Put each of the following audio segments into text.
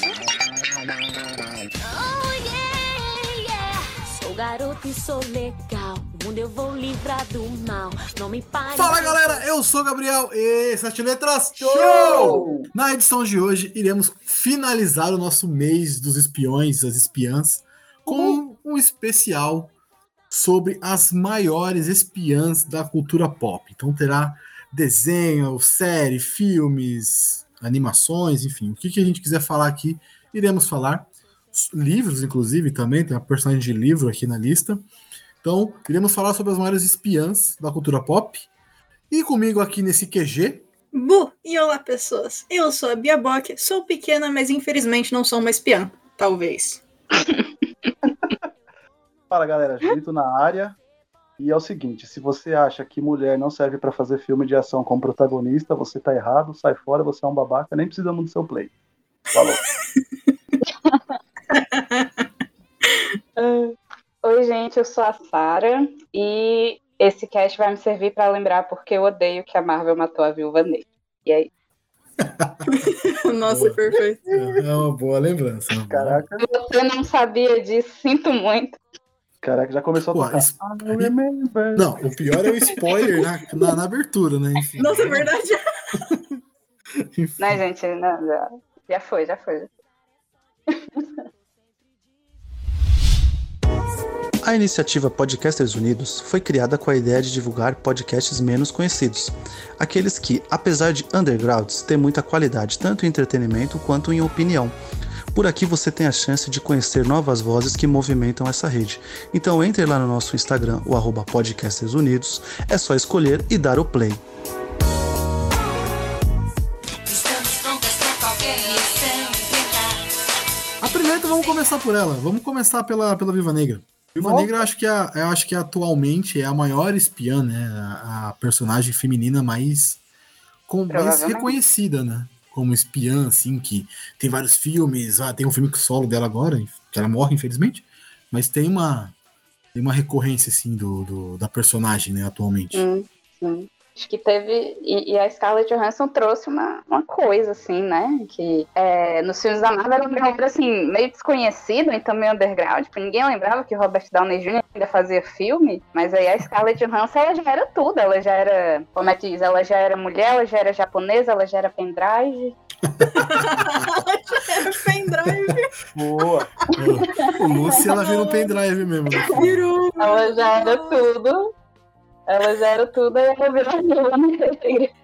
Oh, yeah, yeah. Sou garoto e sou legal. O mundo eu vou livrar do mal. Não me pare. Fala galera, eu sou o Gabriel e Sete Letras Show! Na edição de hoje, iremos finalizar o nosso mês dos espiões, das espiãs, com um especial sobre as maiores espiãs da cultura pop. Então terá desenho, série, filmes, animações, enfim, o que, que a gente quiser falar aqui, iremos falar. Livros, inclusive, também, tem uma personagem de livro aqui na lista. Então, iremos falar sobre as maiores espiãs da cultura pop. E comigo aqui nesse QG, Bu, e olá pessoas, eu sou a Bia Bock, sou pequena, mas infelizmente não sou uma espiã, talvez. Fala galera, Julito na área. E é o seguinte: se você acha que mulher não serve pra fazer filme de ação como protagonista, você tá errado, sai fora, você é um babaca, nem precisamos do seu play. Falou. Oi, gente, eu sou a Sara e esse cast vai me servir pra lembrar porque eu odeio que a Marvel matou a Viúva Negra. E aí? Nossa, perfeito. é uma boa lembrança. boa- Caraca, Você não sabia disso, sinto muito. Caraca, já começou Pô, a tocar. remember. Não, o pior é o spoiler na, na, na abertura, né? Enfim. Nossa, é verdade. Enfim. Né, gente? Não, já, já foi, já foi. A iniciativa Podcasters Unidos foi criada com a ideia de divulgar podcasts menos conhecidos, aqueles que, apesar de undergrounds, têm muita qualidade tanto em entretenimento quanto em opinião. Por aqui você tem a chance de conhecer novas vozes que movimentam essa rede. Então entre lá no nosso Instagram, o arroba Podcasters Unidos, é só escolher e dar o play. Estamos prontas pra qualquer missão. Tentar. A primeira, então, vamos começar por ela. Vamos começar pela, pela Viva Negra. Viva. Negra, eu acho, que é, eu acho que atualmente é a maior espiã, né? A, a personagem feminina mais, com, mais reconhecida, né? Como espiã, assim, que tem vários filmes. Ah, tem um filme solo dela agora, que ela morre, infelizmente. Mas tem uma, tem uma recorrência, assim, do, do- da personagem, né, atualmente. Hum, sim. Acho que teve. E, e a Scarlett Johansson trouxe uma, uma coisa, assim, né? Que é, nos filmes da Marvel era um galera, assim, meio desconhecido, então meio underground. Tipo, ninguém lembrava que o Robert Downey Jr. ainda fazia filme. Mas aí a Scarlett Johansson ela já era tudo. Ela já era. Como é que diz? Ela já era mulher, ela já era japonesa, ela já era pendrive. Era pendrive. Boa. O Lucy, ela vira um pendrive mesmo. Virou. Ela já era tudo. Ela já era tudo e ela virou.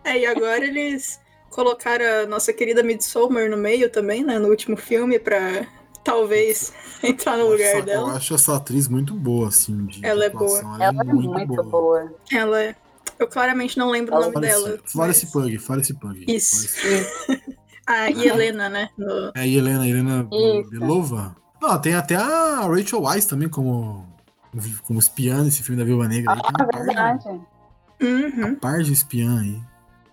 É, e agora eles colocaram a nossa querida Midsommar no meio também, né? No último filme, pra talvez entrar no lugar Só que Eu dela. acho essa atriz muito boa, assim. de Ela é atuação. Ela é muito boa. Ela é. Eu claramente não lembro o nome dela. Florence mas- Pug, Florence Pug. Isso. Florence- A Helena, né? No- É a Helena, Helena. Belova. Não, tem até a Rachel Weisz também como, como espiã nesse filme da Viúva Negra. aí. Tem Ah, uma par de- verdade. Uhum. uma par de espiã aí.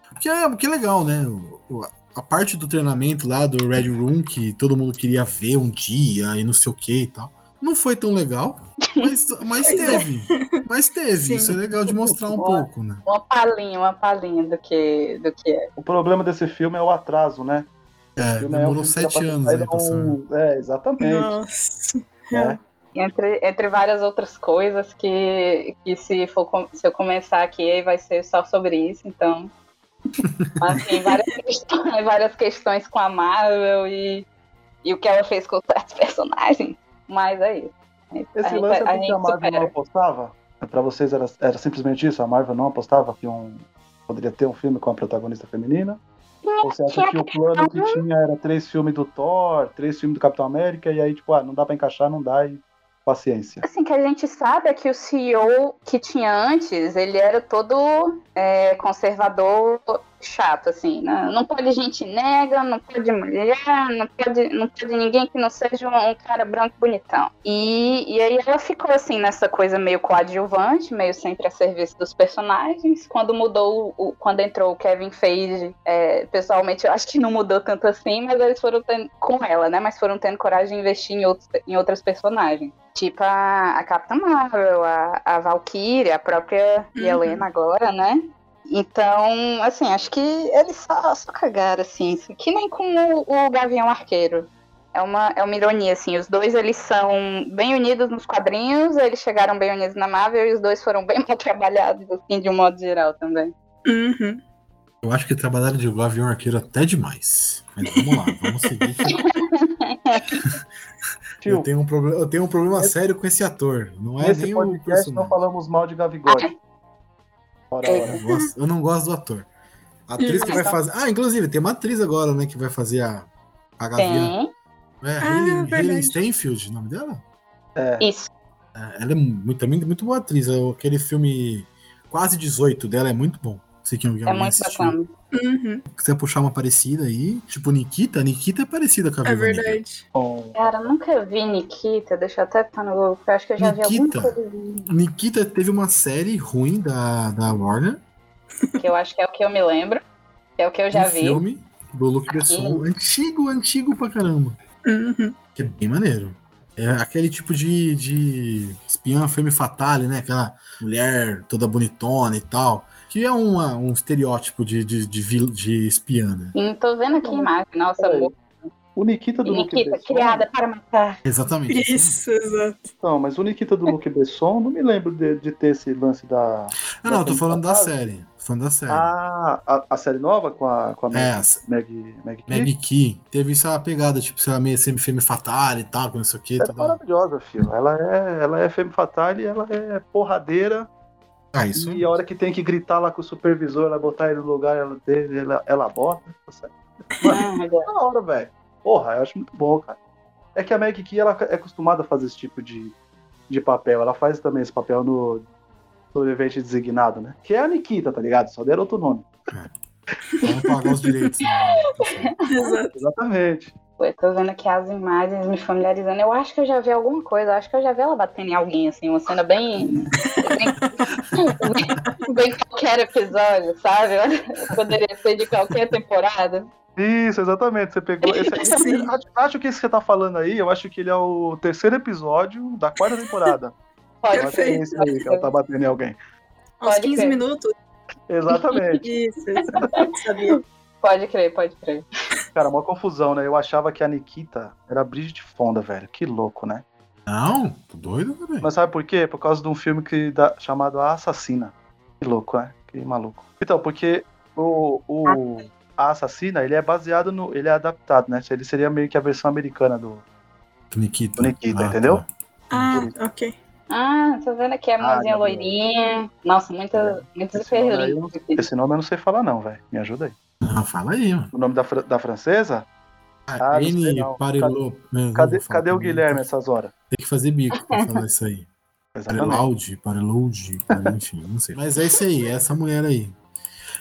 Porque é, porque é legal, né? O- o- a parte do treinamento lá do Red Room, que todo mundo queria ver um dia e não sei o que e tal. Não foi tão legal, mas, mas é. teve. Mas teve. Sim. Isso é legal de mostrar um Boa. pouco, né? Uma palhinha, uma palhinha do que, do que é. O problema desse filme é o atraso, né? É, é demorou já sete anos aí um- É, exatamente. Nossa. né? Entre, entre várias outras coisas que, que se, for, se eu começar aqui aí vai ser só sobre isso, então. Assim, várias questões, várias questões com a Marvel e, e o que ela fez com os personagens. Mas é isso. A Esse gente- lance é a porque gente a Marvel supera. não apostava? Pra vocês era, era simplesmente isso? A Marvel não apostava que um, poderia ter um filme com a protagonista feminina? Ou você acha que o plano que tinha era três filmes do Thor, três filmes do Capitão América, e aí, tipo, ah, não dá pra encaixar, não dá, e paciência. Assim, que a gente sabe é que o CEO que tinha antes, ele era todo é, conservador chato, assim, né? Não pode gente negra, não pode mulher, não pode, não pode ninguém que não seja um, um cara branco bonitão. E, e aí ela ficou, assim, nessa coisa meio coadjuvante, meio sempre a serviço dos personagens. Quando mudou, o, quando entrou o Kevin Feige, é, pessoalmente eu acho que não mudou tanto assim, mas eles foram tendo, com ela, né? Mas foram tendo coragem de investir em, outros, em outras personagens. Tipo a, a Capitã Marvel, a, a Valkyrie, a própria Uhum. Helena agora, né? Então, assim, acho que eles só, só cagaram, assim. Que nem com o, o Gavião Arqueiro. É uma, é uma ironia, assim. Os dois, eles são bem unidos nos quadrinhos, eles chegaram bem unidos na Marvel e os dois foram bem mal trabalhados, assim, de um modo geral também. Uhum. Eu acho que trabalharam de Gavião Arqueiro até demais. Mas vamos lá, vamos seguir. eu, tenho um problema, eu tenho um problema sério com esse ator. Não é nesse nem o podcast personagem. não falamos mal de Gavigode. Ora, ora. Eu, gosto- eu não gosto do ator. A atriz que vai fazer. Ah, Ah, tem uma atriz agora, né, que vai fazer a, a Gavião. É, Ah, Hayley, Steinfeld, o nome dela? É, Isso. É, Ela é muito, também muito boa atriz. É Aquele filme Quase 18 dela é muito bom. Sei quem alguém É muito assistiu. bacana. Uhum. Se quiser puxar uma parecida aí, tipo Nikita, Nikita é parecida com a É Viúva Negra. verdade. Cara, eu nunca vi Nikita, deixa eu até estar no Google, porque eu acho que eu já vi Nikita? alguma coisa Nikita teve uma série ruim da, da Warner, que eu acho que é o que eu me lembro, é o que eu já um vi. filme do Luc Besson, antigo, antigo pra caramba. Uhum. Que é bem maneiro. É aquele tipo de, de espiã femme fatale, né? Aquela mulher toda bonitona e tal. Que é uma, um estereótipo de, de, de, de espiã, né? E tô vendo aqui a imagem, nossa, amor. o Nikita do Luke Nikita, Besson. criada para matar. Exatamente. Isso, exato. Não, mas o Nikita do Luke Besson, não me lembro de, de ter esse lance da. Ah, não, eu tô falando da série. Tô falando da série. Ah, a, a série nova com a, com a é, Meg, a Meg, Meg, Key? Meg Key teve essa pegada, tipo, sei lá, meio semi-femme fatale e tal, com isso aqui. Ela é maravilhosa, filho. Ela é, ela é femme fatale, ela é porradeira. Ah, isso. E a hora que tem que gritar lá com o supervisor, ela botar ele no lugar ela, dele, ela, ela bota. Tá certo. Ah, meu Deus. Da hora, velho. Porra, eu acho muito bom, cara. É que a Meg Key, ela é acostumada a fazer esse tipo de, de papel. Ela faz também esse papel no sobrevivente designado, né? Que é a Nikita, tá ligado? Só deram outro nome. Vamos pagar os direitos. Né? Exatamente. Eu tô vendo aqui as imagens, me familiarizando. Eu acho que eu já vi alguma coisa. Eu acho que eu já vi ela batendo em alguém, assim, uma cena bem. bem, bem qualquer episódio, sabe? Poderia ser de qualquer temporada. Isso, exatamente. Você pegou. Esse, Sim. acho, que esse que você tá falando aí, eu acho que ele é o terceiro episódio da quarta temporada. Pode que é Perfeito. esse aí que ela tá batendo em alguém. Aos Pode 15 crer. minutos. Exatamente. Isso. Sabia. Pode crer, pode crer. Cara, uma confusão, né? Eu achava que a Nikita era a Bridget Fonda, velho. Que louco, né? Não, tô doido, velho. Mas sabe por quê? Por causa de um filme que dá, chamado A Assassina. Que louco, né? Que maluco. Então, porque o, o A Assassina, ele é baseado no. Ele é adaptado, né? Ele seria meio que a versão americana do, Nikita. do Nikita, Ah, entendeu? tá. Ah, ok. Ah, tô vendo aqui a Ah, mãozinha não. loirinha. Nossa, muita, muito Esse nome, eu esse nome eu não sei falar, não, velho. Me ajuda aí. Ah, fala aí, mano. O nome da, da francesa? Ah, não sei N Cadê, falar cadê o. Guilherme essas horas? Tem que fazer bico pra falar isso aí. Parelaude, Parelode, enfim, não sei. Mas é isso aí, é essa mulher aí.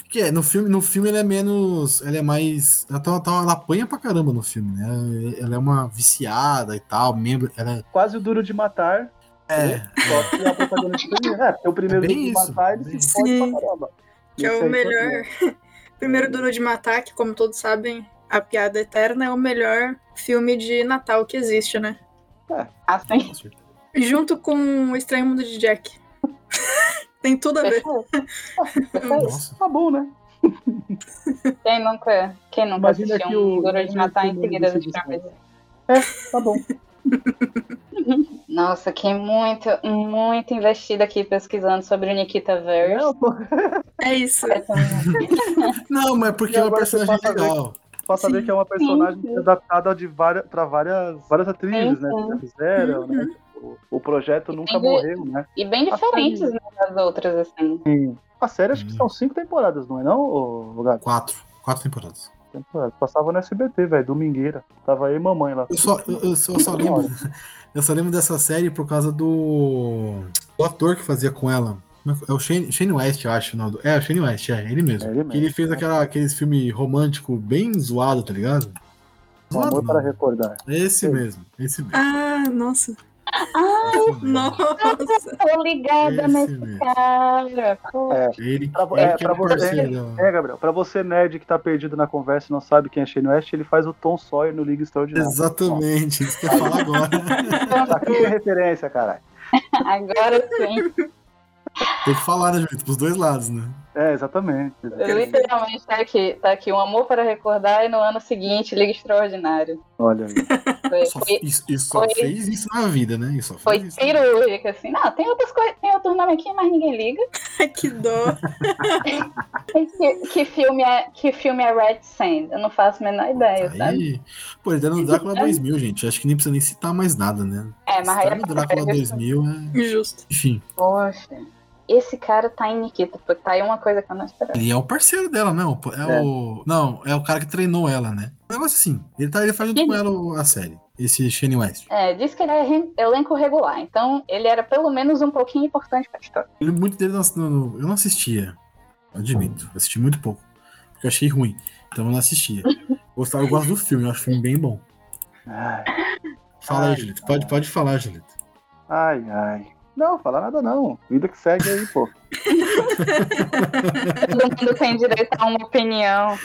Que é, no filme, no filme ela é menos. Ela é mais. Ela, tá, tá- ela apanha pra caramba no filme, né? Ela é uma viciada e tal, membro. Ela é. Quase o duro de matar. É, Só que a protagonista é, é, porque o primeiro É duro de isso, matar, ele bem se isso. fode Sim. pra caramba. Que é o melhor. Primeiro Duro de Matar, que como todos sabem, A Piada Eterna é o melhor filme de Natal que existe, né? Assim, com certeza. Junto com O Estranho Mundo de Jack. Tem tudo a ver. Nossa. Tá bom, né? quem nunca, quem nunca Imagina assistiu que um o- Duro de Matar em seguida cabeça? Tá bom. Nossa, que muito, muito investida aqui pesquisando sobre o Nikita Verse. É isso. Não, mas é porque E é uma personagem legal. pra saber Sim. que é uma personagem Sim, sim. adaptada de várias, pra várias, várias atrizes, Sim, né? sim. Que já fizeram, né? Uhum. O, o projeto nunca Tem- morreu, né? E bem diferentes série- né, das outras, assim. E a série acho que Hum. são cinco temporadas, não é não? Quatro. Quatro temporadas. Temporada. Passava no SBT, velho, domingueira. Tava aí e mamãe lá. Eu só, eu, eu só, só lembro. Eu só lembro dessa série por causa do. do ator que fazia com ela. É o Shane, Shane West, eu acho. Não, é, o Shane West, é, ele mesmo. É ele Que ele mesmo. fez aquela, aqueles filme romântico bem zoado, tá ligado? Um amor para recordar. Esse Sim. mesmo, esse mesmo. Ah, nossa. Mesmo. Nossa. Tô ligada Esse nesse mesmo. cara. Pô, É. Ele, Pra- ele é, que pra você-. É, Gabriel, pra você nerd que tá perdido na conversa e não sabe quem é Shane West, ele faz o Tom Sawyer no Liga Extraordinária. Exatamente, isso que eu ia falar agora. Aqui é referência, caralho. Agora sim. Tem que falar, né, Julito? Pros dois lados, né? É, exatamente. Literalmente tá aqui, tá aqui, um amor para recordar e no ano seguinte, Liga Extraordinária. Olha aí. Foi, Só, foi, isso, isso só foi- fez isso na vida, né? Isso só foi fez isso. cirúrgica, assim. Não, tem outras coisas, tem outro nome aqui, mas ninguém liga. Que dó. Que, que filme é, que filme é Red Sand? Eu não faço a menor ideia, sabe? Aí, pô, ele tá no Drácula 2000, gente. Acho que nem precisa nem citar mais nada, né? É, mas aí tá no Drácula 2000, é... Justo. enfim. Poxa, esse cara tá em Nikita, porque tá aí uma coisa que eu não esperava. Ele é o parceiro dela, né? O- É, É. o. Não, é o cara que treinou ela, né? Um negócio assim. Ele, tá, ele faz junto Ele- com ela a série. Esse Shane West. É, diz que ele é elenco regular, então ele era pelo menos um pouquinho importante pra história. Ele, muito dele não- no- eu não assistia. Admito. Eu assisti muito pouco. Porque eu achei ruim. Então eu não assistia. Gostava, eu gosto do filme, eu acho o filme bem bom. Ai, Fala aí, Ai, Julito. Pode, pode falar, Julito. ai. ai. Não, falar nada não. Vida que segue aí, pô. Todo mundo tem direito a uma opinião.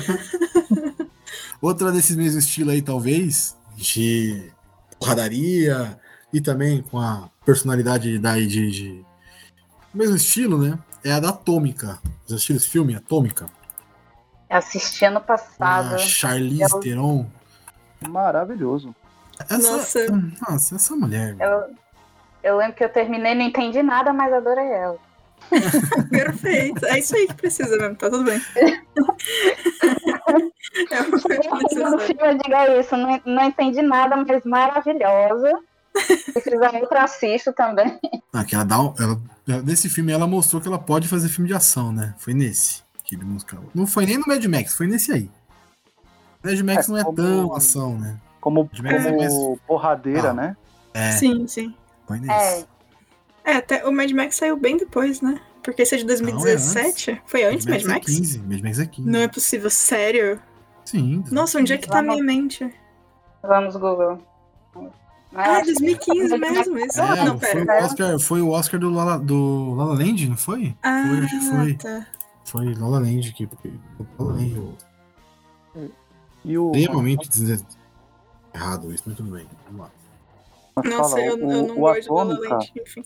Outra desses mesmos estilos aí, talvez, de porradaria e também com a personalidade daí de, de. Mesmo estilo, né? É a da Atômica. Já assistiu esse filme, Atômica? Assisti ano passado. A Charlize Eu- Theron. Maravilhoso. Essa, Nossa. Nossa, essa mulher. Eu, eu lembro que eu terminei, não entendi nada, mas adorei ela. Perfeito. É isso aí que precisa mesmo, tá tudo bem. É o que eu digo isso, não, não entendi nada, mas maravilhosa. Se fizer outro, assisto também. Ah, que ela dá, um- ela, nesse filme ela mostrou que ela pode fazer filme de ação, né? Foi nesse. Que ele musical. Não foi nem no Mad Max, foi nesse aí. Mad Max É, não é como- tão ação, né? Como, é como mais- porradeira, Ah. né? É, Sim, sim. Foi É, nesse. É, até o Mad Max saiu bem depois, né? Porque esse é de 2017. Foi antes Mad é Max? 15. Mad Max é 15. Não é possível, sério? Sim. Nossa, onde é que tá a minha mente? vamos, Google. Ah, 2015 mesmo, isso. É, não, foi, pera. o Oscar, foi o Oscar do Lala, do Lala Land, não foi? Ah, foi, acho que foi. tá. Foi Lala Land que. Lala Land, E o. extremamente des- errado isso, mas tudo bem. Vamos lá. Mas Nossa, fala, eu, o, eu não o gosto La Atômica, Land, enfim.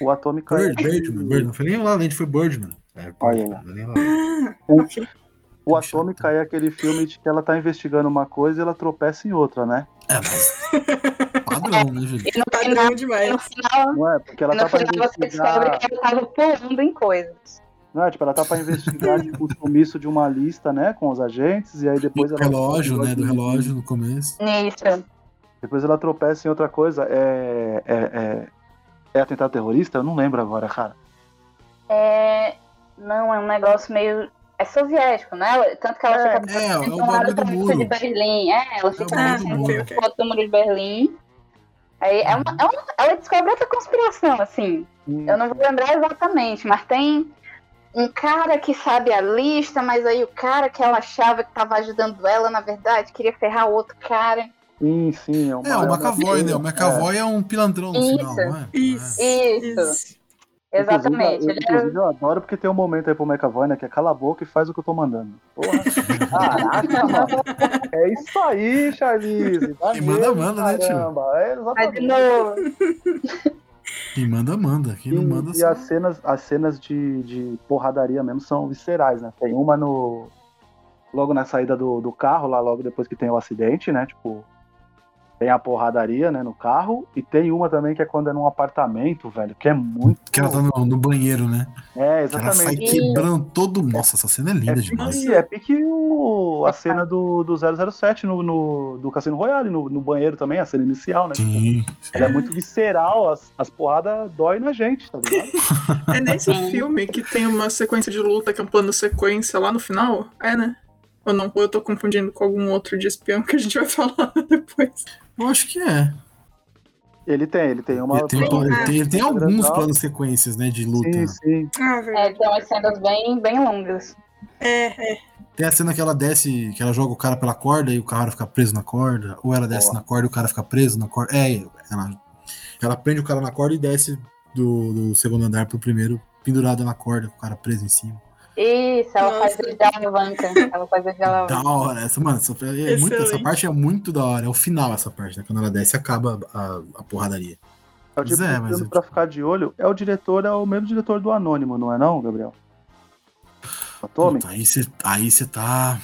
o Atômica é- Bird, Birdman, Birdman. Não foi nem Lala Land, foi Birdman. É, Olha Birdman, não é nem La La Land. Ah. O Atômica é aquele filme de que ela tá investigando uma coisa e ela tropeça em outra, né? É, mas. Padrão, né, Júlio? E no Padrão final, no demais. final, Não é? Porque ela no tá pra final você descobre investigar. que ele tava pulando em coisas. Não é? Tipo, ela tá pra investigar tipo, o sumiço de uma lista, né? Com os agentes, e aí depois Do ela. relógio, né? Do relógio no começo. Isso. Depois ela tropeça em outra coisa. É. É, é, é atentado terrorista? Eu não lembro agora, cara. É, não, é um negócio meio. É soviético, né? Tanto que ela É, fica é, é o bagulho do muro. de Berlim. É, ela fica o Ah, bagulho do muro. foto do muro de Berlim. Aí é uma, é uma- ela descobre outra conspiração, assim. Eu não vou lembrar exatamente, mas tem um cara que sabe a lista, mas aí o cara que ela achava que tava ajudando ela, na verdade, queria ferrar o outro cara. Sim, sim. É, uma, É, o uma- McAvoy, né? O McAvoy é um pilantrão no Isso. final, não é? Isso. Isso. Isso. Exatamente. Inclusive, eu, inclusive, eu adoro porque tem um momento aí pro McAvoy, né? Que é cala a boca e faz o que eu tô mandando. Porra. Caraca, mano. É isso aí, Charlize. Dá Quem manda, manda, né, tio? caramba. É, exatamente. Quem manda, manda. Quem não manda, E, e só... as cenas, as cenas de, de porradaria mesmo são viscerais, né? Tem uma no. Logo na saída do, do carro, lá logo depois que tem o acidente, né? Tipo. Tem a porradaria, né, no carro. E tem uma também que é quando é num apartamento, velho, que é muito. Que ela tá no, no banheiro, né? É, Que ela sai exatamente. quebrando todo. Nossa, essa cena é linda É demais. pique, é pique o, a cena do, do 007 no, no, do Cassino Royale, no, no banheiro também, a cena inicial, né? Sim. Ela é muito visceral, as, as porradas dói na gente, tá ligado? É nesse filme que tem uma sequência de luta que é um plano sequência lá no final? É, né? Ou não? Ou eu tô confundindo com algum outro de espião que a gente vai falar depois? Eu acho que é. Ele tem, ele tem uma. Ele tem, ele tem, ele tem alguns planos sequências, né? De luta. Sim, sim. Ah, é, tem umas cenas bem, bem longas. É, é. Tem a cena que ela desce, que ela joga o cara pela corda e o cara fica preso na corda. Ou ela desce na corda e o cara fica preso na corda. É, ela, ela prende o cara na corda e desce do, do segundo andar pro primeiro, pendurada na corda, com o cara preso em cima. Isso, ela Nossa. faz de alavanca. Ela faz de alavanca. Da hora, essa, mano, essa, é muito, essa parte é muito da hora. É o final, essa parte, né? Quando ela desce, acaba a, a porradaria. É o tipo Pois é, mas eu- pra ficar de olho. É o diretor, é o mesmo diretor do Anônimo, não é não, Gabriel? Atomic? Puta, aí você aí você tá.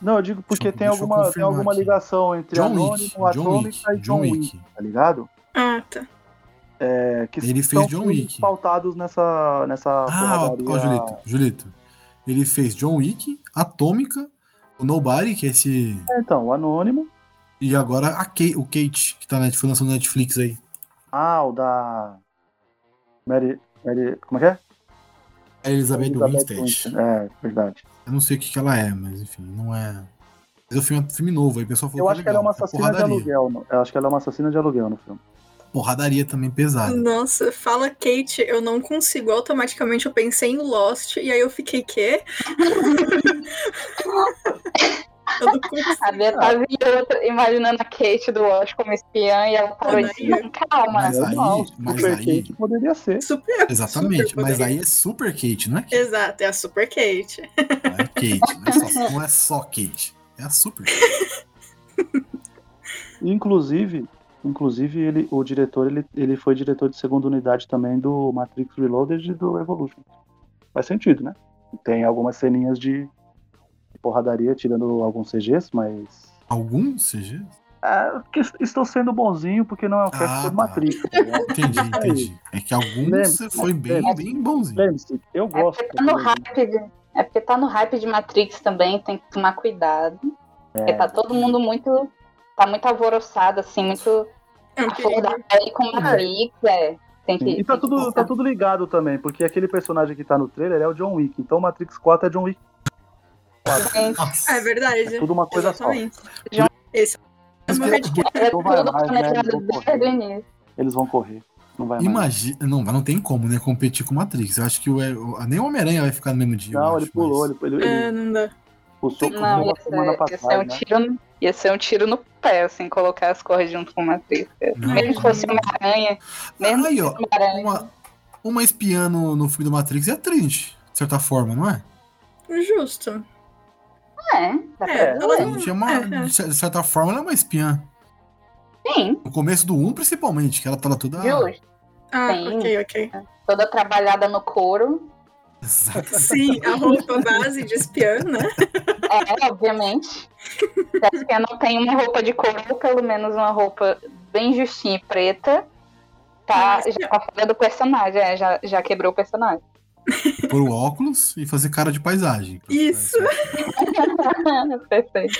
Não, eu digo porque eu- tem, deixa eu alguma, tem alguma aqui. ligação entre John Anônimo, Wick, John Atomic Wick, e John John Wick. Wick, tá ligado? Ah, tá. É, que Ele fez John Wick. pautados nessa, nessa Ah, ó, porradaria. ó, Julito, Julito. Ele fez John Wick, Atômica, o Nobody, que é esse. É, então, o Anônimo. E agora a Kate, o Kate, que tá na foi lançando na Netflix aí. Ah, o da. Mary. Mary como é que é? A Elizabeth, Elizabeth Winstead. É, verdade. Eu não sei o que, que ela é, mas enfim, não é. Mas é um filme, filme novo, aí o pessoal falou Eu que acho que ela é uma legal, assassina de porradaria. aluguel. Eu acho que ela é uma assassina de aluguel no filme. Porradaria também pesada. Nossa, fala Kate, eu não consigo. Automaticamente eu pensei em Lost e aí eu fiquei, quê? eu não consigo. A Bia tá imaginando a Kate do Wash como espiã e ela parou Daí- não, calma. Mas aí- mas Super aí- Kate poderia ser. Super, Exatamente, super mas poderia. aí é Super Kate, não é Kate? Exato, é a Super Kate. Não é Kate, não é só, não é só Kate. É a Super Kate. Inclusive, inclusive ele, o diretor ele, ele foi diretor de segunda unidade também do Matrix Reloaded e do Evolution. Faz sentido, né? Tem algumas ceninhas de, de porradaria, tirando alguns CGs, mas. Algum CG? É, que estou sendo bonzinho porque não é o cast Ah, do tá. Matrix. Tá ligado? Entendi, entendi. É que alguns foi bem, lembra- bem bonzinho. Eu É gosto. porque tá no hype de, é porque tá no hype de Matrix também, tem que tomar cuidado. Porque É. tá todo mundo muito. Tá muito alvoroçado, assim, muito. É um A flor da perigo. pele com Matrix, é. Tem que. E tá tem que tudo, tá tudo ligado também, porque aquele personagem que tá no trailer é o John Wick. Então Matrix 4 é John Wick. Gente, Nossa. É verdade. É tudo uma coisa só. Exatamente. John- Esse é uma red É tudo mais, né? planejado Eles vão desde correr. o início. Eles vão correr. Não vai mais. Imagina. Não, mas não tem como, né? Competir com Matrix. Eu acho que o, o- nem o Homem-Aranha vai ficar no mesmo dia. Não, acho, ele pulou, mas- ele, ele, ele É, não dá. pulsou Não, ia semana pra ia ser trás, um né? tiro no, ia ser um tiro no pé, assim, colocar as cores junto com Matrix. Não, Mesmo que fosse uma aranha, mesmo Aí, ó, uma aranha. uma, uma espiã no, no filme do Matrix é a Trinity, de certa forma, não é? Justo. É, É, ela não- Trinity é uma, é, é. de cer- de certa forma, ela é uma espiã. Sim, No começo do 1, principalmente, que ela tá lá toda. justo. Ah, Sim. ok, ok. Toda trabalhada no couro. Exato. Sim, a roupa base de espiã, né? É, obviamente. Se a espiã não tem uma roupa de couro, ou pelo menos uma roupa bem justinha e preta, tá, já tá fora do personagem, é, já, já quebrou o personagem. Pôr o óculos e fazer cara de paisagem. Isso. Perfeito.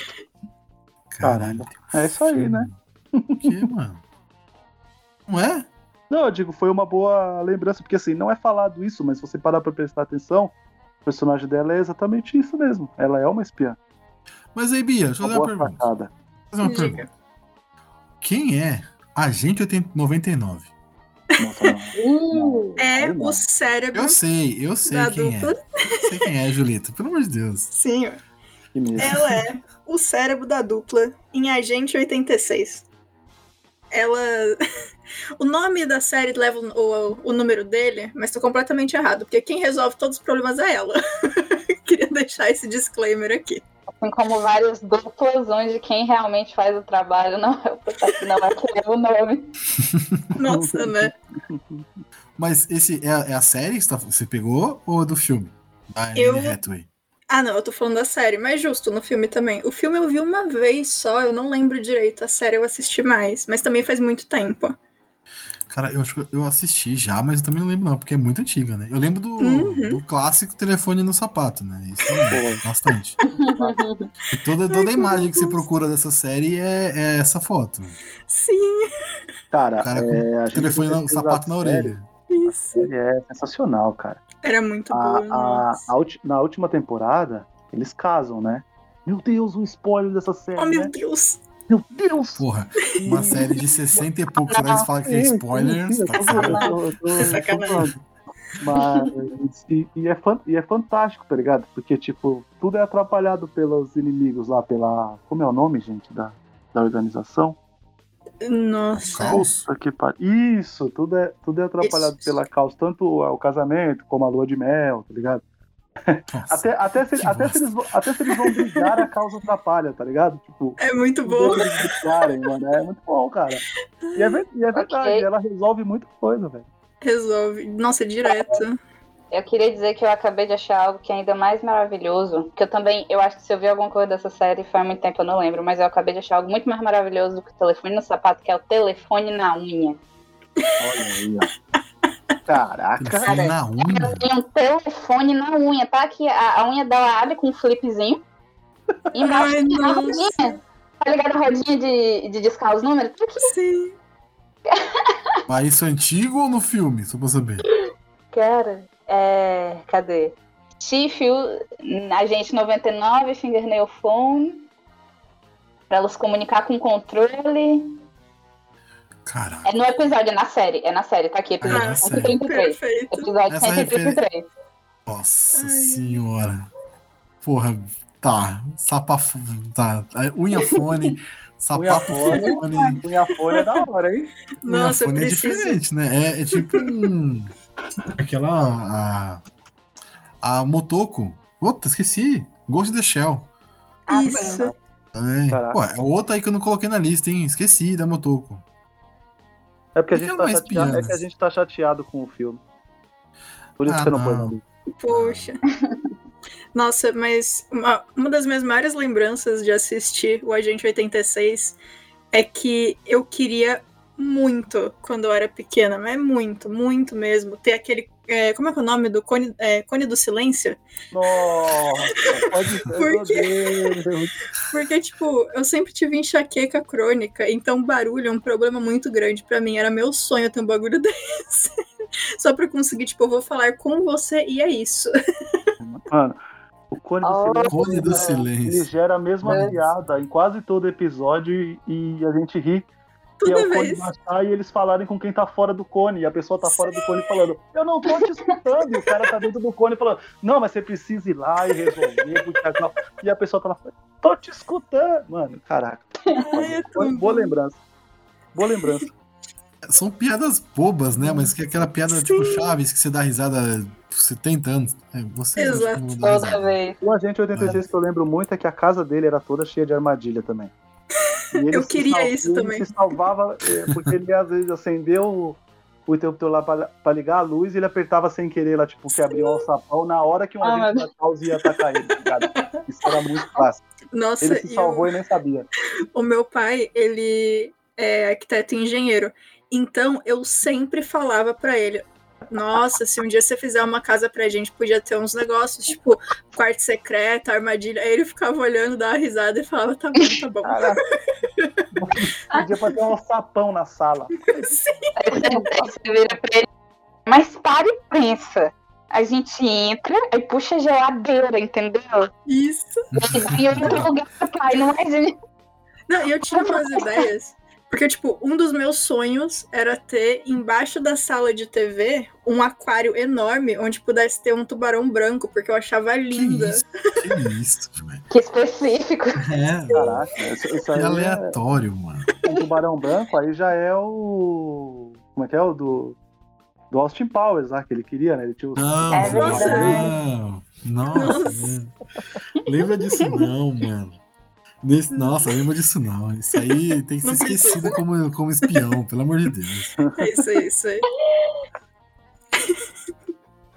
Caralho. É isso aí, né? O que, mano? Não é? Não, eu digo, foi uma boa lembrança, porque assim, não é falado isso, mas se você parar pra prestar atenção, o personagem dela é exatamente isso mesmo. Ela é uma espiã. Mas aí, Bia, deixa eu Uma fazer uma pergunta. sacada. Fazer uma Diga. pergunta. Quem é Agente 80 99? Nossa, não. Uh, É não. o cérebro Eu sei, eu sei quem dupla. é. Sei quem é, Julito. Pelo amor de Deus. Sim. Ela é o cérebro da dupla em Agente 86. Ela. O nome da série leva o, o, o número dele, mas tô completamente errado, porque quem resolve todos os problemas é ela. Queria deixar esse disclaimer aqui. assim como várias duplas onde quem realmente faz o trabalho não é o protagonista, não é que leva o nome. Nossa, né? Mas esse é, a- é a série que você tá- pegou ou é do filme? Da Eu- Hathaway. Ah, não, eu tô falando da série, mas justo, no filme também. O filme eu vi uma vez só, eu não lembro direito. A série eu assisti mais, mas também faz muito tempo. Cara, eu acho que eu assisti já, mas eu também não lembro não, porque é muito antiga, né? Eu lembro do, Uhum. do clássico telefone no sapato, né? Isso lembro bastante. E toda, toda a imagem que você procura dessa série é, é essa foto. Sim, Cara, O cara com é, telefone, no, sapato na orelha. isso. é sensacional, cara. Era muito A, boa, a, a na última temporada, eles casam, né? Meu Deus, um spoiler dessa série, Oh, meu né? Deus! Meu Deus! Porra, uma série de 60 e poucos anos fala que é spoiler. tá. Mas e, e é fan- e é fantástico, tá ligado? Porque, tipo, tudo é atrapalhado pelos inimigos lá, pela. Como é o nome, gente, da, da organização? Nossa. Caos. Puta que par- Isso, tudo é, tudo é atrapalhado Isso. pela causa, tanto o casamento como a lua de mel, tá ligado? Nossa, Até, até, se, até, se eles, vão- até se eles vão brigar, a causa atrapalha, tá ligado? Tipo, É muito eles brigarem, mano. É muito bom, cara. E é, e é verdade, Ok. ela resolve muita coisa, velho. Resolve. Nossa, é direto. Eu queria dizer que eu acabei de achar algo que é ainda mais maravilhoso. Que eu também, eu acho que se eu vi alguma coisa dessa série faz muito tempo, eu não lembro, mas eu acabei de achar algo muito mais maravilhoso do que o telefone no sapato, que é o telefone na unha. Olha aí, ó. Caraca. Telefone na unha. Tem um telefone na unha, tá? Que a, a unha dela abre com um flipzinho. E embaixo Ai, tem uma rodinha. Tá ligado a rodinha de, de discar os números? Tá aqui. Sim. Mas isso é antigo ou no filme? Só pra saber. Cara, é. Cadê? Sheffield, agente 99, fingernail phone. Pra ela se comunicar com o controle. Caraca. É no episódio, é na série. É na série, tá aqui, episódio Ah, na série. 133. Perfeito. Episódio Essa 133. Nossa Ai. senhora. Porra, tá. Sapafo. Tá. Unha fone. Sapato fone. fone. Unha folha é da hora, hein? Nossa, eu fone é diferente, né? É, é tipo um. Aquela. A, a Motoko. Puta, esqueci. Ghost in the Shell. Isso. Também. Pô, é outra aí que eu não coloquei na lista, hein? Esqueci da Motoko. É porque a gente tá é chateado. É que a gente tá chateado com o filme. Por isso Ah, que você não, pôs não. na lista. Poxa. Nossa, mas uma, uma das minhas maiores lembranças de assistir o Agente 86 é que eu queria muito, quando eu era pequena, mas muito, muito mesmo, ter aquele. é, como é que é o nome do cone, é, cone do silêncio? Nossa, pode ser. Por meu quê? Deus. Porque, tipo, eu sempre tive enxaqueca crônica, então barulho é um problema muito grande pra mim. Era meu sonho ter um bagulho desse. Só pra conseguir, tipo, eu vou falar com você e é isso. Mano, o Cone do Oh. Silêncio. Cone do Ele Silêncio. gera a mesma Mas- piada em quase todo episódio e a gente ri. Que é Toda o cone baixar e eles falarem com quem tá fora do cone. E a pessoa tá fora do cone falando, eu não tô te escutando. E o cara tá dentro do cone falando, não, mas você precisa ir lá e resolver. é só-" E a pessoa tá lá, tô te escutando. Mano, caraca. Ai, é Boa, lembrança. Boa lembrança. São piadas bobas, né? Mas que é aquela piada Sim. tipo Chaves que você dá risada por 70 anos. É, você Exato. Toda vez. O Agente 86 que eu lembro muito é que a casa dele era toda cheia de armadilha também. Ele Eu queria sal- isso ele também. se salvava, é, porque ele às vezes acendeu o, o interruptor lá pra, pra ligar a luz e ele apertava sem querer lá, tipo, que abriu o alçapão na hora que um Ah, agente da ia atacar ele, tá ligado? Isso era muito fácil. Nossa, Ele se salvou e nem sabia. o meu pai, ele é arquiteto e engenheiro. Então, eu sempre falava pra ele: Nossa, se um dia você fizer uma casa pra gente, podia ter uns negócios, tipo, quarto secreto, armadilha. Aí ele ficava olhando, dava risada e falava: Tá bom, tá bom. Caraca. Podia fazer um alçapão na sala. Aí você, aí você vira pra ele. Mas para e pensa. A gente entra, aí puxa a geladeira, entendeu? Isso. E em outro lugar, pai, não é gente. Não, e eu tinha umas ideias. Porque, tipo, um dos meus sonhos era ter embaixo da sala de TV um aquário enorme onde pudesse ter um tubarão branco, porque eu achava Que linda. isso? Que isso, velho? Que específico. É, Caraca, isso, isso que aí é aleatório, mano. um tubarão branco, aí já é o. Como é que é? O do. Do Austin Powers lá, que ele queria, né? Ele tinha o. Não, É não, não. Nossa, é. lembra disso não, mano. Desse- nossa, lembra disso não. Isso aí tem que ser esquecido como, como espião, pelo amor de Deus. É isso aí, isso aí.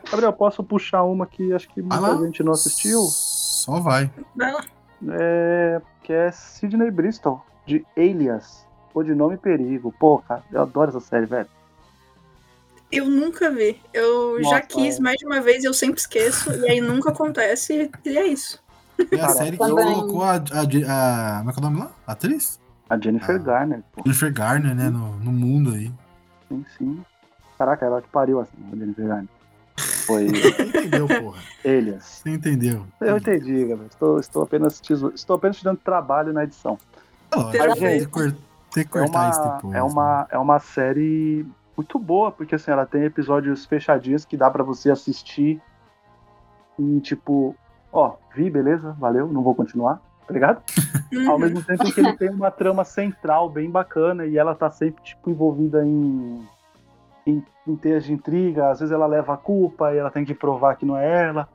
Gabriel, posso puxar uma que acho que muita lá. gente não assistiu? Só vai. É, que é Sidney Bristol, de Alias, ou de Nome Perigo. Pô, cara, eu adoro essa série, velho. Eu nunca vi. Eu já Nossa, quis é. mais de uma vez e eu sempre esqueço. E aí nunca acontece. E é isso. É a série que também. colocou a, a, a- Como é que é o nome lá? A atriz? A Jennifer Ah. Garner, pô. Jennifer Garner, né? No, no mundo aí. Sim, sim. Caraca, ela que pariu assim, a Jennifer Garner. Foi Você entendeu, porra. Alias. Você entendeu. Eu entendi, Gabriel. Estou, estou, apenas te, estou apenas te dando trabalho na edição. É Mas, tem, gente, que cor- tem que É cortar isso uma, depois. é, né? uma, é uma série muito boa, porque assim, ela tem episódios fechadinhos que dá pra você assistir e tipo, ó, vi, beleza, valeu, não vou continuar, tá ligado? Ao mesmo tempo que ele tem uma trama central bem bacana e ela tá sempre tipo envolvida em em, em teias de intriga, às vezes ela leva a culpa e ela tem que provar que não é ela.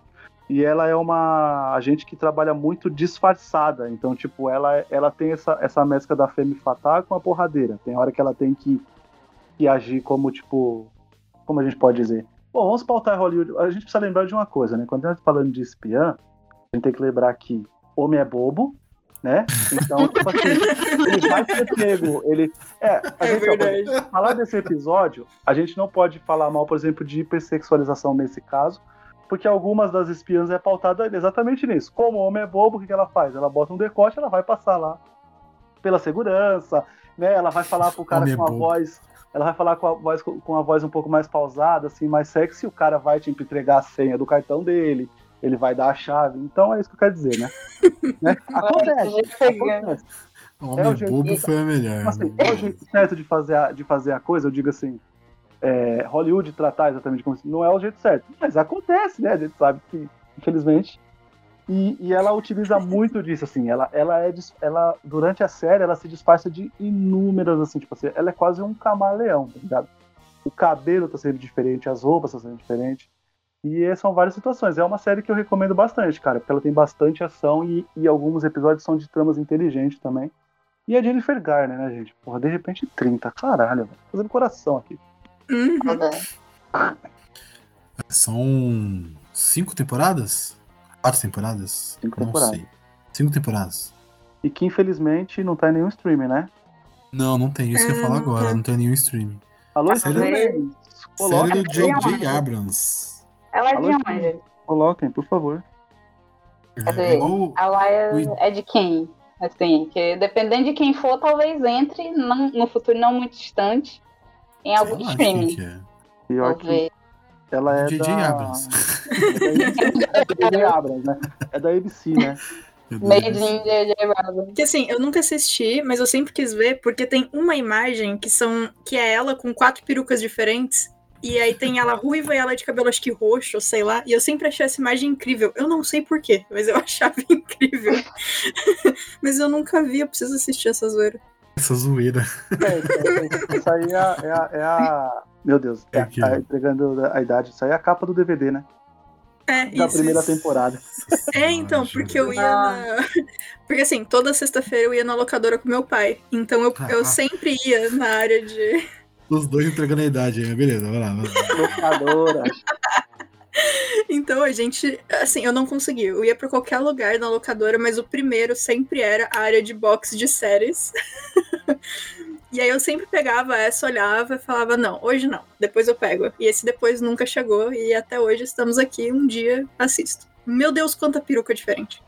E ela é uma agente que trabalha muito disfarçada, então tipo, ela ela tem essa essa mescla da femme fatale com a porradeira. Tem hora que ela tem que, que agir como tipo, como a gente pode dizer, Bom, vamos pautar Hollywood. A gente precisa lembrar de uma coisa, né? Quando a gente tá falando de espiã, a gente tem que lembrar que homem é bobo, né? Então, tipo assim, ele vai ser pego. Ele. É, a É gente, ó, verdade. falar desse episódio, a gente não pode falar mal, por exemplo, de hipersexualização nesse caso, porque algumas das espiãs é pautada exatamente nisso. Como o homem é bobo, o que ela faz? Ela bota um decote, ela vai passar lá pela segurança, né? Ela vai falar pro cara Homem é com a bobo. voz. Ela vai falar com a, voz, com a voz um pouco mais pausada, assim, mais sexy, o cara vai tipo, entregar a senha do cartão dele, ele vai dar a chave. Então é isso que eu quero dizer, né? né? Acontece, acontece. Homem É o jeito- bobo foi a melhor. Assim, é o jeito certo de fazer a, de fazer a coisa, eu digo assim, é, Hollywood tratar exatamente como não é o jeito certo. Mas acontece, né? A gente sabe que, infelizmente. E, e ela utiliza muito disso, assim. Ela, ela é. dis- Ela, durante a série, ela se disfarça de inúmeras, assim, tipo assim, ela é quase um camaleão, tá ligado? O cabelo tá sempre diferente, as roupas estão sempre diferentes. E é- são várias situações. É uma série que eu recomendo bastante, cara, porque ela tem bastante ação e, e alguns episódios são de tramas inteligentes também. E a Jennifer Garner, né, gente? Porra, de repente 30. Caralho, velho. Fazendo coração aqui. Uhum. São cinco temporadas? Quatro temporadas? Cinco Não temporadas. sei. Cinco temporadas. E que infelizmente não tá em nenhum streaming, né? Não, não tem. Isso que eu ia É, falar não agora. tá. Não tem nenhum streaming. Alô? Coloquem, Série do J.J. Abrams. Ela é Alô, de onde? coloquem, por favor. Cadê? É Ela é, é de quem? Assim, que dependendo de quem for, talvez entre não- no futuro não muito distante em algum sei streaming. que é. Pior Vou que ver. ela é J.J. da... Abrams. É. Abrams, né? É da ABC, né? Made in J.J. Abrams. Que assim, eu nunca assisti, mas eu sempre quis ver, porque tem uma imagem que são. que é ela com quatro perucas diferentes. E aí tem ela ruiva e ela de cabelo acho que roxo, sei lá. E eu sempre achei essa imagem incrível. Eu não sei porquê, mas eu achava incrível. mas eu nunca vi, eu preciso assistir essa zoeira. Essa zoeira. É, é, isso aí é a, é a- é a- Meu Deus, É é, tá entregando a idade. Isso aí é a capa do DVD, né? É, Da isso, primeira isso. temporada. É, então, Nossa, porque eu ia na. Porque assim, toda sexta-feira eu ia na locadora com meu pai. Então eu, eu Ah. sempre ia na área de. Os dois entregando a idade aí. Beleza, vai lá. Locadora. Então a gente. Assim, eu não consegui. Eu ia pra qualquer lugar na locadora, mas o primeiro sempre era a área de box de séries. e aí eu sempre pegava essa, olhava e falava: não, hoje não, depois eu pego. E esse depois nunca chegou. E até hoje estamos aqui, um dia assisto. Meu Deus, quanta peruca diferente.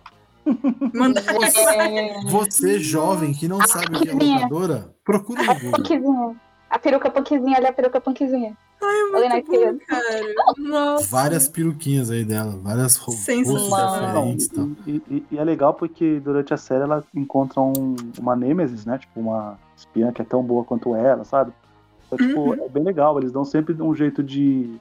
Manda É, Você, jovem, que não sabe o que é locadora, procura no Google. A peruca punkzinha, olha a peruca punkzinha. Olha Muito naquele. bom, cara. Nossa. Várias peruquinhas aí dela, várias ro- Sensacional. rostos diferentes e tal. E, e- e é legal porque durante a série ela encontra um- uma Nemesis, né? Tipo, uma espiã que é tão boa quanto ela, sabe? Então, tipo, Uhum. é bem legal. Eles dão sempre um jeito de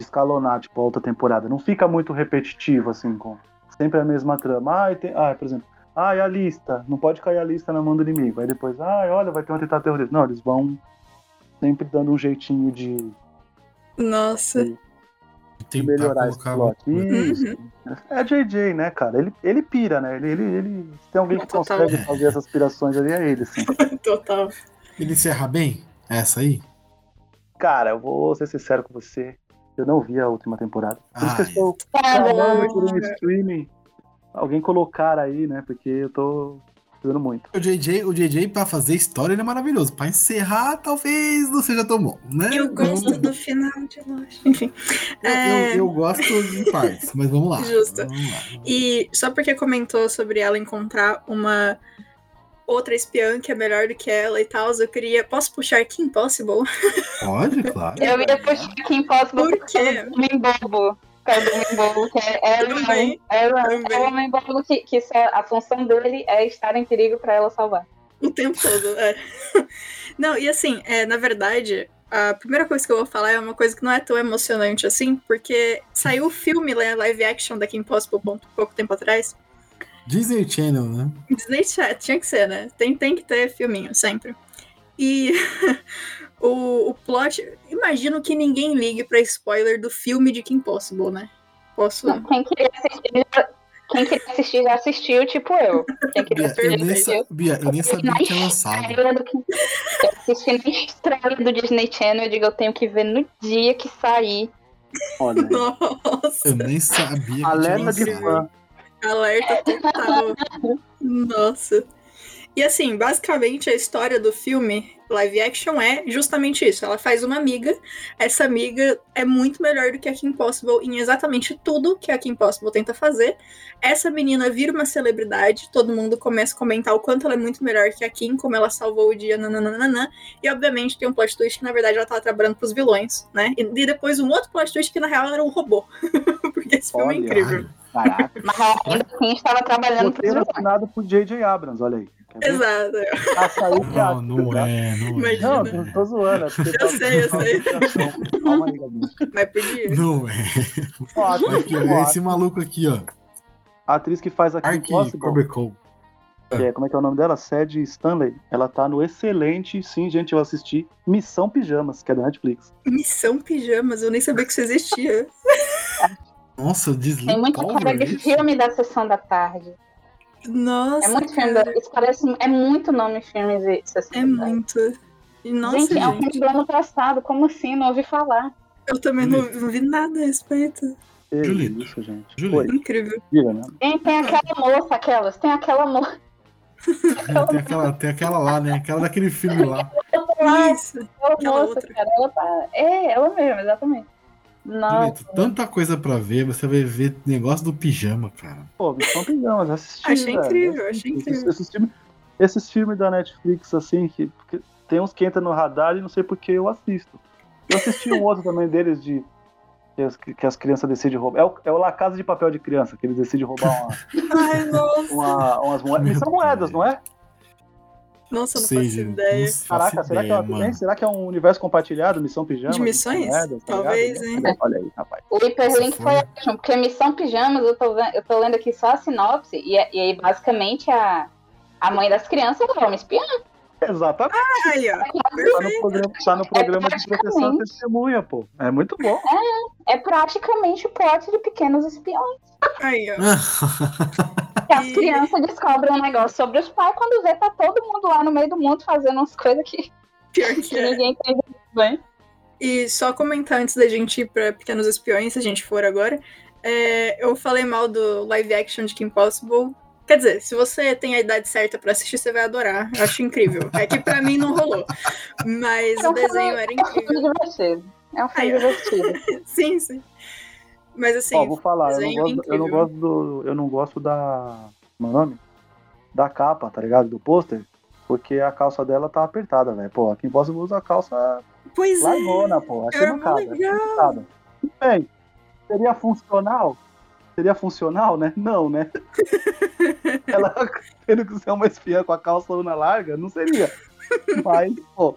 escalonar, tipo, a outra temporada. Não fica muito repetitivo, assim, com sempre a mesma trama. Ah, tem, ah por exemplo, ah, é a lista. Não pode cair a lista na mão do inimigo. Aí depois, ah, olha, vai ter um atentado terrorista. Não, eles vão sempre dando um jeitinho de Nossa. E tentar melhorar esse plot. Isso. É JJ, né, cara? Ele, ele pira, né? Ele, ele, ele- se tem alguém que Total. consegue fazer essas pirações ali, é ele, assim. Total. Ele encerra bem? Essa aí? Cara, eu vou ser sincero com você. Eu não vi a última temporada. Por isso que eu estou clamando por um streaming. Alguém colocar aí, né? Porque eu tô muito. O JJ, o JJ, pra fazer história, ele é maravilhoso. Pra encerrar, talvez não seja tão bom, né? Eu gosto Vamos- do final de Lost. Enfim. Eu, É, eu, eu gosto em partes, mas vamos lá. Justo. Vamos lá. E só porque comentou sobre ela encontrar uma outra espiã que é melhor do que ela e tal, eu queria. Posso puxar Kim Possible? Pode, claro. Eu ia puxar aqui Impossible Por por causa quê? do homem bobo. Homem bobo, que é, é, o- Também, é, o- é o homem bobo que, que só- a função dele é estar em perigo pra ela salvar. O tempo todo, é. Não, e assim, é, na verdade, a primeira coisa que eu vou falar é uma coisa que não é tão emocionante assim, porque saiu o filme né, live action da Kim Possible pouco, pouco tempo atrás. Disney Channel, né? Disney Chat, tinha que ser, né? Tem, tem que ter filminho, sempre. E o, o plot. Imagino que ninguém ligue pra spoiler do filme de Kim Possible, né? Posso. Quem queria assistir, já- quem queria assistir já assistiu, tipo eu. Quem queria Bia, eu assistir nem, já sa-. Bia, eu nem sabia que tinha lançado. Do que- Eu assisti na estreia do Disney Channel, eu digo, eu tenho que ver no dia que sair Olha, Nossa, Eu nem sabia que alerta de fã. alerta total. Nossa. E assim, basicamente a história do filme live action é justamente isso. Ela faz uma amiga. Essa amiga é muito melhor do que a Kim Possible em exatamente tudo que a Kim Possible tenta fazer. Essa menina vira uma celebridade. Todo mundo começa a comentar o quanto ela é muito melhor que a Kim, como ela salvou o dia, nananana. E obviamente tem um plot twist que na verdade ela tava trabalhando pros vilões, né? E, e depois um outro plot twist que na real era um robô. Porque esse filme é Olha, incrível. Caraca. Mas ela ainda assim estava trabalhando para Roteiro os vilões. assinado por J.J. Abrams, olha aí. Exato. Açaí Não, não tá? é, não é. Imagina. Não, eu tô zoando. É Eu sei, eu sei. Calma aí, Gabi. Mas podia. Não é. Ó, a Aqui, esse maluco aqui, ó. a atriz que faz aqui Ark Impossible, Corbecol. que é, como é que é o nome dela? Sadie Stanley. Ela tá no excelente, sim, gente, eu assisti, Missão Pijamas, que é da Netflix. Missão Pijamas, eu nem sabia que isso existia. Nossa, Disney Tem muita Power, cara de isso? filme da sessão da tarde. Nossa, É muito filme da... Isso parece... É muito nome de filmes de sessão é da tarde. muito. E, Nossa, gente, gente, é um filme do ano passado. Como assim? Não ouvi falar. eu também não, não vi nada a respeito. Julito. isso, gente. Foi, Incrível. né? Tem, tem aquela moça, aquelas. Tem aquela moça. Tem aquela, tem aquela lá, né? Aquela daquele filme lá. Isso. Aquela Aquela moça, outra. cara. Ela tá... É, ela mesmo, exatamente. Nossa. Tanta coisa pra ver, você vai ver negócio do pijama, cara. Pô, Missão Pijamas, assisti, Achei velho. incrível, achei Esses- incrível. Esses, filmes, esses filmes da Netflix, assim, que, que tem uns que entram no radar e não sei porque eu assisto. Eu assisti um outro também deles de. Que as, que as crianças decidem roubar. É o, é o La Casa de Papel de Criança, que eles decidem roubar uma, Ai, uma- umas moedas. Meu São moedas, não é? Nossa, eu não gente, ideia. não faço Caraca, será, que ideia, ela tem? mano. será que é um universo compartilhado, Missão Pijama? De missões? tá Talvez, hein? Olha aí, rapaz. O hiperlink Se foi ótimo, porque Missão Pijamas, eu tô, eu tô lendo aqui só a sinopse, e, é- e aí basicamente a, a mãe das crianças é uma espiã. Exatamente. Aí, ó. Tá no programa, tá no programa de proteção à testemunha, pô. É muito bom. É praticamente o plot de pequenos espiões. Aí, ó. Que as crianças descobrem um negócio sobre os pais quando vê tá todo mundo lá no meio do mundo fazendo umas coisas que, Pior que que é. ninguém entende muito bem. E só comentar antes da gente ir pra Pequenos Espiões, se a gente for agora. é, eu falei mal do live action de Kim Possible. Quer dizer, se você tem a idade certa pra assistir, você vai adorar. Eu acho incrível. É que pra mim não rolou. Mas É o um desenho filme- era É um incrível. filme divertido. É um filme Aí, divertido. Sim, sim. Mas assim, Ó, vou falar, eu não, gosto, eu não incrível. gosto do. Eu não gosto da. Como é o nome? Da capa, tá ligado? Do pôster. Porque a calça dela tá apertada, velho. Pô, quem possa usa a calça pois é. largona, pô. Achei mancada. Bem, seria funcional? Seria funcional, né? Não, né? Ela tendo que ser uma espiã com a calça luna larga, não seria. Mas, pô,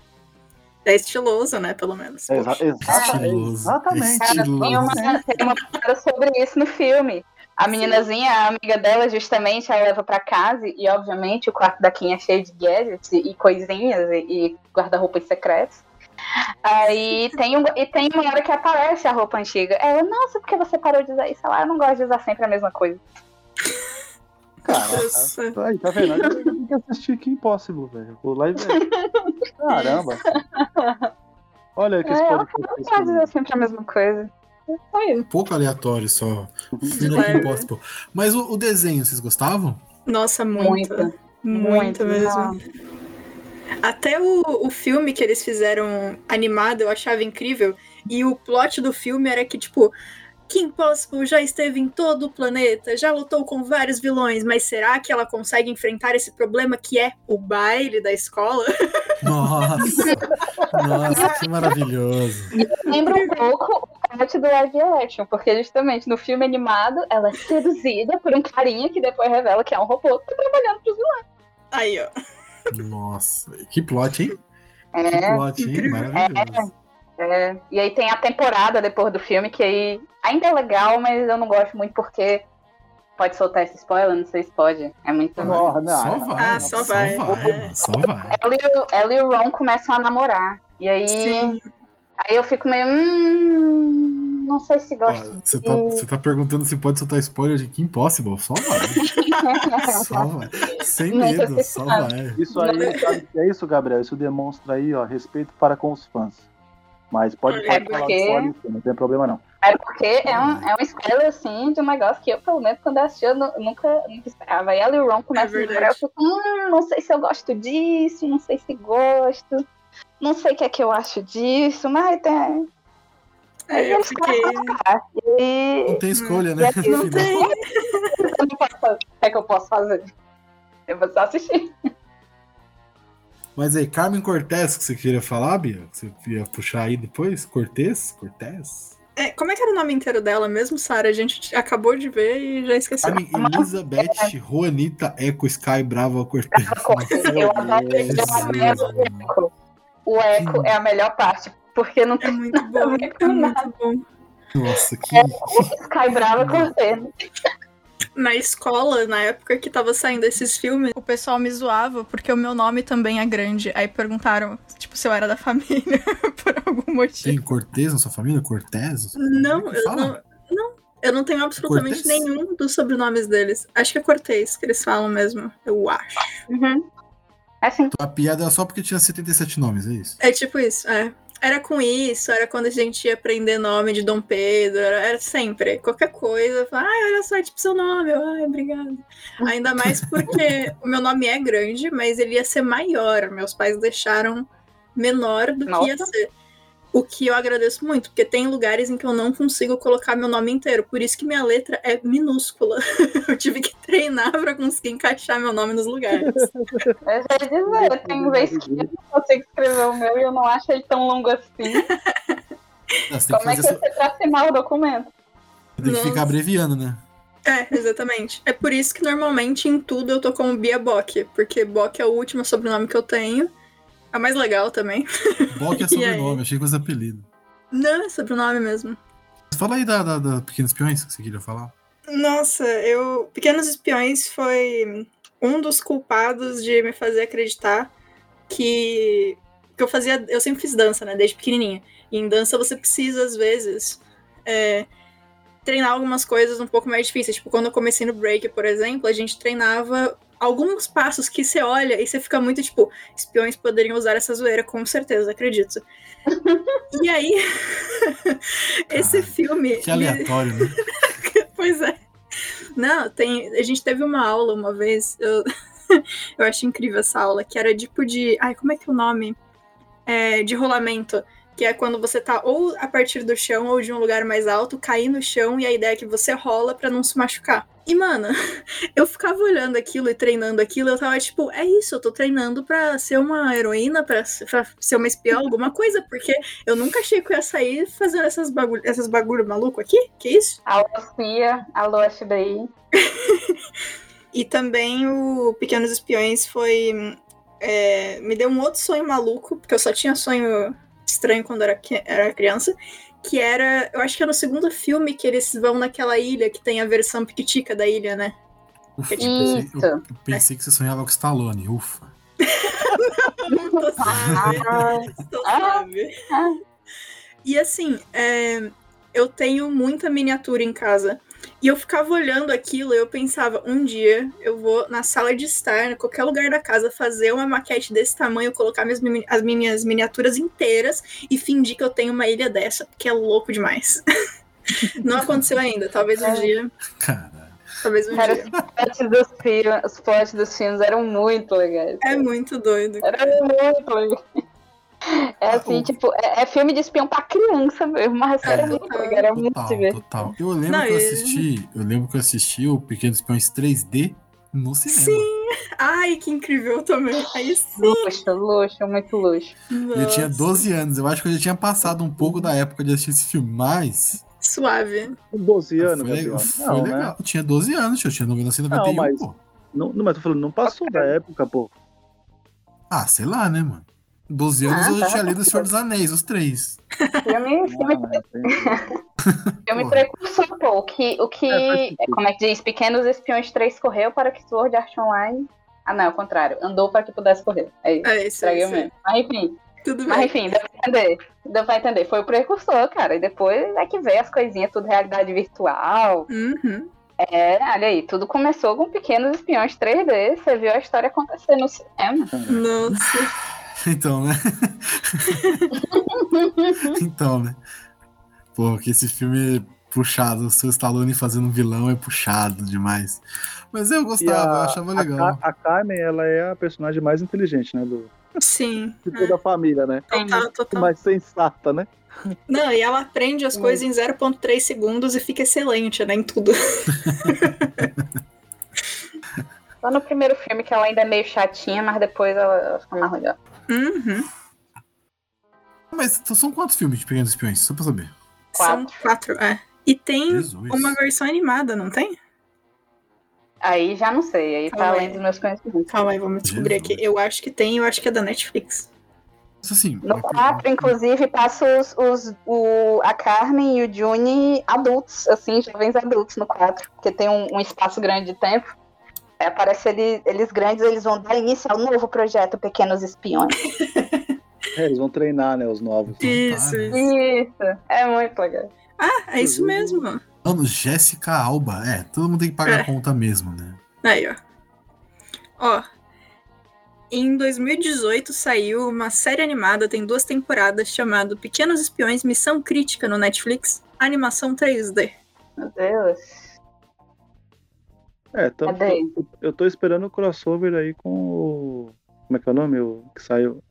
É estiloso, né? Pelo menos. exa Poxa. exata- Estiloso. exatamente. Cara, tem uma, tem uma parada sobre isso no filme. A meninazinha, a amiga dela, justamente, ela leva pra casa e, obviamente, o quarto da Kim é cheio de gadgets e coisinhas e, e guarda-roupas secretos. Aí tem, um, e tem uma hora que aparece a roupa antiga. Ela, nossa, por que você parou de usar isso? Ela, "Ah, eu não gosto de usar sempre a mesma coisa. Caraca. Nossa. Aí, tá vendo? Eu tenho que assistir que Impossible, velho. O live é... Caramba. Olha aí que esse É, ela não fez gosta de comigo. usar sempre a mesma coisa. Um pouco aleatório só. Impossible. Mas o, o desenho, vocês gostavam? Nossa, muito. Muito. Muito, mesmo. Não. Até o, o filme que eles fizeram animado eu achava incrível. E o plot do filme era que, tipo, Kim Possible já esteve em todo o planeta, já lutou com vários vilões, mas será que ela consegue enfrentar esse problema que é o baile da escola? Nossa! Nossa, que maravilhoso. Lembra um pouco o plot do live action, porque justamente no filme animado ela é seduzida por um carinha que depois revela que é um robô que tá trabalhando pros vilões. Aí, ó. Nossa, que plot, hein? Que É, plot, hein? Maravilhoso. é. E aí tem a temporada depois do filme, que aí ainda é legal, mas eu não gosto muito porque pode soltar esse spoiler, não sei se pode. É muito. Não, não, Só não. vai. Ah, só vai. vai. Só vai. Ela e, o, ela e o Ron começam a namorar. E aí, Sim. aí eu fico meio. Hum, não sei se gosto. Você tá, você tá perguntando se pode soltar spoiler de Kim Possible? Só vai. Só vai. Sem medo, só vai. Isso aí, sabe o que é isso, Gabriel? Isso demonstra aí, ó, respeito para com os fãs. Mas pode, É pode falar porque- sim, não tem problema não. É porque é um, é um spoiler, assim, de um negócio que eu, pelo menos, quando eu assisti, eu nu- nunca, nunca esperava. E ela e o Ron começam a verdade. namorar, eu fico, hum, não sei se eu gosto disso, não sei se gosto, não sei o que é que eu acho disso, mas tem... É, eu fiquei. E... Não tem escolha, né? e Não tem. O é que eu posso fazer? Eu vou só assistir. Mas aí, Carmen Cortez, que você queria falar, Bia? Que Você queria puxar aí depois? Cortez? Cortez? É, como é que era o nome inteiro dela mesmo, Sara? A gente acabou de ver e já esqueceu. Carmen Elizabeth Juanita Eco Sky Brava Cortez. Eu adoro eu adoro o eco. O eco é a melhor parte, porque não É tem muito bom, é muito bom. Nossa, que. Sky Brava cortando. Na escola, na época que tava saindo esses filmes, o pessoal me zoava porque o meu nome também é grande. Aí perguntaram, tipo, se eu era da família, por algum motivo. Tem Cortez na sua família? Cortez? Não, é eu não, não. Eu não tenho absolutamente Cortez? nenhum dos sobrenomes deles. Acho que é Cortez que eles falam mesmo, eu acho. Uhum. Assim, A piada era só porque tinha 77 nomes, é isso? É tipo isso, é. Era com isso, era quando a gente ia aprender nome de Dom Pedro, era, era sempre. Qualquer coisa, ai, olha só, é tipo seu nome, ai, obrigada. Ainda mais porque o meu nome é grande, mas ele ia ser maior. Meus pais deixaram menor do que ia Nossa. ser. O que eu agradeço muito, porque tem lugares em que eu não consigo colocar meu nome inteiro. Por isso que minha letra é minúscula. eu tive que treinar pra conseguir encaixar meu nome nos lugares. eu já ia dizer, tem vezes que eu não consigo escrever o meu e eu não acho ele tão longo assim. Como é que essa- você trata assinar o documento? tem que ficar abreviando, né? É, exatamente. É por isso que normalmente em tudo eu tô como Bia Bock, porque Bock é o último sobrenome que eu tenho. É o mais legal também. Bock é sobrenome, achei fosse apelido. Não, é sobrenome mesmo. Fala aí da, da, da Pequenos Peões que você queria falar. Nossa, eu. Pequenos Espiões foi um dos culpados de me fazer acreditar que. que eu fazia. Eu sempre fiz dança, né? Desde pequenininha. E em dança você precisa, às vezes, é, treinar algumas coisas um pouco mais difíceis. Tipo, quando eu comecei no break, por exemplo, a gente treinava alguns passos que você olha e você fica muito tipo, espiões poderiam usar essa zoeira, com certeza, acredito. e aí, esse filme. Que aleatório, né? Pois é. Não, tem. A gente teve uma aula uma vez, eu, eu acho incrível essa aula, que era tipo de. Ai, como é que é o nome? É, de rolamento. Que é quando você tá ou a partir do chão ou de um lugar mais alto, cair no chão e a ideia é que você rola pra não se machucar. E, mano, eu ficava olhando aquilo e treinando aquilo, eu tava tipo, é isso, eu tô treinando pra ser uma heroína, pra, ser- pra ser uma espiã, alguma coisa, porque eu nunca achei que eu ia sair fazendo essas bagulho, essas bagulho maluco aqui. Que isso? Alô, Cia, alô, FBI. E também o Pequenos Espiões foi. é, me deu um outro sonho maluco, porque eu só tinha sonho estranho quando era, era criança. Que era. Eu acho que é no segundo filme que eles vão naquela ilha que tem a versão piquitica da ilha, né? Ufa, É eu pensei, eu, eu pensei que você sonhava com Stallone, ufa. Tô suave, tô Ah. suave. Ah. E assim, é, eu tenho muita miniatura em casa. E eu ficava olhando aquilo e eu pensava, um dia eu vou na sala de estar, em qualquer lugar da casa, fazer uma maquete desse tamanho, colocar minhas, as minhas miniaturas inteiras e fingir que eu tenho uma ilha dessa, porque é louco demais. Não aconteceu ainda, talvez um dia. Caralho. Talvez um Cara, dia. os plots dos filmes, eram muito legais. É muito doido. Era muito legal. É assim, o- tipo, é, é filme de espião pra criança mesmo, mas É, era muito legal, era muito Total, divertido. total. Eu lembro Não, que eu assisti. Eu lembro que eu assisti o Pequenos Espiões 3D no cinema. Sim! Ai, que incrível também. Aí sim. Luxo, luxo, muito luxo. Eu tinha Nossa. 12 anos. Eu acho que eu já tinha passado um pouco da época de assistir esse filme, mas. Suave. Com 12 anos, foi, legal, foi Não, legal. né? Eu tinha 12 anos, tio. eu tinha 1991, Não, mas- pô. Não, não, mas tô falando, não passou da época, pô. Ah, sei lá, né, mano? 12 anos Ah, eu já tá. tinha lido O Senhor dos Anéis, os três. Filme, filme, Ah, filme precursor, pô. O que, o que É, como é que diz? Pequenos Espiões 3 correu para que Sword Art Online... Ah, não, é o contrário. Andou para que pudesse correr. É isso. É isso, é isso. mesmo. Mas enfim, Tudo mas bem. enfim, deu pra entender. Deu pra entender. Foi o precursor, cara. E depois é que veio as coisinhas, tudo realidade virtual. Uhum. É, olha aí, tudo começou com pequenos espiões 3D. Você viu a história acontecer no cinema. Nossa. Então, né? então, né? Pô, que esse filme é puxado, o seu Stallone fazendo um vilão é puxado demais. Mas eu gostava, eu a, achava a legal. Ca- a Carmen, ela é a personagem mais inteligente, né? Do, Sim. de toda a família, né? Total, total. Mais sensata, né? Não, e ela aprende as coisas em 0.3 segundos e fica excelente, né? Em tudo. Só no primeiro filme que ela ainda é meio chatinha, mas depois ela, ela fica mais legal. Uhum. Mas são quantos filmes de Pequenos Espiões? Só pra saber. São quatro, é. E tem Jesus. uma versão animada, não tem? Aí já não sei, aí tá Calma além aí. dos meus conhecimentos. Calma aí, vamos descobrir Jesus. aqui. Eu acho que tem, eu acho que é da Netflix. Assim. No é- 4, inclusive, passa os, os- o, a Carmen e o Juni adultos, assim, jovens adultos no 4, porque tem um, um espaço grande de tempo. Aí aparece ele- eles grandes, eles vão dar início ao novo projeto Pequenos Espiões. É, eles vão treinar, né? Os novos. Isso, isso. Isso, é muito legal. Ah, é isso mesmo. Mano, Jéssica Alba. É, todo mundo tem que pagar É. a conta mesmo, né? Aí, ó. Ó. Em 2018 saiu uma série animada, tem duas temporadas, chamado Pequenos Espiões Missão Crítica no Netflix, animação 3D. Meu Deus. É, tam- Cadê? eu, eu tô esperando o crossover aí com o. Como é que é o nome? O que saiu?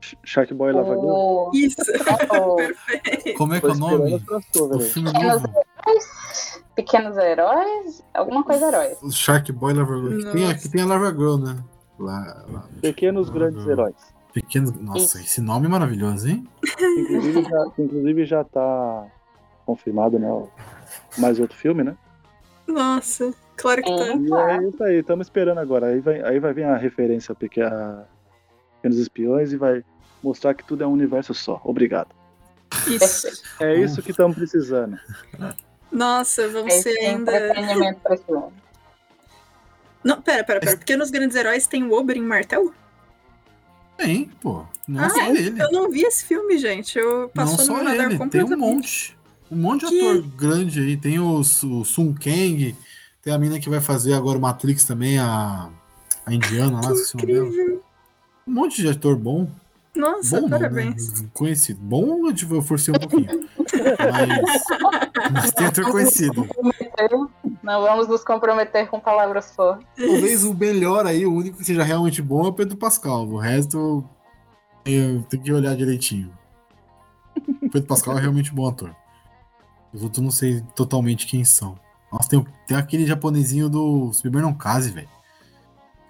Sh- Shark Boy Lava Girl? O... Isso. o Perfeito. Como é que é o nome? o filme Pequenos novo. Heróis? Pequenos Heróis? Alguma coisa heróis. O Shark Boy Lava Girl. Que tem, tem a Lava Girl, né? Lá, lá. Pequenos Grandes Heróis. Pequenos. Nossa, esse nome é maravilhoso, hein? Inclusive já, inclusive já tá confirmado, né? Mais outro filme, né? Nossa, claro que tá. E é isso aí, estamos esperando agora. Aí vai, aí vai vir a referência a Peque- a Pequenos Espiões e vai mostrar que tudo é um universo só. Obrigado. Isso. É isso que estamos precisando. Nossa, vamos Esse ser é ainda. Não, pera, pera, pera. Pequenos Grandes Heróis tem o Oberyn Martel? Tem, pô. Não Ah, só ele. Eu não vi esse filme, gente. Eu Não passou no só ele. Tem um monte. Um monte de Que- ator grande aí. Tem o, o Sun Kang. Tem a mina que vai fazer agora o Matrix também, a, a indiana lá, nome dela. Incrível. Um monte de ator bom. Nossa, Bom não, parabéns. né? Conhecido. Bom, eu forcei um pouquinho. mas, mas tem ator conhecido. Não vamos nos comprometer com palavras fortes. Talvez o melhor aí, o único que seja realmente bom é o Pedro Pascal. O resto eu tenho que olhar direitinho. O Pedro Pascal é realmente um bom ator. Os outros eu não sei totalmente quem são. Nossa, tem, tem aquele japonesinho do Beber Não Case, velho.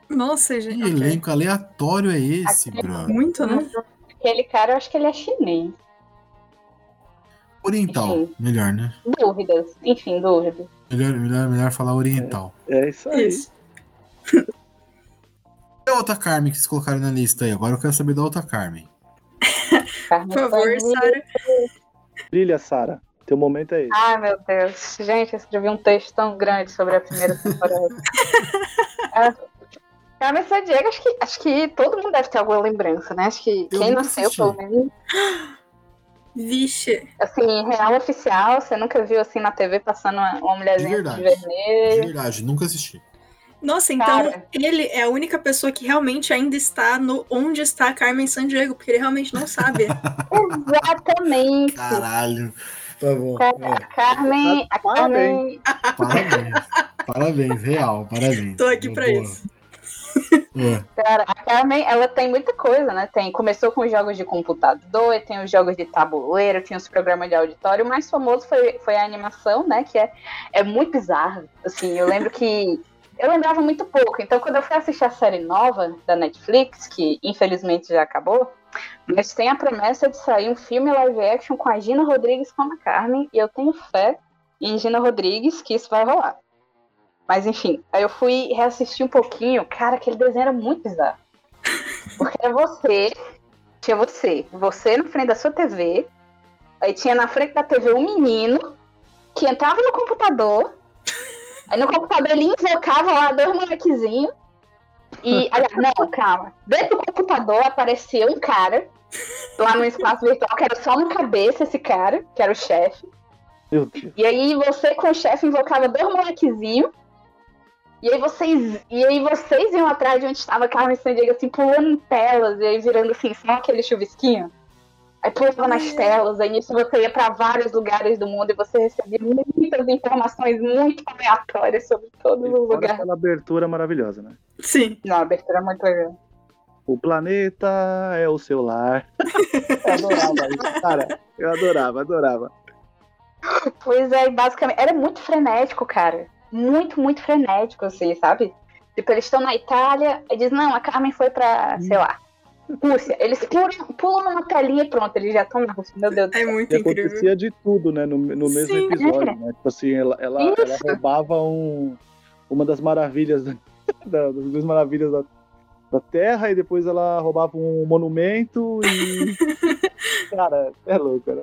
Nossa, Que gente. ok. elenco aleatório é esse, brother? Muito, né? Aquele cara, eu acho que ele é chinês. Oriental, melhor, né? Dúvidas. Enfim, dúvidas. Melhor, melhor, melhor falar oriental. É isso aí. Isso. E a outra Carmen que vocês colocaram na lista aí? Agora eu quero saber da outra Carmen. Por favor. Sara. Brilha, Sara. Teu momento é esse. Ai, meu Deus. Gente, eu escrevi um texto tão grande sobre a primeira temporada. Ah, Carmen Sandiego, acho que, acho que todo mundo deve ter alguma lembrança, né? Acho que Eu quem nasceu, assisti. pelo menos, Vixe. assim, real oficial, você nunca viu assim na TV passando uma, uma mulherzinha de, verdade. vermelho. De verdade, nunca assisti. Nossa, então Cara. ele é a única pessoa que realmente ainda está no onde está a Carmen Sandiego, porque ele realmente não sabe. Exatamente. Caralho. Tá bom. A Carmen, a Carmen, Parabéns. Parabéns, real, parabéns. Tô aqui pra Boa. isso. É. Cara, a Carmen, ela tem muita coisa, né? Tem, começou com os jogos de computador, tem os jogos de tabuleiro, tinha os programas de auditório. O mais famoso foi, foi a animação, né? Que é, é muito bizarro. Assim, eu lembro que. Eu lembrava muito pouco. Então, quando eu fui assistir a série nova da Netflix, que infelizmente já acabou, mas tem a promessa de sair um filme live action com a Gina Rodrigues como a Carmen, e eu tenho fé em Gina Rodrigues que isso vai rolar. Mas enfim, aí eu fui reassistir um pouquinho. Cara, aquele desenho era muito bizarro. Porque era você, tinha você, você na frente da sua TV, aí tinha na frente da TV um menino que entrava no computador, aí no computador ele invocava lá dois molequezinhos, e, aliás, não, calma, dentro do computador aparecia um cara, lá no espaço virtual, que era só uma cabeça esse cara, que era o chefe, e aí você com o chefe invocava dois molequezinhos. E aí vocês, e aí vocês iam atrás de onde estava a Carmen Sandiego, assim, pulando telas, e aí virando assim, só aquele chuvisquinho. Aí pulava nas telas, aí nisso você ia pra vários lugares do mundo e você recebia muitas informações muito aleatórias sobre todos os lugares. aquela abertura maravilhosa, né? Sim. Não, a abertura é muito legal. O planeta é o seu lar. Eu adorava isso, cara. Eu adorava, adorava. Pois é, basicamente, era muito frenético, cara. Muito, muito frenético, assim, sabe? Tipo, eles estão na Itália, e diz, não, a Carmen foi pra, sei lá, Rússia. Eles pulam, pulam uma telinha e pronto, eles já estão na Rússia. Meu Deus do É céu. muito E incrível. acontecia de tudo, né? No, no mesmo Sim. episódio, né? Tipo assim, ela, ela, ela roubava um, uma das maravilhas da, da- das duas maravilhas da, da Terra e depois ela roubava um monumento e. cara, é louco, né?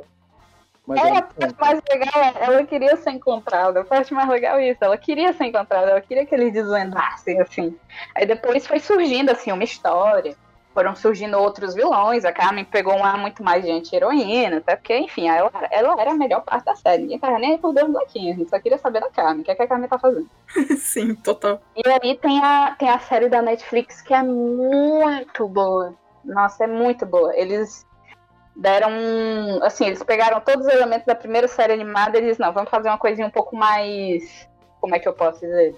Mas É, a ela- parte mais legal é, ela queria ser encontrada. A parte mais legal é isso, ela queria ser encontrada, ela queria que eles desvendassem, assim. Aí depois foi surgindo, assim, uma história. Foram surgindo outros vilões, a Carmen pegou um ar muito mais de anti-heroína, até porque, enfim, ela, ela era a melhor parte da série. Ninguém tava nem aí por dois bloquinhos, a gente só queria saber da Carmen, o que, é que a Carmen tá fazendo. Sim, total. E aí tem a, tem a série da Netflix que é muito boa. Nossa, é muito boa. Eles deram. Assim, eles pegaram todos os elementos da primeira série animada e eles, não, vamos fazer uma coisinha um pouco mais. Como é que eu posso dizer?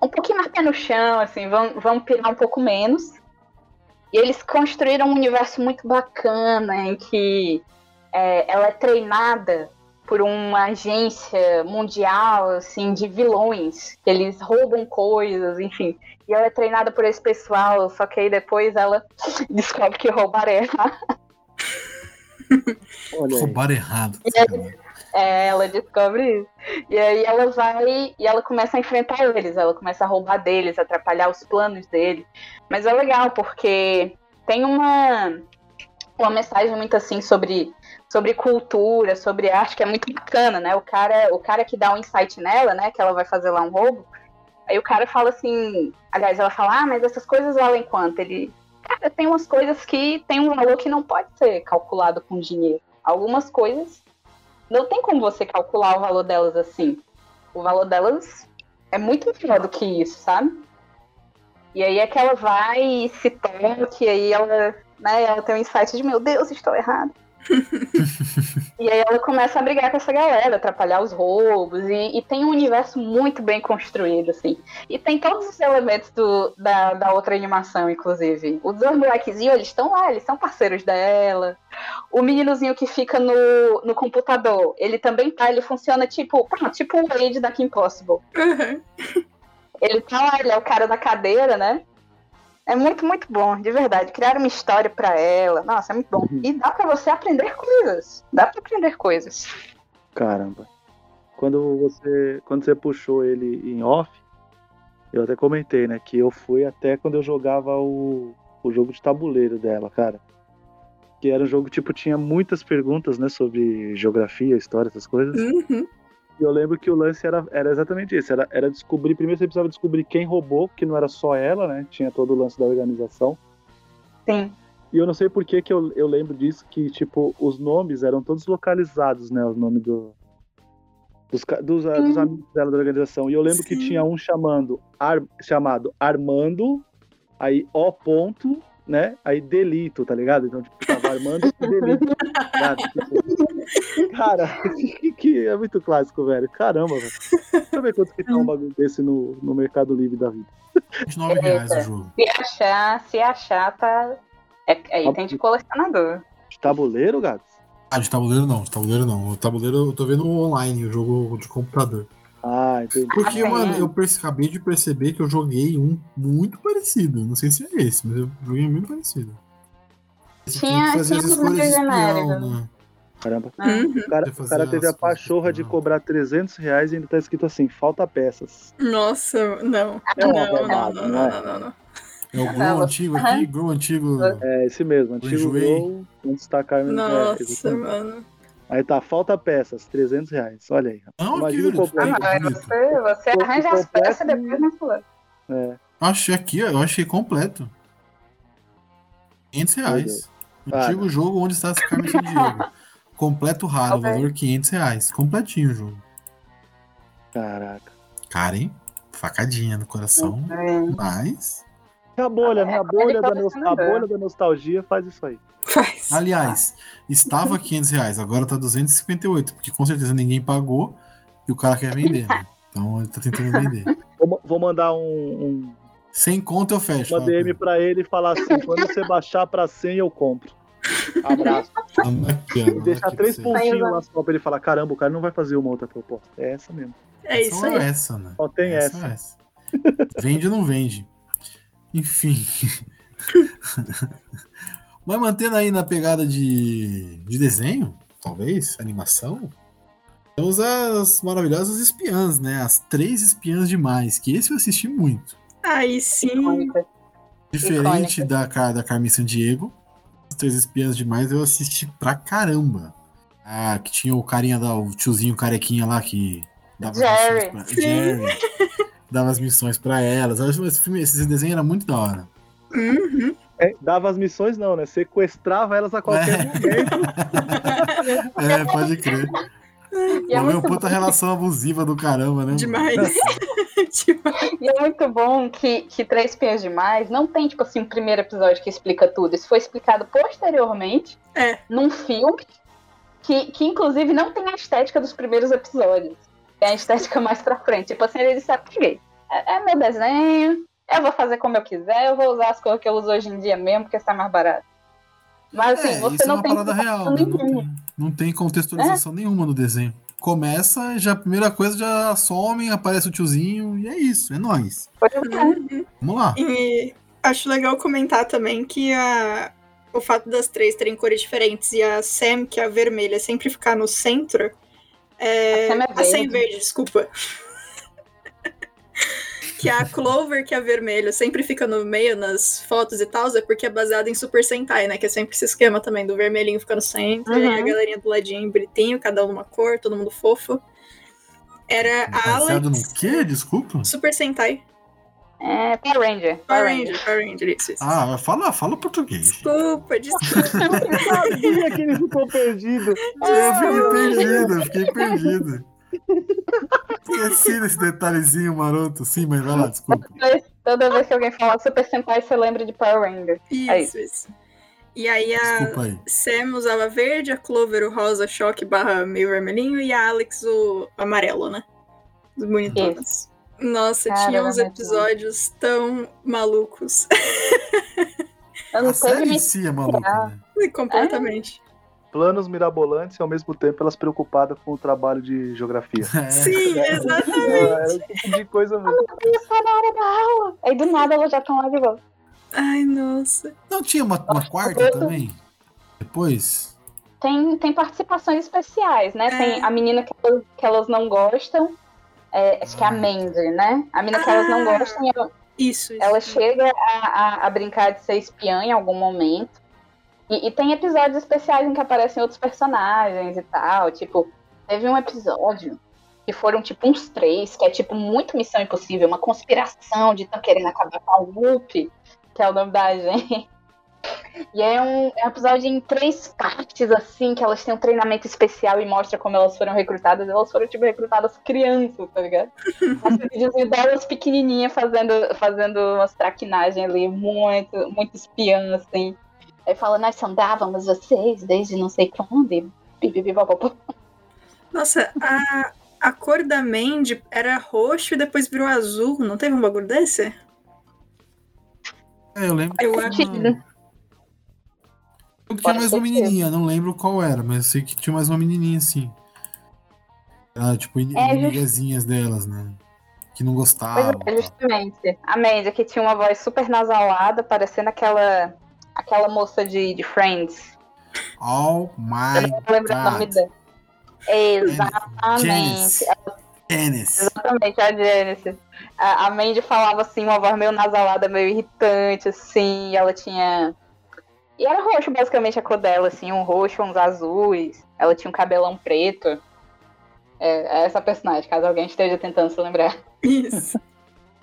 Um pouquinho mais pé no chão, assim, vamos, vamos pirar um pouco menos. E eles construíram um universo muito bacana em que é, ela é treinada por uma agência mundial, assim, de vilões, que eles roubam coisas, enfim. E ela é treinada por esse pessoal, só que aí depois ela descobre que roubar é errado. Roubaram errado. É, ela descobre isso. E aí ela vai e ela começa a enfrentar eles, ela começa a roubar deles, atrapalhar os planos deles. Mas é legal, porque tem uma, uma mensagem muito assim sobre, sobre cultura, sobre arte, que é muito bacana, né? O cara, o cara que dá um insight nela, né? Que ela vai fazer lá um roubo. Aí o cara fala assim, aliás, ela fala, ah, mas essas coisas valem quanto? Ele, cara, tem umas coisas que tem um valor que não pode ser calculado com dinheiro. Algumas coisas não tem como você calcular o valor delas assim. O valor delas é muito maior do que isso, sabe? E aí é que ela vai e se toca, e aí ela, né, ela tem um insight de meu Deus, estou errado. E aí ela começa a brigar com essa galera, atrapalhar os roubos, e, e tem um universo muito bem construído, assim. E tem todos os elementos do, da, da outra animação, inclusive. Os dois molequezinhos, eles estão lá, eles são parceiros dela. O meninozinho que fica no, no computador, ele também tá, ele funciona tipo, tipo o Wade da Kim Possible. Uhum. Ele tá lá, ele é o cara da cadeira, né? É muito, muito bom, de verdade. Criaram uma história pra ela. Nossa, é muito bom. E dá pra você aprender coisas. Dá pra aprender coisas. Caramba. Quando você, quando você puxou ele em off, eu até comentei, né? Que eu fui até quando eu jogava o, o jogo de tabuleiro dela, cara. Que era um jogo, tipo, tinha muitas perguntas, né? Sobre geografia, história, essas coisas. Uhum. E eu lembro que o lance era, era exatamente isso. Era, era descobrir. Primeiro você precisava descobrir quem roubou, que não era só ela, né? Tinha todo o lance da organização. Sim. E eu não sei por que, que eu, eu lembro disso, que, tipo, os nomes eram todos localizados, né? Os nomes do, dos, dos, ah, dos amigos dela da organização. E eu lembro que Sim. tinha um chamando, Ar- chamado Armando, aí O ponto, né? Aí Delito, tá ligado? Então, tipo, tava Armando e Delito. tá? Tipo, cara, que, que é muito clássico, velho. Caramba, velho. Deixa eu ver quanto que tá um bagulho desse no, no Mercado Livre da vida. 29 reais o jogo. Se achar, se achar, tá. É, é item de colecionador. De tabuleiro, gato? Ah, de tabuleiro não, de tabuleiro não. O tabuleiro eu tô vendo online, o jogo de computador. Ah, entendi. Porque, Ah, mano, é. eu acabei de perceber que eu joguei um muito parecido. Não sei se é esse, mas eu joguei um muito parecido. Esse Tinha- fazia tinha as espião, genéricos. né? Caramba. Uhum. O cara, Você o cara teve a coisas pachorra de cobrar 300 reais e ainda tá escrito assim, falta peças. Nossa, não. É não, não, não, não não, é? não, não. É o Grow você- antigo aqui, Grow antigo. É esse mesmo, antigo. Grow, Carmen. é, Nossa, exatamente. mano. Aí tá, falta peças, 300 reais. Olha aí. Não, Imagina aqui, o completo. Ah, você, você arranja as completo- peças depois não fala. É, Achei aqui, ó, eu achei completo. 500 reais. Ah, Antigo jogo onde está a Carmen Sandiego. Completo raro, Ok. valor 500 reais. Completinho o jogo. caraca. Cara, hein? Facadinha no coração. É. Mas. A bolha, né? A bolha, da, a bolha da nostalgia faz isso aí. Faz. Aliás, estava 500 reais, agora tá 258, porque com certeza ninguém pagou e o cara quer vender. né? Então ele tá tentando vender. Vou, vou mandar um, um- Sem conta eu fecho. uma DM pra ele e falar assim: quando você baixar pra 100, eu compro. Abraço. E manda deixar três pontinhos lá só pra ele falar: caramba, o cara não vai fazer uma outra proposta. É essa mesmo. É isso Só aí. essa, né? Só tem Essa essa. ou essa. Vende ou não vende? Enfim. Mas mantendo aí na pegada de, de desenho, talvez, animação, temos as maravilhosas espiãs, né? As três espiãs demais, que esse eu assisti muito. Aí sim. Diferente Icônica. da, da Carmen Sandiego, as três espiãs demais eu assisti pra caramba. Ah, que tinha o carinha da, o tiozinho carequinha lá que dava Jerry. pra, Sim. Jerry, dava as missões pra elas. Esse, filme, esse desenho era muito da hora. Uhum. É, dava as missões, não, né? Sequestrava elas a qualquer É. momento. É, pode crer. E é, meu, puta relação abusiva do caramba, né? Demais. Demais. e é muito bom que, que Três Pias Demais não tem, tipo assim, um primeiro episódio que explica tudo. Isso foi explicado posteriormente É. num filme que, que, inclusive, não tem a estética dos primeiros episódios. Tem a estética mais pra frente. Tipo assim, ele disse, ah, peguei. É, é meu desenho, eu vou fazer como eu quiser, eu vou usar as coisas que eu uso hoje em dia mesmo, porque está mais barato. Mas assim, É, você isso é não uma tem parada real, né? Não tem, não tem contextualização nenhuma no desenho. Começa, já a primeira coisa já some, aparece o tiozinho, e é isso, é nóis. Uhum. Vamos lá. E acho legal comentar também que a, o fato das três terem cores diferentes e a Sam, que é a vermelha, sempre ficar no centro. É, A é Sam verde. desculpa. que a Clover, que é a vermelha, sempre fica no meio nas fotos e tal, é porque é baseada em Super Sentai, né? Que é sempre esse esquema também do vermelhinho ficar no centro e a Uhum. galerinha do ladinho bonitinho, cada um uma cor, todo mundo fofo. Era a Baseado Alex. no quê? Desculpa. Super Sentai. É Power Ranger. Power Ranger, Power Ranger, isso, isso. Ah, fala, fala português. Desculpa, desculpa. Eu sabia que ele ficou perdido. Eu fiquei perdido, eu fiquei perdido. Esqueci desse detalhezinho maroto. Sim, mas vai lá, desculpa. Toda vez- que alguém fala Super Sentai, você lembra de Power Ranger. É Isso, isso. E aí a aí. Sam usava verde, a Clover o rosa, choque barra meio vermelhinho, e a Alex o amarelo, né? Os bonitonas. Nossa, Cara, tinha uns episódios tão malucos. Eu não A sei série me em si é maluca, né? Completamente. Planos mirabolantes e ao mesmo tempo elas preocupadas com o trabalho de geografia. É. Sim, exatamente. É, esse tipo de coisa mesmo. Só na hora da aula. Aí do nada elas já estão lá de volta. Ai, nossa. Não tinha uma, uma quarta também? Depois? Tem, tem participações especiais, né? É. Tem a menina que que elas não gostam. É, acho que é a Ah. Mandy, né? A menina que elas não Ah. gostam, ela, Isso, isso. ela chega a, a, a brincar de ser espiã em algum momento. E, e tem episódios especiais em que aparecem outros personagens e tal. Tipo, teve um episódio que foram tipo uns três, que é tipo muito Missão Impossível, uma conspiração de estão querendo acabar com a Whoop, que é o nome da gente. E é um, é um episódio em três partes, assim, que elas têm um treinamento especial e mostra como elas foram recrutadas. Elas foram, tipo, recrutadas crianças, tá ligado? Um videozinho delas pequenininha fazendo, fazendo umas traquinagens ali, muito, muito espiã, assim. Aí fala, nós sondávamos vocês desde não sei quando. e. Nossa, a, a cor da Mandy era roxo e depois virou azul. Não teve um bagulho desse? É, eu lembro. Eu que acho. Eu tinha mais uma menininha, não lembro qual era, mas eu sei que tinha mais uma menininha assim. Era tipo in- É, inimigazinhas delas, né? Que não Pois gostavam. é, justamente. A Mandy, que tinha uma voz super nasalada, parecendo aquela, aquela moça de, de Friends. Oh Eu my não lembro o nome god. dela. Exatamente. Janice. Exatamente, a Janice. A, a Mandy falava assim, uma voz meio nasalada, meio irritante, assim, ela tinha. E era roxo, basicamente, a cor dela, assim, um roxo, uns azuis. Ela tinha um cabelão preto. É, é essa personagem, caso alguém esteja tentando se lembrar. Isso.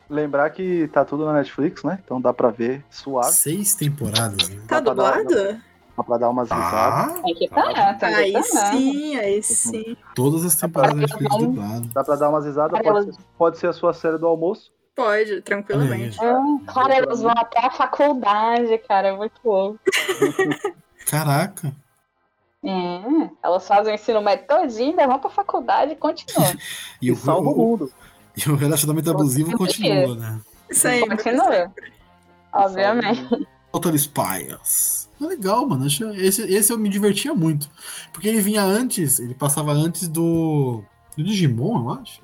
Lembrar que tá tudo na Netflix, né? Então dá pra ver suave, Seis temporadas, né? Tá dublado? dá pra dar umas risadas. Tá. Tem que tá, tem que Aí tá. sim, aí sim. Todas as temporadas da Netflix dubladas. Dá pra dar umas risadas, pode ser, pode ser a sua série do almoço. Pode, tranquilamente. Hum, cara, elas vão até a faculdade, cara. É muito louco. Caraca. É, elas fazem o ensino médio todinho, ainda vão pra faculdade e continuam. E E o, salva o mundo. e o relacionamento abusivo continua, né? Sempre. Continua. Obviamente. Total Spies. É legal, mano. Esse, esse eu me divertia muito. Porque ele vinha antes, ele passava antes do. Do Digimon, eu acho.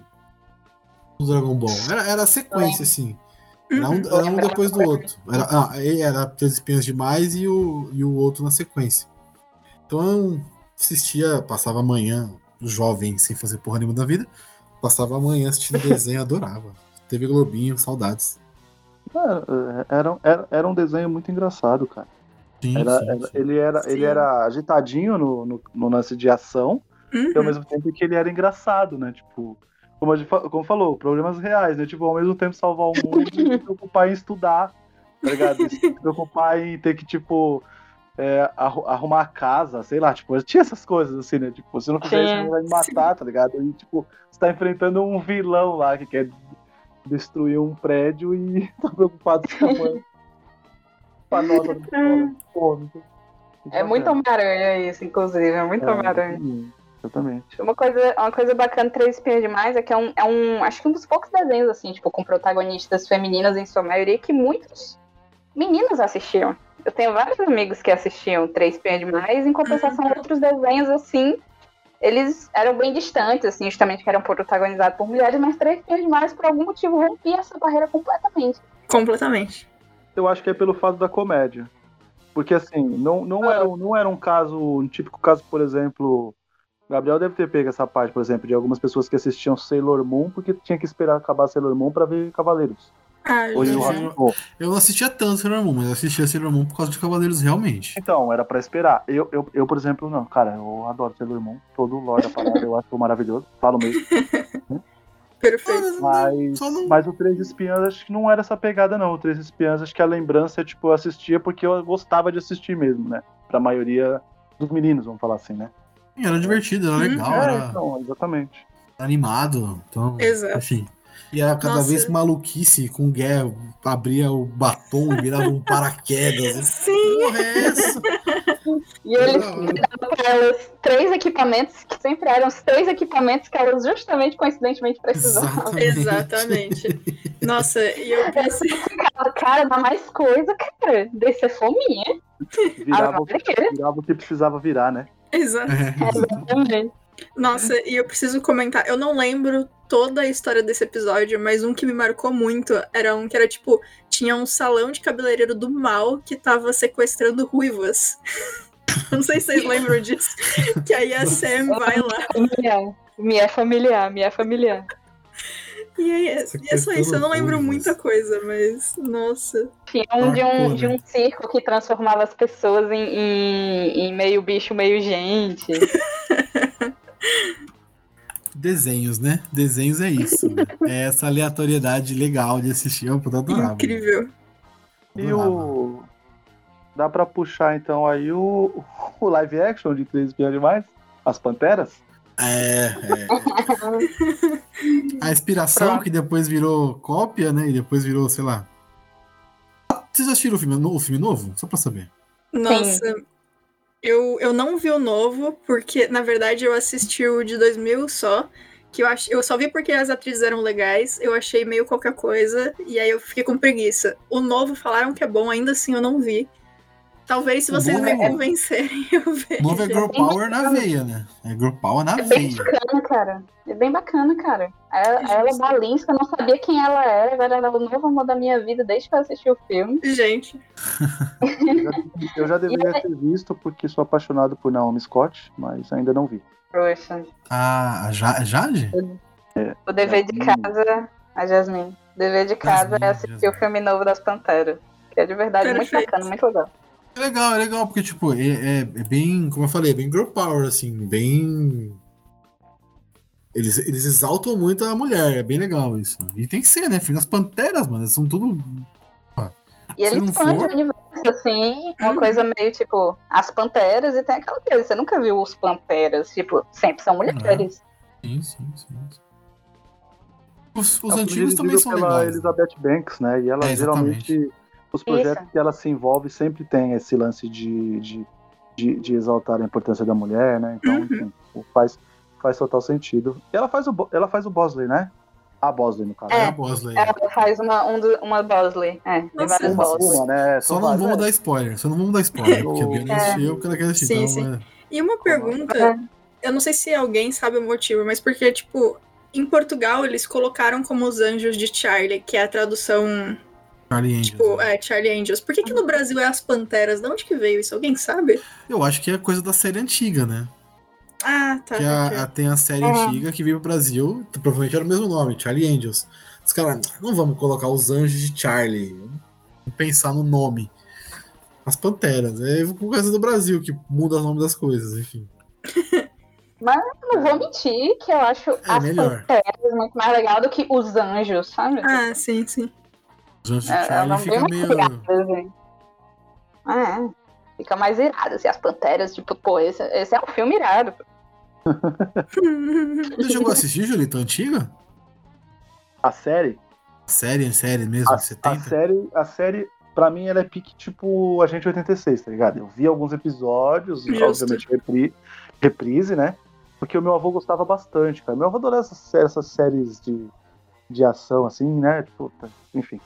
Do Dragon Ball. Era, era a sequência, assim. Era um, era um depois do outro. Era, ah, era Três Espinhas Demais e o, e o outro na sequência. Então eu assistia, passava amanhã, jovem, sem fazer porra nenhuma da vida. Passava amanhã assistindo desenho, adorava. TV Globinho, saudades. Era, era, era, era um desenho muito engraçado, cara. Sim, Era- sim, era- sim. ele, era, ele era agitadinho no, no, no lance de ação, e ao Uhum. mesmo tempo que ele era engraçado, né? Tipo, como, gente, como falou, problemas reais, né? Tipo, ao mesmo tempo salvar o mundo e se preocupar em estudar, tá ligado? Se preocupar em ter que, tipo, é, arru- arrumar a casa, sei lá, tipo, tinha essas coisas assim, né? Tipo, se não fizer isso, ele vai me matar, tá ligado? E, tipo, você tá enfrentando um vilão lá que quer destruir um prédio e tá preocupado com a mãe. Com a nota do escola. Pô, muito- É muito Homem-Aranha isso, inclusive. É muito É, Homem-Aranha. Exatamente. Uma coisa, uma coisa bacana de Três Espinhas Demais é que é um, é um. Acho que um dos poucos desenhos, assim, tipo, com protagonistas femininas em sua maioria, que muitos meninos assistiam. Eu tenho vários amigos que assistiam Três Espinhas Demais, em compensação, outros desenhos, assim, eles eram bem distantes, assim, justamente que eram protagonizados por mulheres, mas Três Espinhas Demais, por algum motivo, rompia essa barreira completamente. Completamente. Eu acho que é pelo fato da comédia. Porque assim, não, não, Ah. era, não era um caso, um típico caso, por exemplo. Gabriel deve ter pego essa parte, por exemplo, de algumas pessoas que assistiam Sailor Moon porque tinha que esperar acabar Sailor Moon pra ver Cavaleiros. Ah, Hoje eu Eu não assistia tanto Sailor Moon, mas eu assistia Sailor Moon por causa de Cavaleiros realmente. Então, era pra esperar. Eu, eu, eu, por exemplo, não, cara, eu adoro Sailor Moon, todo o lore da parada, eu acho maravilhoso, falo mesmo. perfeito. Mas, Só não- mas o Três Espiãs acho que não era essa pegada, não. O Três Espiãs, acho que a lembrança é, tipo, eu assistia porque eu gostava de assistir mesmo, né? Pra maioria dos meninos, vamos falar assim, né? Era divertido, era legal, é, era então, exatamente. animado. Então, Exato. enfim. E era cada Nossa. vez maluquice com guerra, abria o batom e virava um paraquedas. Sim, Porra, é essa? E eles davam pra elas três equipamentos, que sempre eram os três equipamentos que elas justamente, coincidentemente, precisavam. Exatamente. exatamente. Nossa, e eu pensei. Cara, dá mais coisa, cara. Desse é fominha. Virava, que- virava o que precisava virar, né? Exato. É, Exatamente. Nossa, e eu preciso comentar. Eu não lembro toda a história desse episódio, mas um que me marcou muito era um que era tipo: tinha um salão de cabeleireiro do mal que tava sequestrando ruivas. não sei se vocês lembram disso. Que aí a Sam vai lá. Familiar. Me é familiar, me é familiar. E é, e é só isso. Eu não lembro Ruivas. muita coisa, mas. Nossa. Tinha um de, um de né? um circo que transformava as pessoas em, em, em meio bicho, meio gente. Desenhos, né? Desenhos é isso. né? É essa aleatoriedade legal de assistir. Eu adorava. Incrível. E o. Dá pra puxar então aí o, o live action de Três Espiãs Demais? As Panteras? É, é. A inspiração Pronto. que depois virou cópia, né? E depois virou, sei lá. Vocês assistiram o filme, no- o filme novo? Só pra saber. Nossa. Eu, eu não vi o novo, porque, na verdade, eu assisti o de 2000 só. Que eu, ach... eu só vi porque as atrizes eram legais, eu achei meio qualquer coisa, e aí eu fiquei com preguiça. O novo falaram que é bom, ainda assim eu não vi. Talvez se vocês me é- convencerem, eu vejo. Novo é Girl Power na veia, né? É Girl Power na É bem veia. bacana, cara. É bem bacana, cara. Ela, ela Balinska, eu não sabia quem ela era, agora ela é o novo amor da minha vida desde que eu assisti o filme. Gente, Eu já deveria ter visto porque sou apaixonado por Naomi Scott, mas ainda não vi. Poxa. Ah, a Ja- Jade? O dever de casa, a Jasmine. O dever de casa Jasmine, é assistir Jasmine. o filme novo das Panteras. Que é de verdade muito Perfeito. bacana, muito legal. É legal, é legal, porque, tipo, é, é- é bem, como eu falei, é bem Girl Power, assim, bem. Eles, eles exaltam muito a mulher, é bem legal isso. E tem que ser, né? Filho, as panteras, mano, eles são tudo. E Se ele não for- o universo, assim, uma Uhum. coisa meio tipo, as panteras, e tem aquela coisa, você nunca viu os panteras, tipo, sempre são mulheres. Sim, sim, sim. sim. Os, os É antigos também são pela legais. Elizabeth Banks, né? E ela É, geralmente. Os projetos que ela se envolve sempre tem esse lance de, de, de, de exaltar a importância da mulher, né? Então, Uhum. enfim, faz, faz total sentido. E ela faz o, ela faz o Bosley, né? A Bosley, no caso. É É. a Bosley. Ela faz uma, um do- uma Bosley. É, tem Nossa, várias Uma, Bosley. uma, né? Só não vamos né? dar spoiler. Só não vamos dar spoiler. Porque a É. Biana assistiu, porque ela quer assistir. Sim, então, sim. é- E uma pergunta, eu não sei se alguém sabe o motivo, mas porque, tipo, em Portugal eles colocaram como os anjos de Charlie, que é a tradução, Charlie Angels. tipo, né? é, Charlie Angels. Por que, que no Brasil é as panteras? De onde que veio isso? Alguém sabe? Eu acho que é coisa da série antiga, né? Ah, tá. que a- a- tem a série É. antiga que veio pro Brasil, provavelmente era o mesmo nome, Charlie Angels. Os caras, não vamos colocar os anjos de Charlie. Vamos pensar no nome. As Panteras. É por causa do Brasil que muda o nome das coisas, enfim. Eu não vou mentir que eu acho as melhor. panteras muito mais legal do que os anjos, sabe? Ah, sim, sim. Os anjos de É, Charlie fica meio. iradas, hein? É, fica mais irado. Assim, as panteras, tipo, pô, esse, esse é um filme irado. Você chegou a assistir, Julito? Antiga? A série, Série, série mesmo, a, de 70? a série, a série, pra mim, ela é pique tipo Agente 86, tá ligado? Eu vi alguns episódios, Justo. obviamente repri, reprise, né? Porque o meu avô gostava bastante, cara. Meu avô adorava essas, essas séries de, de ação, assim, né? Puta, enfim.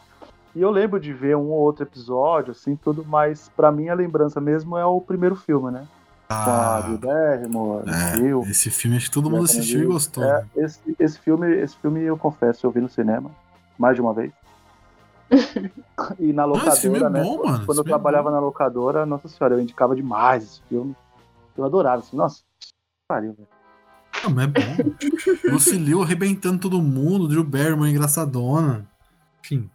E eu lembro de ver um ou outro episódio, assim, tudo, mas pra mim a lembrança mesmo é o primeiro filme, né? Com a Ah, Drew Barrymore, é, esse filme acho que todo mundo Né, assistiu e gostou. É, né? esse, esse filme, esse filme eu confesso, eu vi no cinema mais de uma vez. e na locadora, esse filme é né? bom, mano, Quando eu é trabalhava bom. na locadora, nossa senhora, eu indicava demais esse filme. Eu adorava, assim, nossa, que pariu, velho. Ah, mas é bom. Lucy Liu arrebentando todo mundo, Drew Barrymore engraçadona. Enfim.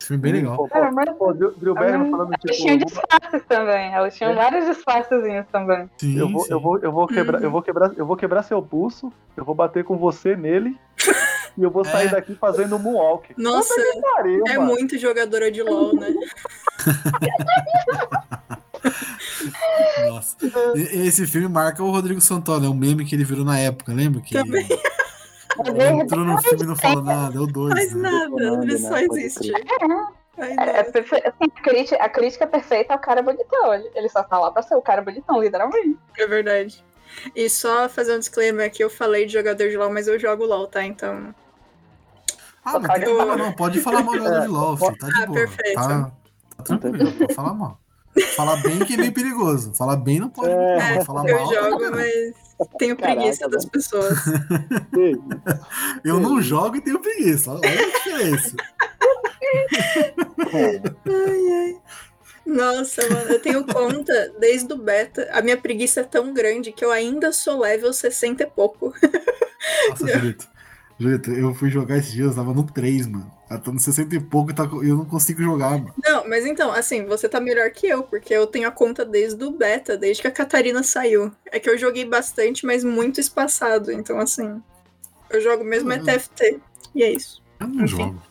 Esse filme é bem legal. Pô, É, mas pô, Drew, Drew Barrymore falando elas tinham tipo, disfarces também. Elas tinham É. vários disfarcezinhos também. Sim, eu vou, sim. eu vou, eu vou quebrar, eu vou quebrar, eu vou quebrar seu pulso, eu vou bater com você nele e eu vou sair É. daqui fazendo um moonwalk. Nossa, Pariu, é mano. muito jogadora de LOL, né? Nossa. Esse filme marca o Rodrigo Santoro, é um meme que ele virou na época, lembra? Que Também. Ele entrou no filme e não falou nada, é o dois. Faz né? nada, ele né? só existe. É, é assim, a, crítica, a crítica perfeita é o cara bonitão. Ele, ele só tá lá pra ser o cara bonitão, literalmente. É verdade. E só fazer um disclaimer aqui, eu falei de jogador de LOL, mas eu jogo LOL, tá? Então. Ah, mas tem que falar, não, pode falar mal do É, de LOL, filho, tá de Ah, boa. perfeito. Tá, tá tranquilo, pode falar mal. Falar bem que é meio perigoso. Falar bem não pode. É, não, falar eu mal. tá jogo, mas tenho Caraca, preguiça das pessoas. Eu não jogo e tenho preguiça. Olha a diferença. Ai, ai. Nossa, mano, eu tenho conta desde o beta. A minha preguiça é tão grande que eu ainda sou level 60 e pouco. Nossa, Julito. Julito, eu fui jogar esses dias, eu tava no 3, mano. Eu tô no 60 e pouco e tá eu não consigo jogar, mano. Não, mas então, assim, você tá melhor que eu, porque eu tenho a conta desde o beta, desde que a Catarina saiu. É que eu joguei bastante, mas muito espaçado. Então, assim, eu jogo mesmo é Uhum. TFT. E é isso. Eu não Enfim. jogo.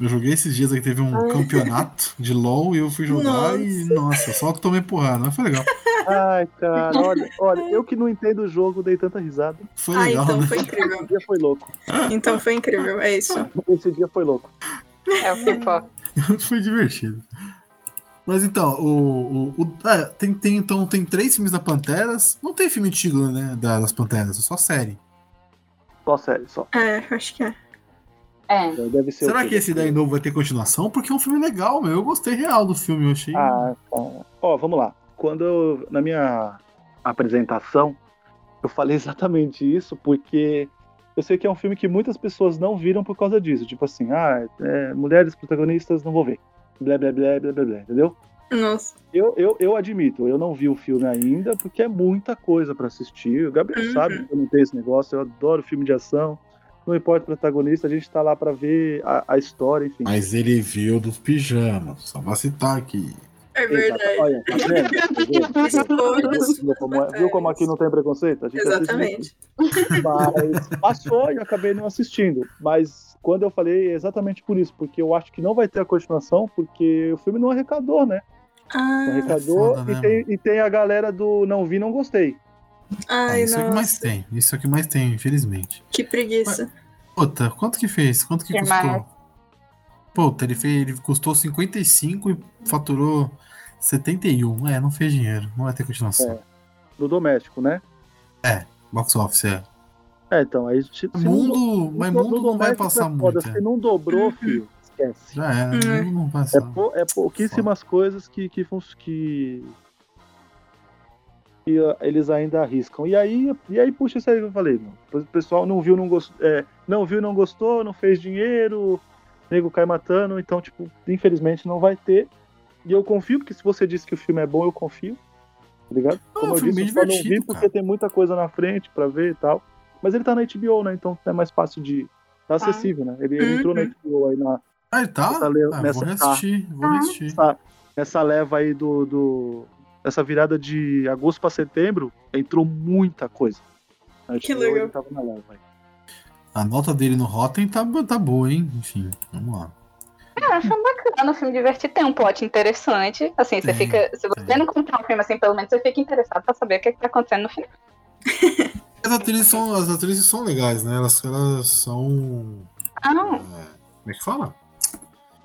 Eu joguei esses dias aí, teve um Ai. campeonato de LOL e eu fui jogar e, nossa, só que tomei porrada, mas foi legal. Ai, cara, olha, olha, eu que não entendo o jogo, dei tanta risada. Foi ah, legal, então né? foi incrível. Esse dia foi louco. Então foi incrível, é isso. Esse dia foi louco. É o que importa. foi divertido. Mas então, o. o, o- é, tem, tem, então, tem três filmes da Panteras. Não tem filme antigo, né? da- Das Panteras, é só série. Só sério, só. É, acho que é. É. Deve ser Será que esse daí novo vai ter continuação? Porque é um filme legal, meu. Eu gostei real do filme, eu achei. Ah, tá. Ó, vamos lá. Quando eu, na minha apresentação, eu falei exatamente isso porque eu sei que é um filme que muitas pessoas não viram por causa disso. Tipo assim, ah, é, mulheres protagonistas não vou ver. Blé, blé, blé, blé, blé, blé, entendeu? Nossa. Eu, eu, eu admito, eu não vi o filme ainda porque é muita coisa pra assistir. O Gabriel Uhum. sabe que eu não tenho esse negócio, eu adoro filme de ação. Não importa o protagonista, a gente tá lá pra ver a, a história, enfim. Mas ele viu dos pijamas, só pra citar aqui. É Exato. verdade. Olha, tá vendo? Viu como, é- viu como aqui não tem preconceito? A gente assiste Exatamente. Mas passou e acabei não assistindo. Mas quando eu falei, é exatamente por isso, porque eu acho que não vai ter a continuação, porque o filme não arrecadou, né? Não Ah, arrecadou foda, né, e, tem, e tem a galera do não vi, não gostei. Ai, É, isso é o que mais tem. Isso é o que mais tem, infelizmente. Que preguiça. Puta, quanto que fez? Quanto que Que custou? mais? Puta, ele, fez, ele custou 55 e faturou 71. É, não fez dinheiro. Não vai ter continuação. É. No doméstico, né? Box office, é. É, então, aí se, se não- Mundo, mas no- mundo não vai passar é muito. é. Se não dobrou, filho, esquece. Já era, Hum. mundo não vai É, passar. pou- é pouquíssimas coisas que, que, que, que, ah, eles ainda arriscam. E aí, e aí puxa isso aí que eu falei, mano. O pessoal não viu, não gostou, é, não viu, não gostou, não fez dinheiro, o nego cai matando, então, tipo, infelizmente não vai ter. E eu confio, porque se você disse que o filme é bom, eu confio. Tá ligado? Não, Como eu disse, eu só não vi porque cara. tem muita coisa na frente pra ver e tal. Mas ele tá na HBO, né? Então é mais fácil de. Tá acessível, né? Ele, ele entrou na Uhum. HBO aí na, Ah, ele tá? Essa le- Ah, vou nessa- reassistir, vou Ah. reassistir. essa, essa leva aí do, do. Essa virada de agosto pra setembro, entrou muita coisa. A Que legal. ele tava na. A nota dele no Rotten tá, tá boa, hein? Enfim, vamos lá. É, um filme bacana, um filme divertido, tem um plot interessante. Assim, você Tem, fica. Se você tem. não comprar um filme assim, pelo menos você fica interessado pra saber o que, que tá acontecendo no final. As atrizes são, as atrizes são legais, né? Elas, elas são. Ah, Como é que fala?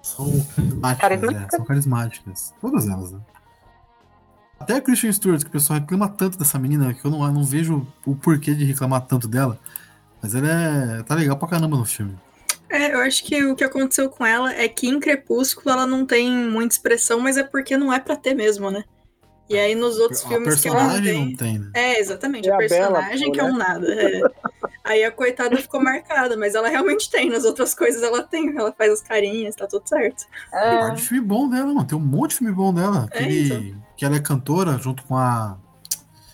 São carismáticas, Carismáticas. né? São carismáticas. Todas elas, né? Até a Christian Stewart, que o pessoal reclama tanto dessa menina, que eu não, eu não vejo o porquê de reclamar tanto dela. Mas ela é. tá legal pra caramba no filme. É, eu acho que o que aconteceu com ela é que em Crepúsculo ela não tem muita expressão, mas é porque não é pra ter mesmo, né? E aí nos outros a filmes que ela personagem tem. não tem, né? É, exatamente, É a a personagem que é um nada. é. Aí a coitada ficou marcada, mas ela realmente tem. Nas outras coisas ela tem, ela faz as carinhas, tá tudo certo. é, Parte de filme bom dela, mano. Tem um monte de filme bom dela. É, Aquele, então. Que ela é cantora junto com a.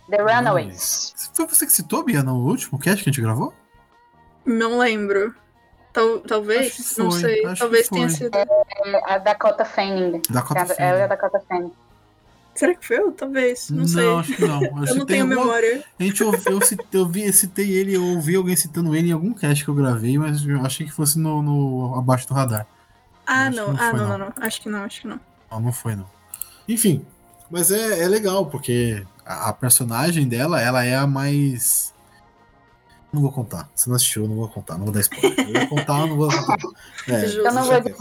The Runaways. Foi você que citou, Bia, no último cast que a gente gravou? Não lembro. Tal, talvez? Que não foi, sei. Talvez tenha foi. sido. É a Dakota Fanning. Dakota Ela é a Fanning. Dakota Fanning. Será que foi eu? Talvez. Não, sei. acho que não. Eu, Eu não tenho alguma- memória. A gente ouvi, eu, citei, eu, vi, eu citei ele, eu ouvi alguém citando ele em algum cast que eu gravei, mas eu achei que fosse no, no- abaixo do radar. Ah, não. não ah, foi, não, não. não, não. Acho que não, acho que não. Não, não foi, não. Enfim, mas é, é legal, porque a, a personagem dela, ela é a mais. Não vou contar. Se não assistiu, eu não vou contar. Não vou dar spoiler. Eu ia contar, eu não vou contar. É. Eu não, vou dizer,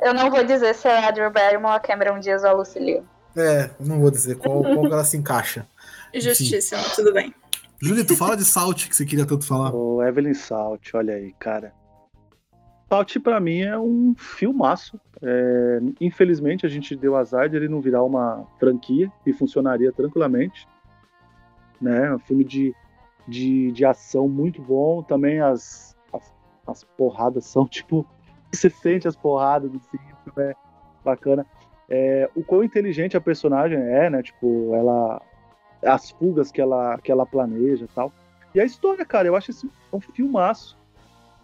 eu não vou dizer se é a Drew Barrymore, a Cameron Diaz ou a Lucy Liu. É, não vou dizer qual, qual que ela se encaixa. Justíssimo, tudo bem. Julito, fala de Salt que você queria tanto falar. O Evelyn Salt, olha aí, cara. Salt pra mim é um filmaço. É, infelizmente a gente deu azar de ele não virar uma franquia e funcionaria tranquilamente. Né? Um filme de, de, de ação muito bom. Também as, as, as porradas são tipo. Você sente as porradas do filme, é bacana. É, o quão inteligente a personagem é, né? Tipo, ela. As fugas que ela, que ela planeja e tal. E a história, cara, eu acho esse um filmaço.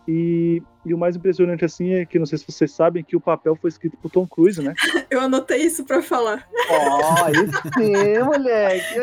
E, e o mais impressionante, assim, é que, não sei se vocês sabem, que o papel foi escrito por Tom Cruise, né? Eu anotei isso pra falar. Ó, aí sim, moleque.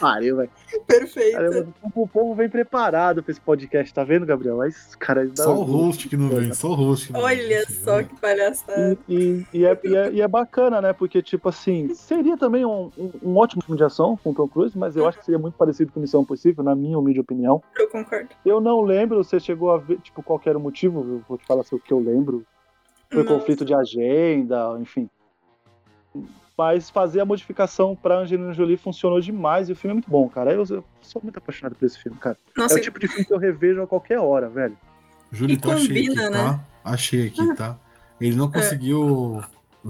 Pariu, velho. Perfeito. Caramba, O povo vem preparado pra esse podcast, tá vendo, Gabriel? Mas, cara, dá- Só o host que não vem, só o host Olha vem. só que palhaçada. E, e- e é, e é- e é bacana, né? Porque, tipo assim, seria também um, um- um ótimo filme de ação com o Tom Cruise, mas eu acho que seria muito parecido com Missão Impossível, na minha humilde opinião. Eu concordo. Eu não lembro, você chegou a ver, tipo, qual que era o motivo, eu vou te falar sobre o que eu lembro. Foi Não. conflito de agenda, enfim. Mas fazer a modificação pra Angelina Jolie funcionou demais e o filme é muito bom, cara. Eu, eu sou muito apaixonado por esse filme, cara. Nossa, É o tipo de filme que eu revejo a qualquer hora, velho. Julito, E achei aqui, né? tá? Achei aqui, tá? Ele não conseguiu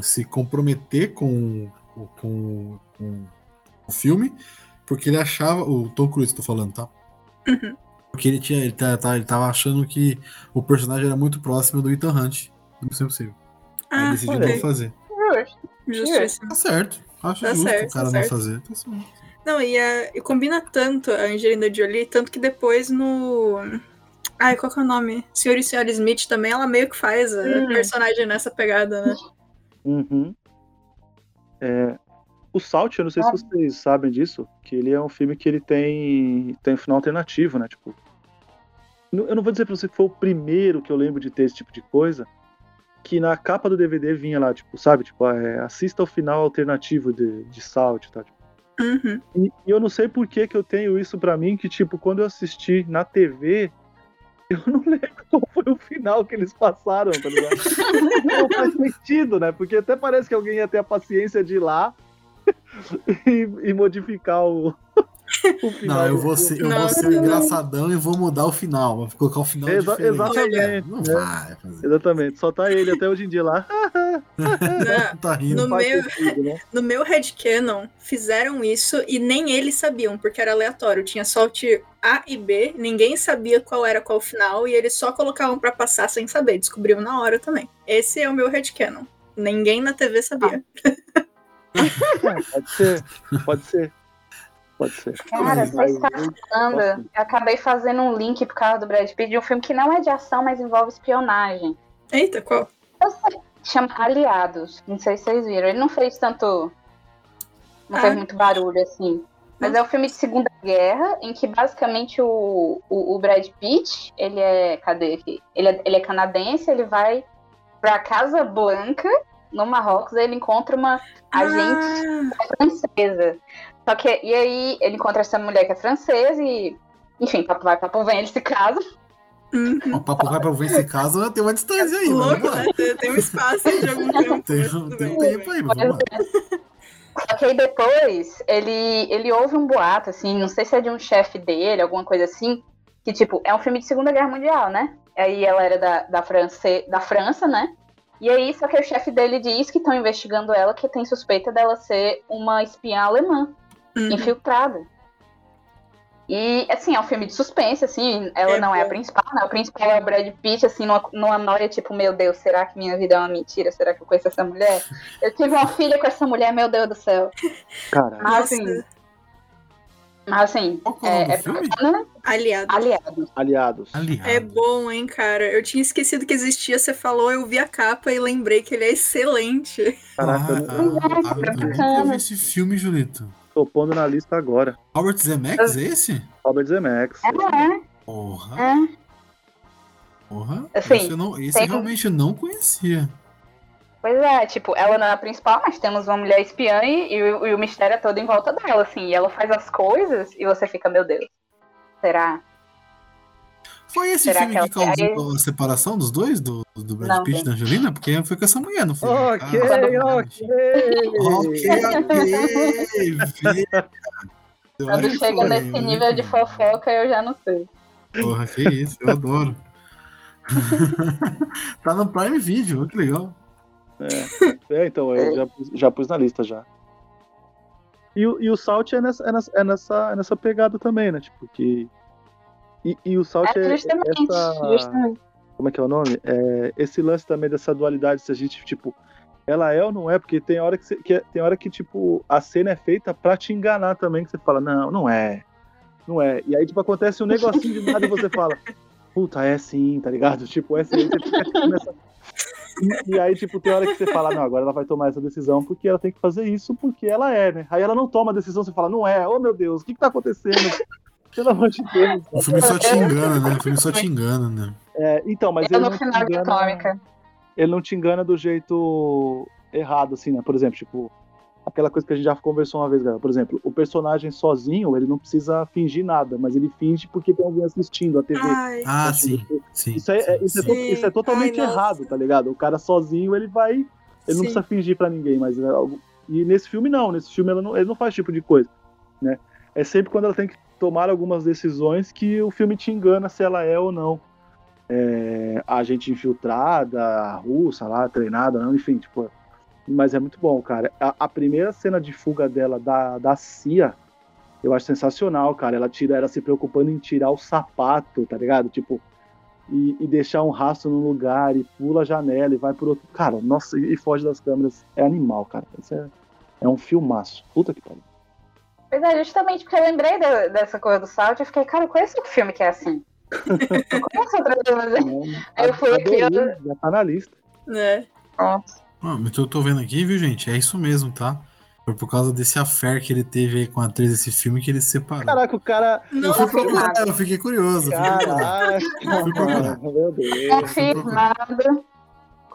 se comprometer com, o- com, com o filme, porque ele achava. O Tom Cruise, tô falando, tá? Uhum. Porque ele, tinha, ele, tá, tá- ele tava achando que o personagem era muito próximo do Ethan Hunt, do Missão Impossível. Aí ah, decidiu ok. não fazer. Justo. Tá certo. Acho Tá justo certo, o cara tá não certo. fazer. Tá certo. Não, e, a- e combina tanto a Angelina Jolie, tanto que depois no. Ai, qual que é o nome? Senhor e Senhora Smith também, ela meio que faz a Hum. personagem nessa pegada, né? Uhum. É, o Salt, eu não sei Ah. se vocês sabem disso, que ele é um filme que ele tem, tem final alternativo, né? Tipo, eu não vou dizer pra você que foi o primeiro que eu lembro de ter esse tipo de coisa, que na capa do DVD vinha lá, tipo, sabe? Tipo, é, assista ao final alternativo de, de Salt, tá? Tipo, Uhum. E, eu não sei por que que eu tenho isso pra mim, que tipo, quando eu assisti na TV, Eu não lembro qual foi o final que eles passaram, tá ligado? não faz sentido, né? Porque até parece que alguém ia ter a paciência de ir lá e, e modificar o, o final. Não, eu vou ser, eu vou Nossa, ser não. engraçadão e vou mudar o final. Vou colocar o final Exa- diferente. exatamente, Não né? vai fazer. Exatamente, só tá ele até hoje em dia lá. Tá rindo. No meu- sentido, né? No meu headcanon, fizeram isso e nem eles sabiam, porque era aleatório. Tinha só o tier A e B, ninguém sabia qual era qual final, e eles só colocavam pra passar sem saber, descobriam na hora também. Esse é o meu headcanon. Ninguém na TV sabia. Pode ser, pode ser. Pode ser. Cara, aí- estão falando. Eu acabei fazendo um link por causa do Brad Pitt de um filme que não é de ação, mas envolve espionagem. Eita, qual? Chama Aliados. Não sei se vocês viram. Ele não fez tanto. Não Ah. fez muito barulho assim. Mas é um filme de Segunda Guerra, em que basicamente o, o, o Brad Pitt, ele é. Cadê aqui? Ele é, ele é canadense, ele vai pra Casa Blanca, no Marrocos, aí ele encontra uma agente Ah, francesa. Só que, e aí ele encontra essa mulher que é francesa e. Enfim, papo vai, papo vem, eles se casam. hum, O papo vai pra ver esse caso, tem uma distância aí, louco, né? Tem- um espaço aí de algum tempo. Tem, mas tem um tempo aí, vamos lá. Só que aí depois ele, ele ouve um boato, assim, não sei se é de um chefe dele, alguma coisa assim, que, tipo, é um filme de Segunda Guerra Mundial, né? Aí ela era da, da, France, da França, né? E aí, só que o chefe dele diz que estão investigando ela, que tem suspeita dela ser uma espiã alemã, Uhum. infiltrada. E, assim, é um filme de suspense, assim, ela É não é a principal, né? O principal é o Brad Pitt, assim, numa, numa noia, tipo, meu Deus, será que minha vida é uma mentira? Será que eu conheço essa mulher? Eu tive uma filha com essa mulher, meu Deus do céu. Caralho. Mas, assim, mas, assim, Qual é é, filme? bacana, aliado. aliado. Aliados. Aliado. É bom, hein, cara. Eu tinha esquecido que existia, você falou, eu vi a capa e lembrei que ele é excelente. Caraca, eu ah, ah, ah, eu nunca vi esse filme, Julito. tô pondo na lista agora. Robert Zemeckis é esse? Robert Zemeckis. É, Porra, é. porra. Assim, esse eu não, esse tem- realmente eu não conhecia. Pois é, tipo, ela não é a principal, mas temos uma mulher espiã e, e o, e o mistério é todo em volta dela, assim. E ela faz as coisas e você fica, meu Deus, será? Foi esse Será filme que que, causou a separação dos dois, do, do Brad Não, Pitt e da Angelina? Porque foi com essa mulher, não foi? Ok, Ah, ok. Ok, ok. acho Quando chega foi, nesse nível de fofoca, eu já não sei. Porra, que isso, eu adoro. tá no Prime Video, olha que legal. É, então, eu já, pus- já pus na lista já. E, o- e o Salt é nessa, é, nessa, é, nessa, é nessa pegada também, né? Tipo, que. E, e o Salt é, É, justamente, essa. justamente. Como é que é o nome? É, esse lance também dessa dualidade, se a gente, tipo, ela é ou não é, porque tem hora que, você- que é- tem hora que, tipo, a cena é feita pra te enganar também, que você fala, não, não é. Não é. E aí, tipo, acontece um negocinho de nada e você fala, puta, é sim, tá ligado? Tipo, é sim. Você fica, tipo, nessa- E, e aí, tipo, tem hora que você fala, não, agora ela vai tomar essa decisão porque ela tem que fazer isso porque ela é, né? Aí ela não toma a decisão, você fala, não é, oh meu Deus, o que que tá acontecendo? Pelo amor de Deus. O filme só te engana, né? O filme só te engana, né? É, então, mas Eu ele não te engana- ele não te engana do jeito errado, assim, né? Por exemplo, tipo, aquela coisa que a gente já conversou uma vez, galera. Por exemplo, o personagem sozinho, ele não precisa fingir nada, mas ele finge porque tem alguém assistindo a TV. Ai, Ah, assistindo. sim, sim. Isso é, é- isso, é to- Sim. isso é totalmente Ai, errado, tá ligado? O cara sozinho, ele vai. Ele não Sim. precisa fingir pra ninguém, mas. é algo- E nesse filme, não. Nesse filme, ela não, ele não faz esse tipo de coisa, né? É sempre quando ela tem que tomar algumas decisões que o filme te engana se ela é ou não. É, agente infiltrada, russa lá, treinada, não, enfim, tipo. Mas é muito bom, cara. A, a primeira cena de fuga dela da, da CIA, eu acho sensacional, cara. Ela tira, ela se preocupando em tirar o sapato, tá ligado? Tipo, e, e deixar um rastro no lugar e pula a janela e vai por outro. Cara, nossa, e, e foge das câmeras. É animal, cara. Isso é, é um filmaço. Puta que pariu. Pois é, justamente porque eu lembrei da- dessa coisa do salto, eu fiquei, cara, qual é esse filme que é assim? Eu conheço outra coisa. Aí eu fui aqui, Já tá na lista. né? Pronto. Ah, mas eu tô vendo aqui, viu, gente? É isso mesmo, tá? Foi por causa desse affair que ele teve aí com a atriz desse filme que ele se separou. Caraca, o cara. Não, eu fui confirmado. procurar, eu fiquei curioso. eu fiquei curioso. Caraca, Fui procurar. meu Deus. Confirmado. Que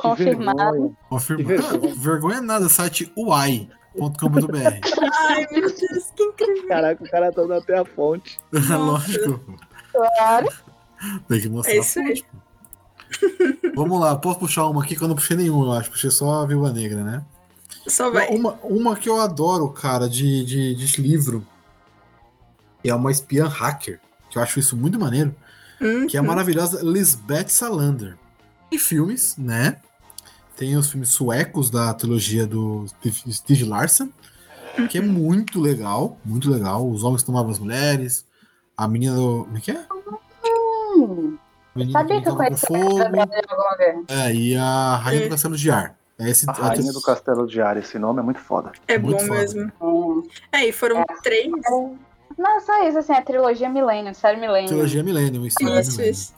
Confirmado. vergonha. Nada, site uai.com.br. Ai, meu Deus, que incrível. Caraca, o cara tá dando até a fonte. Lógico. Claro. Tem que mostrar É isso aí. fonte, pô. Vamos lá, posso puxar uma aqui que eu não puxei nenhuma, eu acho. Puxei só a Viúva Negra, né? Só vai. Uma, uma que eu adoro, cara, de, de, de livro é uma espiã hacker, que eu acho isso muito maneiro, Hum, que é a maravilhosa Lisbeth Salander. Tem filmes, né? Tem os filmes suecos da trilogia do Steve- Steve Larsen, que é muito legal, muito legal. Os homens tomavam as mulheres, a menina do. Como é que é? Hum, A menina sabia que eu com conhecia vez. É, e a Rainha do. Castelo de Ar. É esse, A Rainha do Castelo de Ar, esse nome é muito foda. é muito bom foda. mesmo. Hum. É, e foram três. Não, só isso, assim, a trilogia Millennium, série Millennium. Trilogia Millennium, isso, é Isso, Millennium. isso.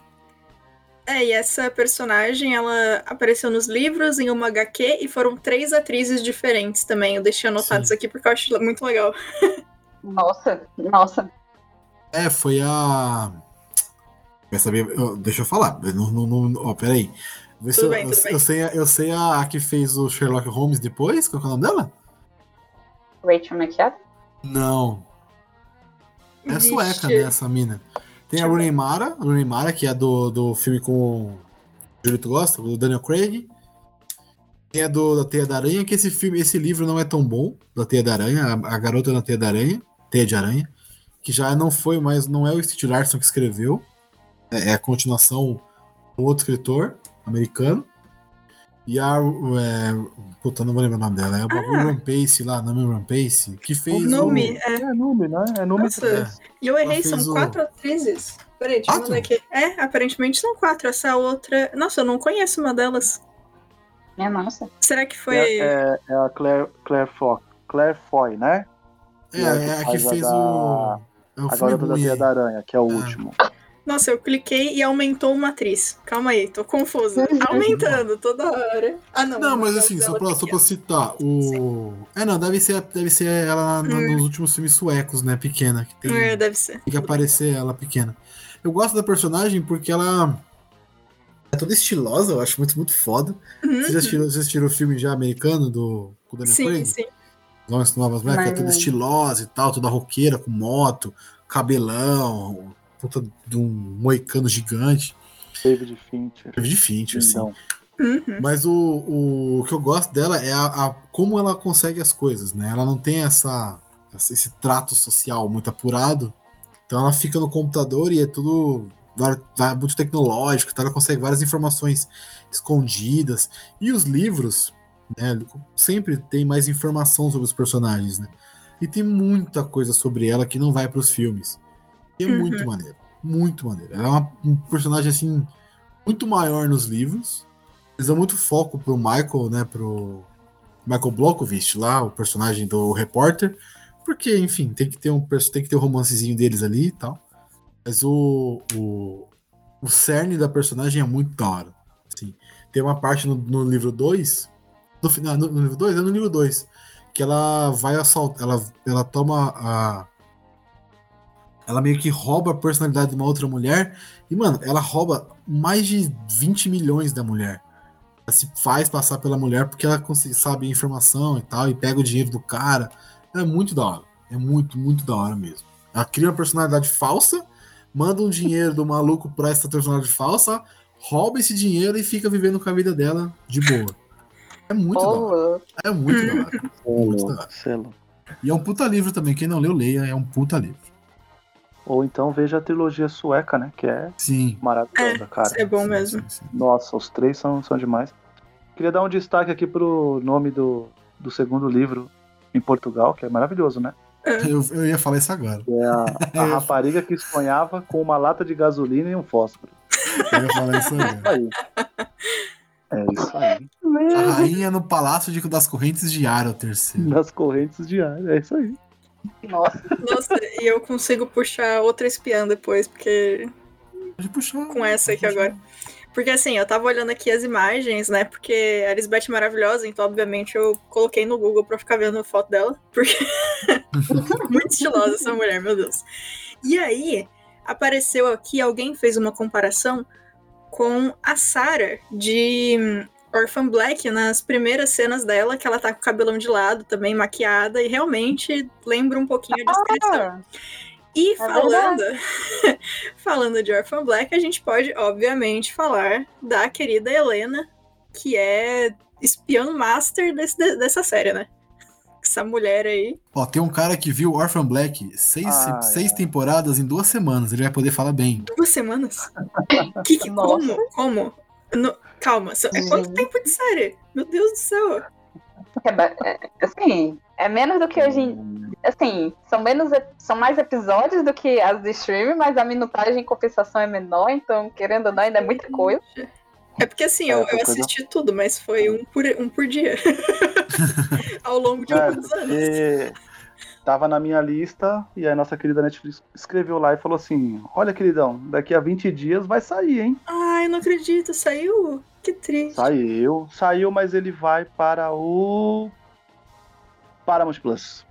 É, e essa personagem, ela apareceu nos livros, em uma HQ, e foram três atrizes diferentes também. Eu deixei anotado Sim. isso aqui porque eu acho muito legal. Nossa, nossa. É, foi a. Quer saber? eu- deixa eu falar. Eu Não, não, não, ó, peraí. Vê se Tudo eu, bem, eu, eu sei, a- eu sei a, a que fez o Sherlock Holmes depois. Qual que é o nome dela? Rachel McAdams? Não. É Vixe. sueca, né, essa mina. Tem a Rooney Mara, Rooney Mara, que é do, do filme com o Julito Gosta, do Daniel Craig. Tem a do, da Teia da Aranha, que esse filme, esse livro não é tão bom, da Teia da Aranha, a, a Garota na Teia da Aranha, Teia de Aranha, que já não foi mais, não é o Steve Larson que escreveu, é, é a continuação do outro escritor americano. E a. É, puta, não vou lembrar o nome dela. É o Ah. Ron Pace lá, Nami Ron Pace, que fez. O nome, é. É Numi, né? É Numi Nossa. 3. E eu errei, são fez o- quatro atrizes. Peraí, deixa eu Quatro? aqui. É, aparentemente são quatro. Essa outra. Nossa, eu não conheço uma delas. Minha nossa. Será que foi. É, é- é a Claire, Claire, Foy, Claire Foy, né? É, é a que a fez da- o. É o A Garota da. Teia da Aranha, que é o Ah. último. Nossa, eu cliquei e aumentou uma atriz. Calma aí, tô confusa. Aumentando toda hora. Ah, não. Não, mas assim, só pra, só pra citar, o. É, não, deve ser, deve ser ela na- Hum. nos últimos filmes suecos, né? Pequena. Que tem, É, deve ser. tem que aparecer ela pequena. Eu gosto da personagem porque ela é toda estilosa, eu acho muito, muito foda. Uhum. Você já assistiu, você assistiu o filme já americano do com o Daniel Sim, Craig? sim. Novas Mulheres, que é toda estilosa e tal, toda roqueira, com moto, cabelão, puta de um moicano gigante. David Fincher. De Fincher, assim. Então, Uhum. Mas o, o, o que eu gosto dela é a, a- como ela consegue as coisas, né? Ela não tem essa, essa- esse trato social muito apurado. Então ela fica no computador e é tudo muito tecnológico, então ela consegue várias informações escondidas. E os livros, né, sempre tem mais informação sobre os personagens, né? E tem muita coisa sobre ela que não vai para os filmes. E é Uhum. muito maneiro, muito maneiro. Ela é uma- um personagem assim muito maior nos livros. Eles dão muito foco pro Michael, né, pro Michael Blockovich lá, o personagem do repórter, porque, enfim, tem que ter um tem que ter um romancezinho deles ali e tal. Mas o, o, o cerne da personagem é muito da hora. Assim, tem uma parte no, no livro 2, no final, no, no livro 2, é no livro 2, que ela vai assaltar, ela, ela toma a ela meio que rouba a personalidade de uma outra mulher e, mano, ela rouba mais de 20 milhões da mulher. Ela se faz passar pela mulher porque ela consegue, sabe a informação e tal, e pega o dinheiro do cara. É muito da hora. É muito, muito da hora mesmo. Ela cria uma personalidade falsa, manda um dinheiro do maluco pra essa personalidade falsa, rouba esse dinheiro e fica vivendo com a vida dela de boa. É muito da hora. É muito da hora. Muito da hora. selo. E é um puta livro também. Quem não leu, leia. É um puta livro. Ou então veja a trilogia sueca, né? Que é Sim. maravilhosa, cara. É bom Sim, mesmo. sim, sim. Nossa, os três são, são demais. Queria dar um destaque aqui pro nome do, do segundo livro em Portugal, que é maravilhoso, né? Eu, eu ia falar isso agora. É a, a rapariga que sonhava com uma lata de gasolina e um fósforo. Eu ia falar isso agora. Isso aí. É isso aí. A rainha no Palácio de- das Correntes de Ar, é o terceiro. Nas correntes de ar. É isso aí. Nossa. Nossa, e eu consigo puxar outra espiã depois, porque. Pode puxar. Com essa aqui puxar. agora. Porque assim, eu tava olhando aqui as imagens, né? Porque a Lisbeth é maravilhosa, então obviamente eu coloquei no Google pra ficar vendo a foto dela. Porque. Muito estilosa essa mulher, meu Deus. E aí, apareceu aqui, alguém fez uma comparação com a Sarah de Orphan Black nas primeiras cenas dela, que ela tá com o cabelão de lado, também maquiada, e realmente lembra um pouquinho a descrição. Ah, E É falando, falando de Orphan Black, a gente pode, obviamente, falar da querida Helena, que é espião master desse- de- dessa série, né? Essa mulher aí. Ó, tem um cara que viu Orphan Black seis, Ah, seis é. temporadas em duas semanas. Ele vai poder falar bem. Duas semanas? Que, que, como? Como? No- calma, Uhum. quanto tempo de série? Meu Deus do céu. É é, assim, é menos do que hoje em Assim, são menos são mais episódios do que as de stream, mas a minutagem em compensação é menor, então, querendo ou não, ainda é muita coisa. É porque assim, É, eu, eu coisa- assisti tudo, mas foi um por, um por dia. Ao longo de É, alguns anos. porque tava na minha lista e aí a nossa querida Netflix escreveu lá e falou assim: Olha, queridão, daqui a 20 dias vai sair, hein? Ai, não acredito, saiu? Que triste. Saiu, saiu, mas ele vai para o Paramount Plus.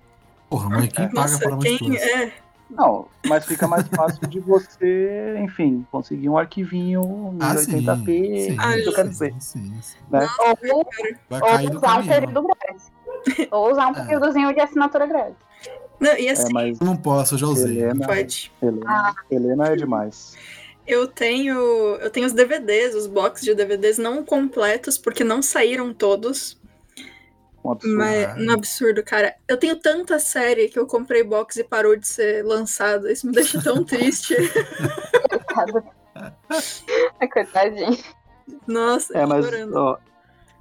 Porra, mãe, quem paga Nossa, para quem Plus? é? Não, mas fica mais fácil de você, enfim, conseguir um arquivinho Ah, sim. 1080p, Sim, Ah, isso que eu quero sim, dizer. sim, sim. Né? Ou, ou usar um período grátis. Ou usar um É. períodozinho de assinatura grátis. Não, e É, assim, mas Eu não posso, eu já usei. Helena, pode. Helena, Helena é demais. Eu tenho, eu tenho os DVDs, os boxes de DVDs não completos, porque não saíram todos. Um absurdo. Mas um absurdo, cara. Eu tenho tanta série que eu comprei box e parou de ser lançada. Isso me deixa tão triste. Coitado. É, Coitadinho. Nossa, É, mas ó,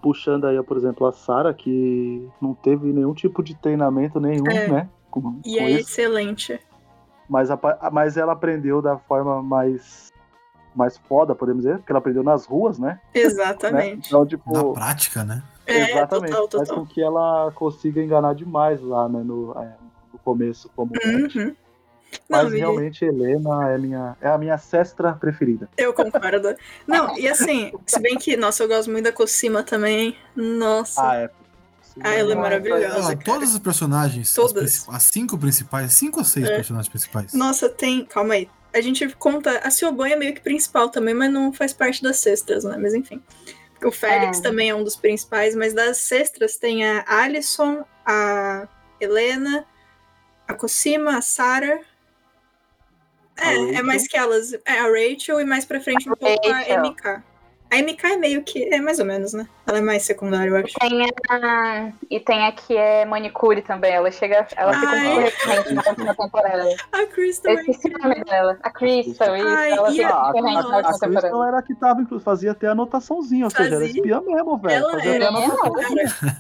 puxando aí, por exemplo, a Sarah, que não teve nenhum tipo de treinamento nenhum, É. né? Com, E com é isso, excelente. mas, a mas ela aprendeu da forma mais, mais foda, podemos dizer, porque ela aprendeu nas ruas, né? né? Exatamente. Então, Na tipo, prática, né? É, exatamente, total, faz total. com que ela consiga enganar demais lá, né, no, é, no começo, como. Uhum. Não, Mas e- realmente Helena é, minha, é a minha sestra preferida. Eu concordo. Não, e assim, se bem que, nossa, eu gosto muito da Cosima também. Nossa. é. Ah, ela é maravilhosa. Ó, cara. todos os personagens, as, Todas. princi- as cinco principais, cinco ou seis É. personagens principais. Nossa, tem. Calma aí. A gente conta. A Sioban é meio que principal também, mas não faz parte das cestas, né? Mas enfim. O Félix É. também é um dos principais, mas das cestas tem a Alison, a Helena, a Cosima, a Sarah. É, é Rachel. mais que elas. É a Rachel e mais pra frente um pouco a. MK. A MK é meio que. É mais ou menos, né? Ela é mais secundária, eu acho. Tem a... E tem a que é manicure também. Ela chega. Ela fica Ai. um pouco recorrente na última temporada. A Crystal Eu é esqueci o nome dela. A Crystal, isso. Ai, ela e fica a- Ah, a, a, a última temporada. Crystal era a que tava, inclusive, fazia até anotaçãozinha, ou seja, era Fazia. espiã mesmo, velho. Ela Fazia era. até anotação.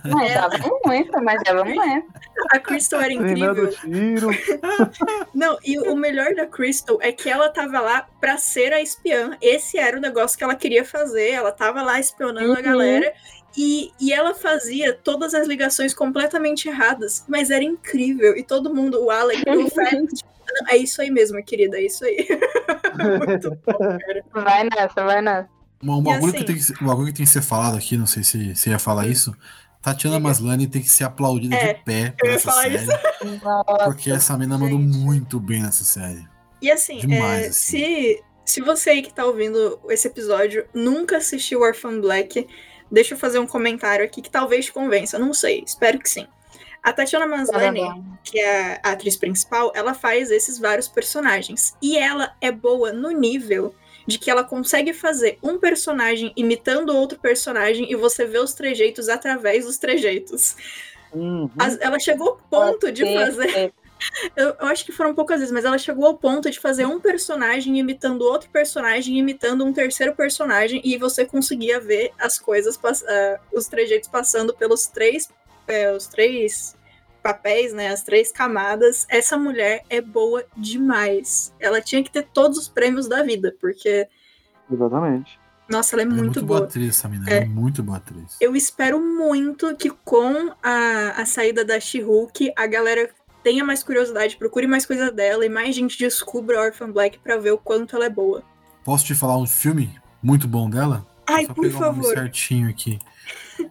Não, Ela- dava muito, mas dava muito. a Crystal era Treinando incrível. tiro. Não, e o melhor da Crystal é que ela tava lá pra ser a espiã. Esse era o negócio que ela queria fazer. Ela tava lá espionando a Uhum. galera. E, e ela fazia todas as ligações completamente erradas. Mas era incrível. E todo mundo, o Alec, o Félix, tipo, "Não, é isso aí mesmo, querida, é isso aí. Muito bom, cara. Vai nessa, vai nessa. Um bagulho, assim- que tem que, um bagulho que tem que ser falado aqui, não sei se você ia falar isso. Tatiana. Maslany tem que ser aplaudida É, de pé eu por ia essa falar série. isso. Porque essa mina mandou muito bem nessa série. E assim, Demais, é, assim. se, se você aí que tá ouvindo esse episódio nunca assistiu Orphan Black, deixa eu fazer um comentário aqui que talvez te convença. Não sei, espero que sim. A Tatiana Maslany, que é a atriz principal, ela faz esses vários personagens. E ela é boa no nível de que ela consegue fazer um personagem imitando outro personagem e você vê os trejeitos através dos trejeitos. Uhum. As- ela chegou ao ponto de fazer eu, eu acho que foram poucas vezes, mas ela chegou ao ponto de fazer um personagem imitando outro personagem, imitando um terceiro personagem, e você conseguia ver as coisas, ah, os trejeitos passando pelos três, é, os três papéis, né? As três camadas. Essa mulher é boa demais. Ela tinha que ter todos os prêmios da vida, porque, Exatamente. nossa, ela é Ela é muito, muito boa. boa atriz, essa mina. É. Ela é muito boa atriz. Eu espero muito que com a, a saída da She-Hulk, a galera tenha mais curiosidade, procure mais coisa dela e mais gente descubra a Orphan Black pra ver o quanto ela é boa. Posso te falar um filme muito bom dela? Ai, por favor. certinho aqui.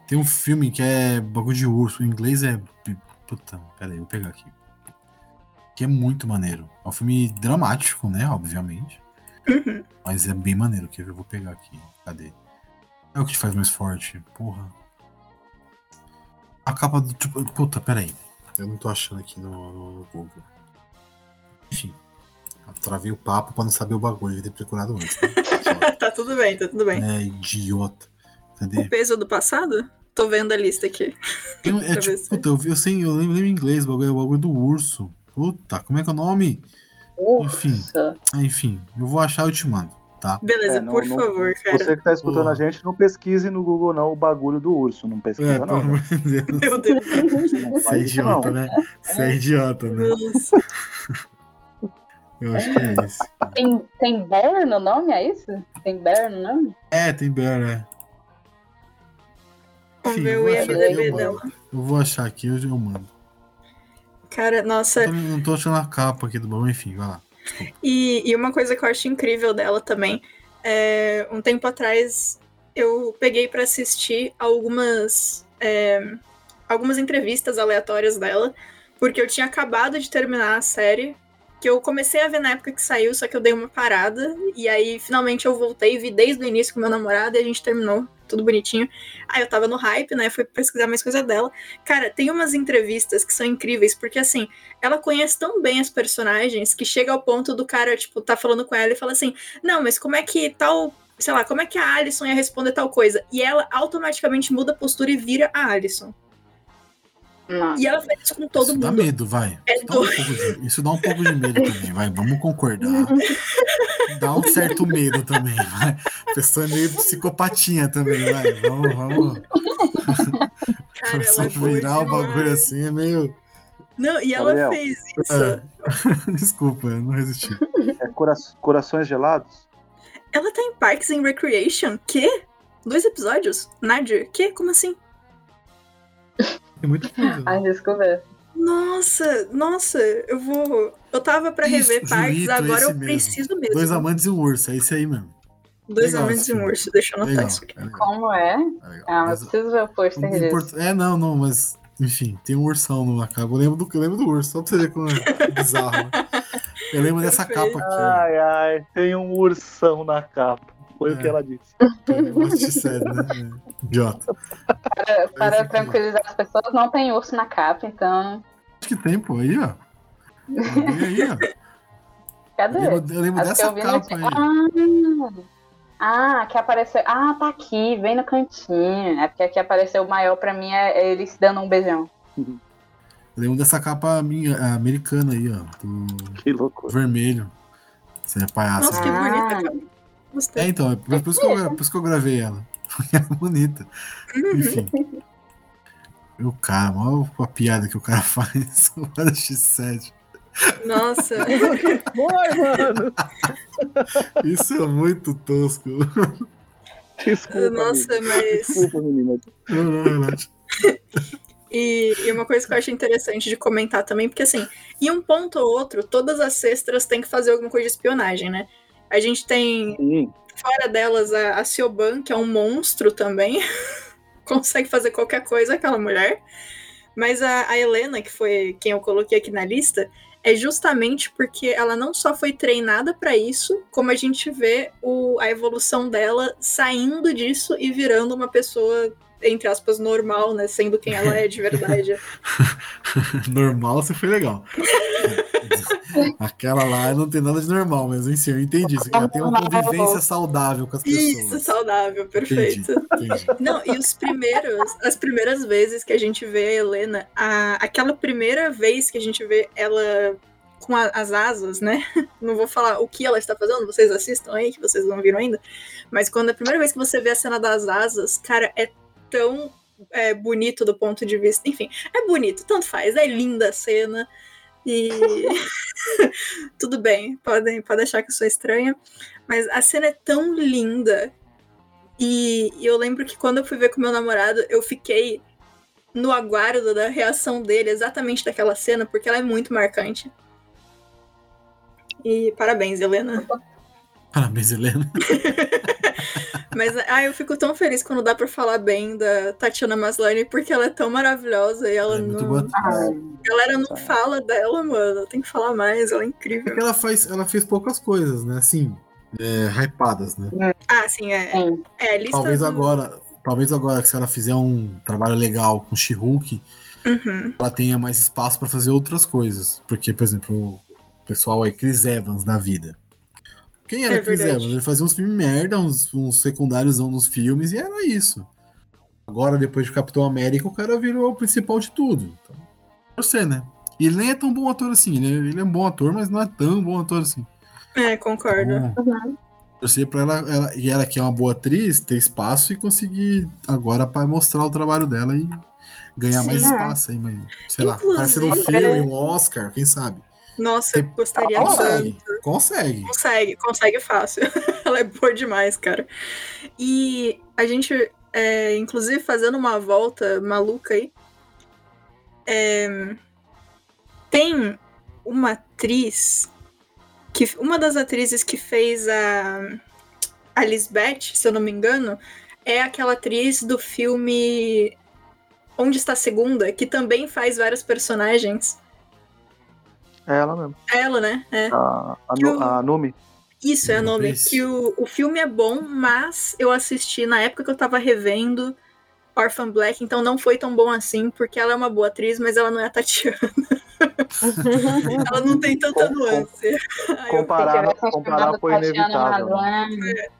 Tem um filme que é bagulho de urso. Em inglês é. Puta, pera aí, vou pegar aqui. Que é muito maneiro. É um filme dramático, né? Obviamente. Uhum. Mas é bem maneiro. Que eu vou pegar aqui. Cadê? É o que te faz mais forte. Porra. A capa do. Tipo, puta, pera aí. Eu não tô achando aqui no, no Google. Enfim. Travei o papo pra não saber o bagulho, devia ter procurado antes. Né? tá tudo bem, tá tudo bem. é, idiota. O Cadê? peso do passado? Tô vendo a lista aqui. Tem- É tipo, puta, eu, eu sei, eu lembro, lembro em inglês, o bagulho, o bagulho do urso. Puta, como é que é o nome? Enfim. Nossa. Ah, enfim, eu vou achar e eu te mando, tá? Beleza, É, não- por não- favor, cara. Você que tá escutando a gente, não pesquise no Google não o bagulho do urso. Não pesquisa É, não. pelo amor de Deus. Meu Deus. Você é isso, idiota, não. né? Você é idiota, né? Nossa. Eu acho que é esse. Tem, tem Bear no nome, é isso? Tem Bear no nome? É, tem Bear, é. Vamos Enfim, eu o vou achar aqui, IMDB eu dela. mando. Eu vou achar aqui, eu, eu mando. Cara, nossa, Eu tô- não tô achando a capa aqui do bagulho, enfim, vai lá. E, e uma coisa que eu acho incrível dela também, é, um tempo atrás eu peguei pra assistir algumas é, algumas entrevistas aleatórias dela, porque eu tinha acabado de terminar a série, que eu comecei a ver na época que saiu, só que eu dei uma parada, e aí finalmente eu voltei, vi desde o início com meu namorado e a gente terminou, tudo bonitinho. Aí eu tava no hype, né, fui pesquisar mais coisa dela. Cara, tem umas entrevistas que são incríveis, porque assim, ela conhece tão bem as personagens que chega ao ponto do cara, tipo, tá falando com ela e fala assim: Não, mas como é que tal. Sei lá, como é que a Alison ia responder tal coisa? E ela automaticamente muda a postura e vira a Alison. Não. E ela faz isso com todo isso dá mundo. medo, vai. É Isso dá, um pouco de, isso dá um pouco de medo também, vai. Vamos concordar. Dá um certo medo também, vai. A pessoa é meio psicopatinha também, vai. Vamos, vamos. Cara, ela virar o bagulho assim é meio. Não, e ela Gabriel. fez isso. É. Desculpa, eu não resisti. É cora- corações gelados? Ela tá em Parks and Recreation? Quê? Dois episódios? Nadir? Quê? Como assim? Tem muita coisa. né? Ai, desculpa. Nossa, nossa, eu vou. Eu tava pra Isso, rever Parks, Julito, agora eu mesmo. preciso mesmo. Dois amantes e um urso, é isso aí mesmo. Dois Legal amantes e um urso, deixa eu anotar Legal, isso aqui. é Como é? é. Ah, Mas- preciso ver o pôster o disso. import- É, não, não, mas. Enfim, tem um ursão no cabo. Eu lembro do, eu lembro do urso, só pra você ver como é bizarro. né? Eu lembro dessa capa aqui. Ai, ai, tem um ursão na capa. Foi o É. que ela disse. série, né? É. Idiota. Para, para Esse aqui. tranquilizar as pessoas, não tem urso na capa, então. Acho que tem, pô, aí, ó. Vem aí, ó. Cadê? Eu lembro, eu lembro dessa eu capa aí. Ah! Ah, que apareceu. Ah, tá aqui, bem no cantinho. É porque aqui apareceu o maior pra mim é ele se dando um beijão. Eu lembro dessa capa minha, americana aí, ó. Do Que loucura. vermelho. Você é palhaço. Nossa, que Ah. bonita, cara. Gostei. É, então, é por, por isso que eu, por isso que eu gravei ela. Porque era bonita. Enfim. E o cara, olha a piada que o cara faz. O cara X7. Nossa. Foi, mano. Isso é muito tosco. Desculpa. Nossa, amigo. mas. Desculpa, menina. Não, não, relaxa. E, e uma coisa que eu acho interessante de comentar também, porque assim, em um ponto ou outro, todas as cestras têm que fazer alguma coisa de espionagem, né? A gente tem, Sim. fora delas, a, a Siobhan, que é um monstro também. Consegue fazer qualquer coisa, aquela mulher. Mas a, a Helena, que foi quem eu coloquei aqui na lista, é justamente porque ela não só foi treinada pra isso, como a gente vê o, a evolução dela saindo disso e virando uma pessoa, entre aspas, normal, né? Sendo quem ela é de verdade. Normal, você foi legal. Aquela lá não tem nada de normal, mas enfim, eu entendi. Ela tem uma convivência saudável com as Isso, pessoas. saudável, perfeito. Entendi, entendi. Não, e os primeiros, as primeiras vezes que a gente vê a Helena, a- aquela primeira vez que a gente vê ela com a- as asas, né? Não vou falar o que ela está fazendo, vocês assistam aí, que vocês não viram ainda. Mas quando a primeira vez que você vê a cena das asas, cara, é tão é, bonito do ponto de vista. Enfim, é bonito, tanto faz, é linda a cena. E tudo bem, podem, podem achar que eu sou estranha, mas a cena é tão linda e, e eu lembro que quando eu fui ver com meu namorado, eu fiquei no aguardo da reação dele exatamente daquela cena, porque ela é muito marcante. E parabéns, Helena. Parabéns, Helena. Mas ah, eu fico tão feliz quando dá pra falar bem da Tatiana Maslany, porque ela é tão maravilhosa e ela É muito não. boa. Ah, A galera não fala dela, mano. Tem que falar mais, ela é incrível. Porque ela, faz, ela fez poucas coisas, né? Assim, é, hypadas, né? Ah, sim, é. É, lista Talvez do- agora, talvez agora que se ela fizer um trabalho legal com She-Hulk, Uhum. ela tenha mais espaço pra fazer outras coisas. Porque, por exemplo, pessoal aí, Chris Evans na vida. Quem era É Chris. Evans? Ele fazia uns filmes merda, uns, uns secundários nos filmes, e era isso. Agora, depois de Capitão América, o cara virou o principal de tudo. Então, você, né? E ele nem é tão bom ator assim, né? Ele é um bom ator, mas não é tão bom ator assim. É, concordo. Então, torcer pra ela, ela, e ela que é uma boa atriz, ter espaço e conseguir agora para mostrar o trabalho dela e ganhar Sim, mais é. espaço aí, mas, sei lá, Inclusive- aparecer num filme, um Oscar, quem sabe? Nossa, eu Tem- gostaria tanto. Consegue, consegue. Consegue, consegue fácil. Ela é boa demais, cara. E a gente, é, inclusive, fazendo uma volta maluca aí, é, tem uma atriz, que uma das atrizes que fez a, a Lisbeth, se eu não me engano, é aquela atriz do filme Onde Está a Segunda, que também faz vários personagens. É ela mesmo. É ela, né? É. A, a, o- a Numi. Isso é o nome. Isso. Que o, o filme é bom, mas eu assisti na época que eu tava revendo Orphan Black, então não foi tão bom assim, porque ela é uma boa atriz, mas ela não é a Tatiana. ela não tem tanta nuance. Comparar, comparar foi Tatiana inevitável. né?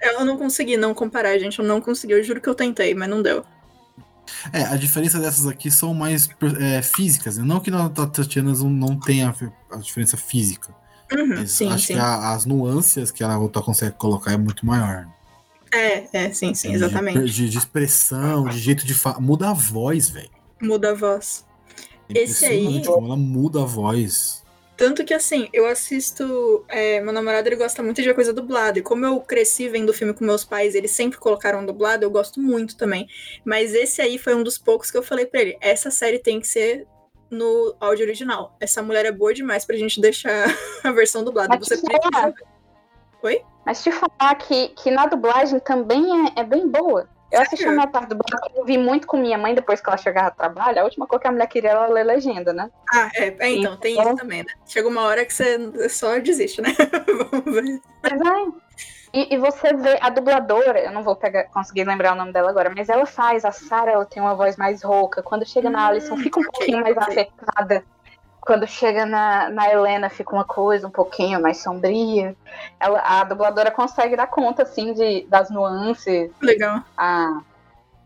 Eu não consegui não comparar, gente. Eu não consegui. Eu juro que eu tentei, mas não deu. É, a diferença dessas aqui são mais é, físicas, né? não que na Tatiana não, não tenha a diferença física. Uhum, Mas sim, acho sim. que a- as nuances que ela consegue colocar é muito maior. É, é, sim, sim, De- exatamente. De, de expressão, de jeito de falar. Muda a voz, velho. Muda a voz. É Esse aí- como ela muda a voz. Tanto que assim, eu assisto. é, meu namorado ele gosta muito de coisa dublada. E como eu cresci vendo filme com meus pais, eles sempre colocaram dublado, eu gosto muito também. Mas esse aí foi um dos poucos que eu falei pra ele: essa série tem que ser no áudio original. Essa mulher é boa demais pra gente deixar a versão dublada. Mas Você que precisa. Oi? Mas te falar que, que na dublagem também é, é bem boa. Eu assisti a Sério? minha parte do dublagem, eu vi muito com minha mãe depois que ela chegava do trabalho. A última coisa que a mulher queria era ler legenda, né? Ah, é, é, então, tem Então- isso também, né? Chega uma hora que você só desiste, né? Vamos ver. Mas é. E, e você vê a dubladora, eu não vou pegar, conseguir lembrar o nome dela agora, mas ela faz, a Sarah ela tem uma voz mais rouca. Quando chega na Hum, Alison, fica um pouquinho mais afetada. Quando chega na, na Helena, fica uma coisa um pouquinho mais sombria. Ela, a dubladora consegue dar conta, assim, de, das nuances. Legal. Ah,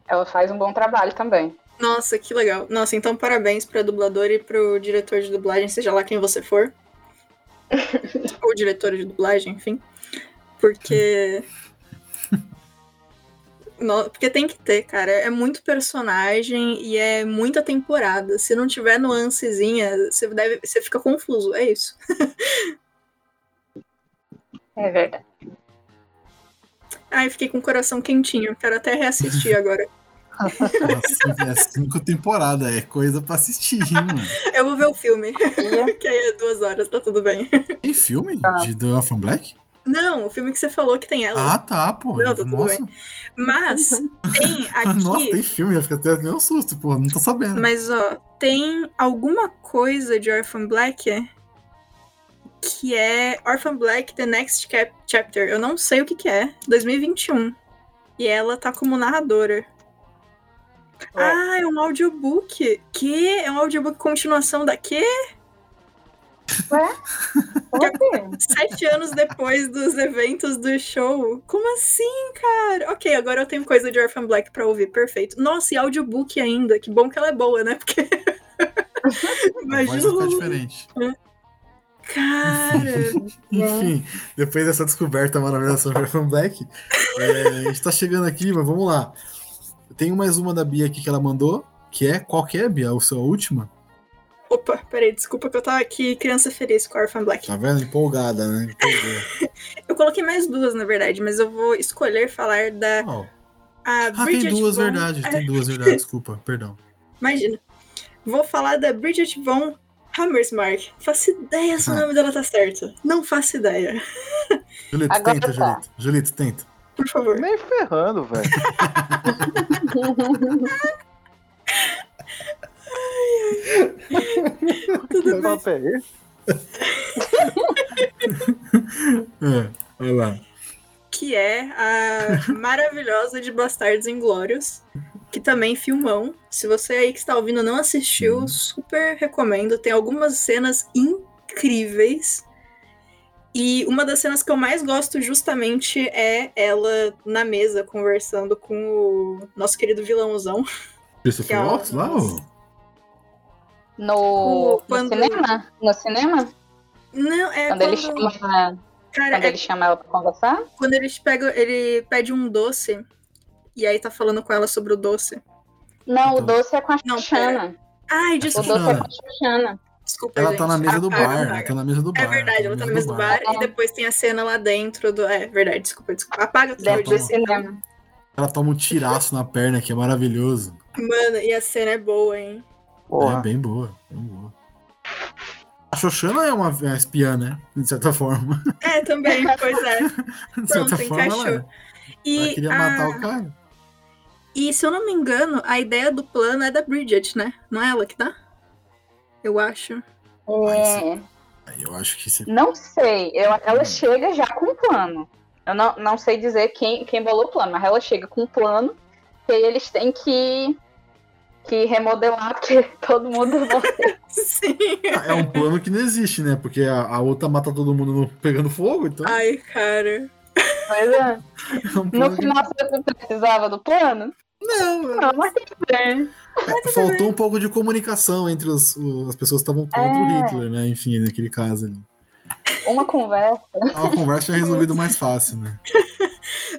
ela faz um bom trabalho também. Nossa, que legal. Nossa, então parabéns pra dubladora e pro diretor de dublagem, seja lá quem você for. Ou diretora de dublagem, enfim. Porque. No- Porque tem que ter, cara. É muito personagem e é muita temporada. Se não tiver nuancezinha, você, deve, você fica confuso. É isso. É verdade. Ai, fiquei com o coração quentinho. Quero até reassistir agora. Assim, é cinco temporadas, é coisa pra assistir, hein, mano. Eu vou ver o filme, E que aí é duas horas, tá tudo bem. Tem filme de The Orphan Black? Não, o filme que você falou que tem ela. Ah, tá, pô. Não, tá tudo bem. Mas tem aqui. Nossa, tem filme, eu fico até meio um susto, pô. Não tô sabendo. Mas ó, tem alguma coisa de Orphan Black que é Orphan Black The Next Cap- Chapter. Eu não sei o que que é. 2021. E ela tá como narradora. Ué. Ah, é um audiobook. Que? É um audiobook continuação da quê? Assim? Sete anos depois dos eventos do show. Como assim, cara? Ok, agora eu tenho coisa de Orphan Black pra ouvir. Perfeito. Nossa, e audiobook ainda. Que bom que ela é boa, né? Porque. Imagina. o- diferente. Cara. Enfim, depois dessa descoberta maravilhosa sobre Orphan Black, é, a gente tá chegando aqui, mas vamos lá. Tem mais uma da Bia aqui que ela mandou, que é qual que é, Bia? A sua última? Opa, peraí, desculpa que eu tava aqui criança feliz com Orphan Black. Tá vendo? Empolgada, né? Empolgou. Eu coloquei mais duas, na verdade, mas eu vou escolher falar da a Ah, tem Bridget duas, Von... verdade. Tem duas, verdade. Desculpa, perdão. Imagina. Vou falar da Bridget Von Hammersmark. Faço ideia se o Ah. nome dela tá certo. Não faço ideia. Julito, Agora tenta, tá. Julito. Julito, tenta. Por favor. Nem ferrando, velho. Tudo Que bem. papo é vai lá. Que é a maravilhosa de Bastardos Inglórios. Que também filmão. Se você aí que está ouvindo não assistiu, Sim. super recomendo. Tem algumas cenas incríveis. E uma das cenas que eu mais gosto justamente é ela na mesa conversando com o nosso querido vilãozão. Christopher Que é o- Waltz lá? ô? No, O- no cinema? No cinema? Não, é quando, quando, ele chama, cara, quando é ele chama ela pra conversar? quando ele pega, ele pede um doce e aí tá falando com ela sobre o doce. Não, o Então- doce é com a Não, Xuxana. Ai, O desculpa, doce é com a Xuxana. desculpa, Ela gente. tá na mesa do bar. Ela tá na mesa do bar. É verdade, ela tá na mesa do bar e depois tem a cena lá dentro do. É verdade, desculpa, desculpa. Apaga tudo Dentro do cinema. Ela toma um tiraço na perna, que é maravilhoso. Mano, e a cena é boa, hein? Porra. É bem boa, bem boa. A Xoxana é uma, uma espiã, né? De certa forma. É, também, pois é. De certa Pronto, forma, ela, encaixou. é. E, ela queria a- matar o cara. e se eu não me engano, a ideia do plano é da Bridget, né? Não é ela que dá? Eu acho. É, Aí eu acho que você. não sei. Eu, Hum. ela chega já com um plano. Eu não, não sei dizer quem, quem bolou o plano, mas ela chega com um plano que aí eles têm que, que remodelar, porque todo mundo morreu. Sim. É um plano que não existe, né? Porque a, a outra mata todo mundo no- pegando fogo, então. Ai, cara. Mas é, é um no plano que- final você precisava do plano? Não, Não, mas tudo bem. é, faltou um pouco de comunicação entre os- o- as pessoas que estavam contra o É. Hitler, né? Enfim, naquele caso ali. Uma conversa. A conversa tinha resolvido mais fácil, né?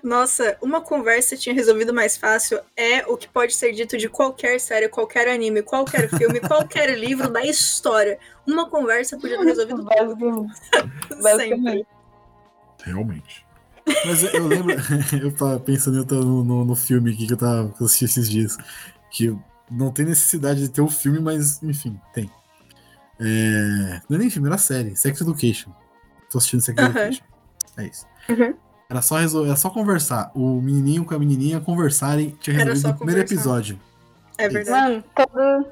Nossa, uma conversa tinha resolvido mais fácil é o que pode ser dito de qualquer série, qualquer anime, qualquer filme, qualquer livro da história. Uma conversa podia ter resolvido tudo sempre. Realmente. Mas eu, lembro, eu tava pensando eu tava no, no, no filme aqui que eu, tava, que eu assisti esses dias. Que não tem necessidade de ter o filme, mas enfim, tem. É, não é nem filme, era série. Sex Education. Tô assistindo Sex Aham. Education. É isso. Uhum. Era só, resol... era só conversar. O menininho com a menininha conversarem. Tinha resolvido no primeiro conversar. episódio. É verdade. Mano, todo,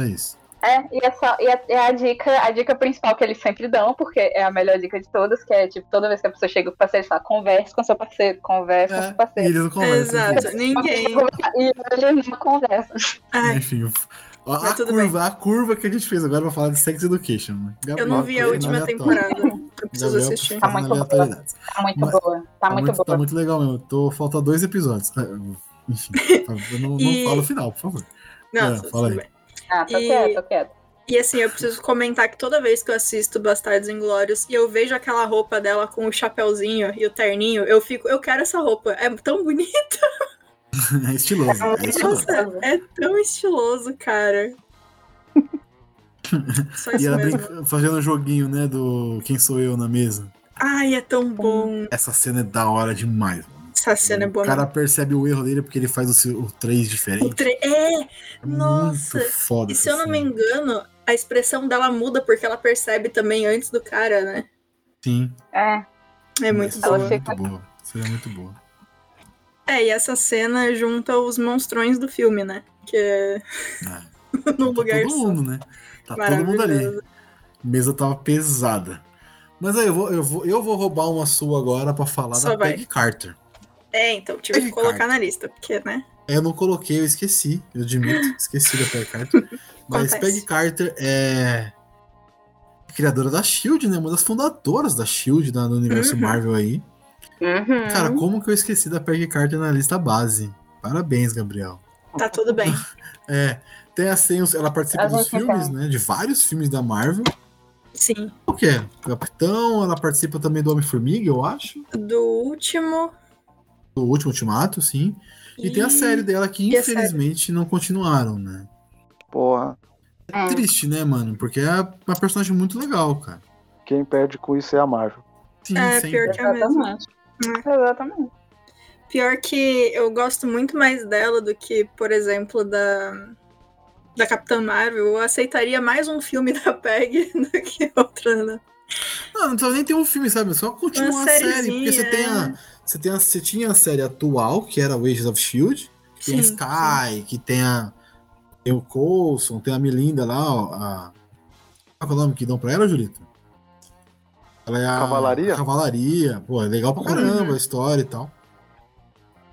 É isso. É, e é, só, e é, é a dica, a dica principal que eles sempre dão, porque é a melhor dica de todas, que é tipo, toda vez que a pessoa chega com o parceiro, fala, converse com seu parceiro, converse com seu É, e parceiro. eles não conversam. Exato. Ninguém. E eles não conversam. Ai, Enfim, a, a curva, a curva que a gente fez agora pra falar de Sex Education. né? eu não vi a Gabriel, última aleatório. temporada. Eu preciso Gabriel assistir. Tá muito boa. Tá muito Mas- boa. Tá, Tá muito muito, boa. tá muito legal mesmo. Tô, falta dois episódios. Ah, Enfim, tá, eu não, não E- falo o final, por favor. Nossa, É, fala tudo aí. bem. Ah, tô E- quieto, tô quieto. E assim, eu preciso comentar que toda vez que eu assisto Bastardos Inglórios e eu vejo aquela roupa dela com o chapéuzinho e o terninho, eu fico, eu quero essa roupa. É tão bonita. É estiloso. É estiloso. Nossa, é tão estiloso, cara. Só E ela mesmo. fazendo o joguinho, né, do Quem Sou Eu na mesa. Ai, é tão bom. Essa cena é da hora demais. mano. Essa cena é boa. o cara mesmo. percebe o erro dele porque ele faz o, seu- o 3 O diferente. tre- É, É nossa. Muito foda. e se eu não me cena. engano, a expressão dela muda porque ela percebe também antes do cara, né? Sim. É, É muito boa. é fica- muito boa. É muito boa. É, e essa cena junta os monstrões do filme, né? Que é Ah, num tá lugar todo só. mundo, né? Tá todo mundo ali. A mesa tava pesada. Mas aí, eu vou, eu vou, eu vou roubar uma sua agora pra falar Só da vai. Peggy Carter. É, então, tive que Peggy colocar Carter. na lista, porque, né? Eu não coloquei, eu esqueci, eu admito, esqueci da Peggy Carter. Mas Acontece. Peggy Carter é criadora da SHIELD, né? Uma das fundadoras da SHIELD, da, do universo Uhum. Marvel aí. uhum. Cara, como que eu esqueci da Peggy Carter na lista base? Parabéns, Gabriel. Tá tudo bem. É, tem os- ela participa A dos filmes, tem. né? De vários filmes da Marvel. Sim. O que é? Capitão, ela participa também do Homem-Formiga, eu acho. Do último. Do último Ultimato, sim. E, tem a série dela que e a série? infelizmente não continuaram, né? Porra. É. Triste, né, mano? Porque é uma personagem muito legal, cara. Quem perde com isso é a Marvel. Sim, É, sempre. pior que é mesmo. Exatamente. Exatamente. Pior que eu gosto muito mais dela do que, por exemplo, da. Da Capitã Marvel. Eu aceitaria mais um filme da Peg do que outra, né? Não, não precisa nem ter um filme, sabe? É Só continuar a série. Porque você tem a, é. você tem a. Você tinha a série atual, que era o Agents of Shield, que tem a Sim, Sky, que tem a. Tem o Coulson, tem a Melinda lá, ó, a. Qual é o nome que dão pra ela, Julito? Ela é a. Cavalaria? Cavalaria. Pô, é legal pra caramba Uhum. a história e tal.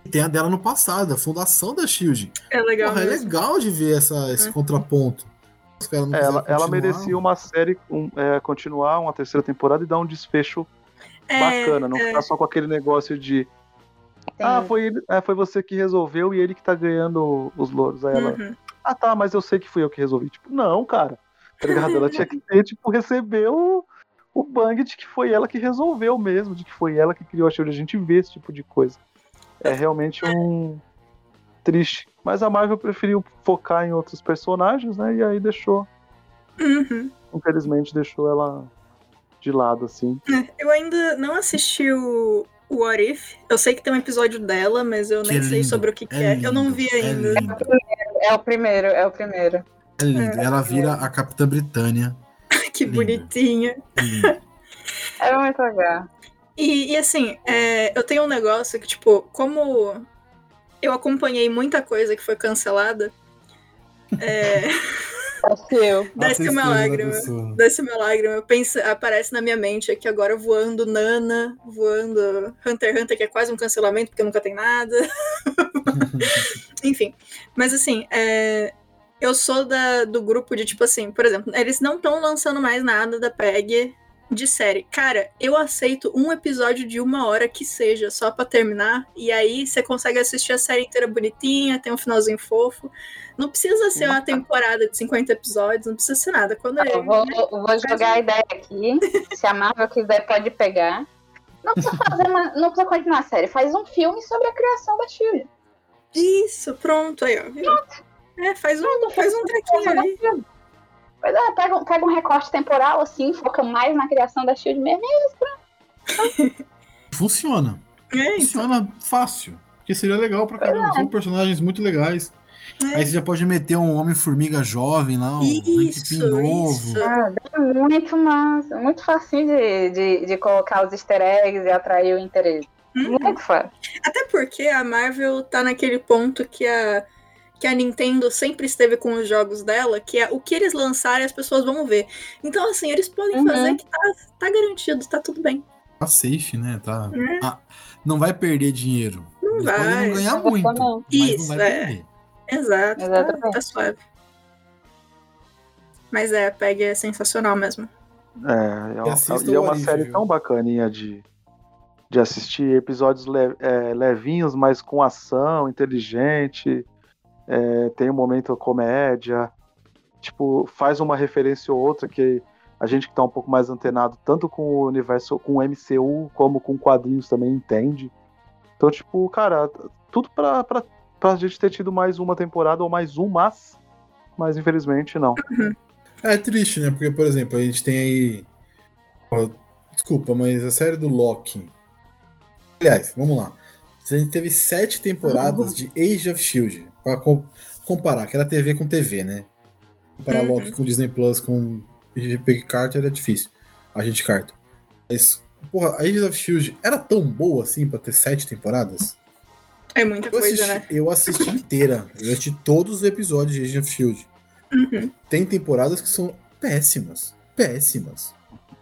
Tem a dela no passado, a fundação da Shield. É legal Porra, é legal de ver essa, esse Uhum. contraponto. Caras não Ela, ela merecia uma série um, é, continuar uma terceira temporada e dar um desfecho É, bacana, não ficar só com aquele negócio de ah, foi, ele, é, foi você que resolveu e ele que tá ganhando os louros. Aí ela, uhum. ah tá, mas eu sei que fui eu que resolvi. Tipo, não, cara. Tá ligado? Ela tinha que ter, tipo, receber o, o bang de que foi ela que resolveu mesmo, de que foi ela que criou a Shield. A gente vê esse tipo de coisa. É realmente um triste. Mas a Marvel preferiu focar em outros personagens, né? E aí deixou. Uhum. Infelizmente deixou ela de lado, assim. Eu ainda não assisti o, o What If. Eu sei que tem um episódio dela, mas eu Que nem é sei lindo, sobre o que, que é é. Eu não lindo, vi é ainda. lindo. É o primeiro, é o primeiro. É lindo. Ela vira a Capitã Britânia. que Linda. bonitinha. Lindo. É muito legal. E, e, assim, é, eu tenho um negócio que, tipo, como eu acompanhei muita coisa que foi cancelada, é, Assistiu. desce uma lágrima. Desce uma lágrima. Aparece na minha mente aqui agora voando Nana, voando Hunter x Hunter, que é quase um cancelamento, porque nunca tem nada. Enfim. Mas assim, é, eu sou da, do grupo de, tipo assim, por exemplo, eles não estão lançando mais nada da PEG de série. Cara, eu aceito um episódio de uma hora que seja, só pra terminar. E aí você consegue assistir a série inteira bonitinha, tem um finalzinho fofo. Não precisa ser uma temporada de 50 episódios, não precisa ser nada. Quando Eu vou, eu vou jogar a ideia aqui. Se a Marvel quiser, pode pegar. Não precisa fazer uma, não precisa continuar a série. Faz um filme sobre a criação da Shield. Isso, pronto aí, ó. viu? É, faz um, faz um trequinho ali. Pois é, pega, um- pega um recorte temporal, assim, foca mais na criação da Shield mesmo. Funciona. É. Funciona fácil. Porque seria legal pra caramba. São personagens muito legais. É. Aí você já pode meter um Homem-Formiga jovem lá, um Hank novo. isso. Ah, é muito massa. Muito facinho de, de, de colocar os easter eggs e atrair o interesse. Hum. Muito fácil. Até porque a Marvel tá naquele ponto que a, que a Nintendo sempre esteve com os jogos dela, que é o que eles lançarem as pessoas vão ver. Então, assim, eles podem Uhum. fazer que tá, tá garantido, tá tudo bem. Tá safe, né? Tá... É. Ah, não vai perder dinheiro. Não Eles vai. podem não ganhar muito, Exatamente. mas Isso, não vai é. perder. Exato, tá, tá suave. Mas é, a PEG é sensacional mesmo. É, é, e é o uma Arif, série viu? tão bacaninha de, de assistir, episódios le- é, levinhos, mas com ação, inteligente, é, tem um momento comédia, tipo, faz uma referência ou outra que a gente que tá um pouco mais antenado, tanto com o universo, com o MCU, como com quadrinhos também entende. Então, tipo, cara, tudo pra, pra, pra gente ter tido mais uma temporada ou mais umas, mas infelizmente não. É triste, né? Porque, por exemplo, a gente tem aí. Desculpa, mas a série do Loki. Aliás, vamos lá. A gente teve sete temporadas de Age of Shield. Pra com- comparar, que era TV com TV, né? Comparar Uhum. Loki com Disney Plus com Peggy Carter é difícil. A gente Carter. Mas, porra, a Age of Shield era tão boa assim pra ter sete temporadas? É muita Eu coisa, assisti, né? eu assisti inteira. Eu assisti todos os episódios de Age of Shield. Uhum. Tem temporadas que são péssimas. Péssimas.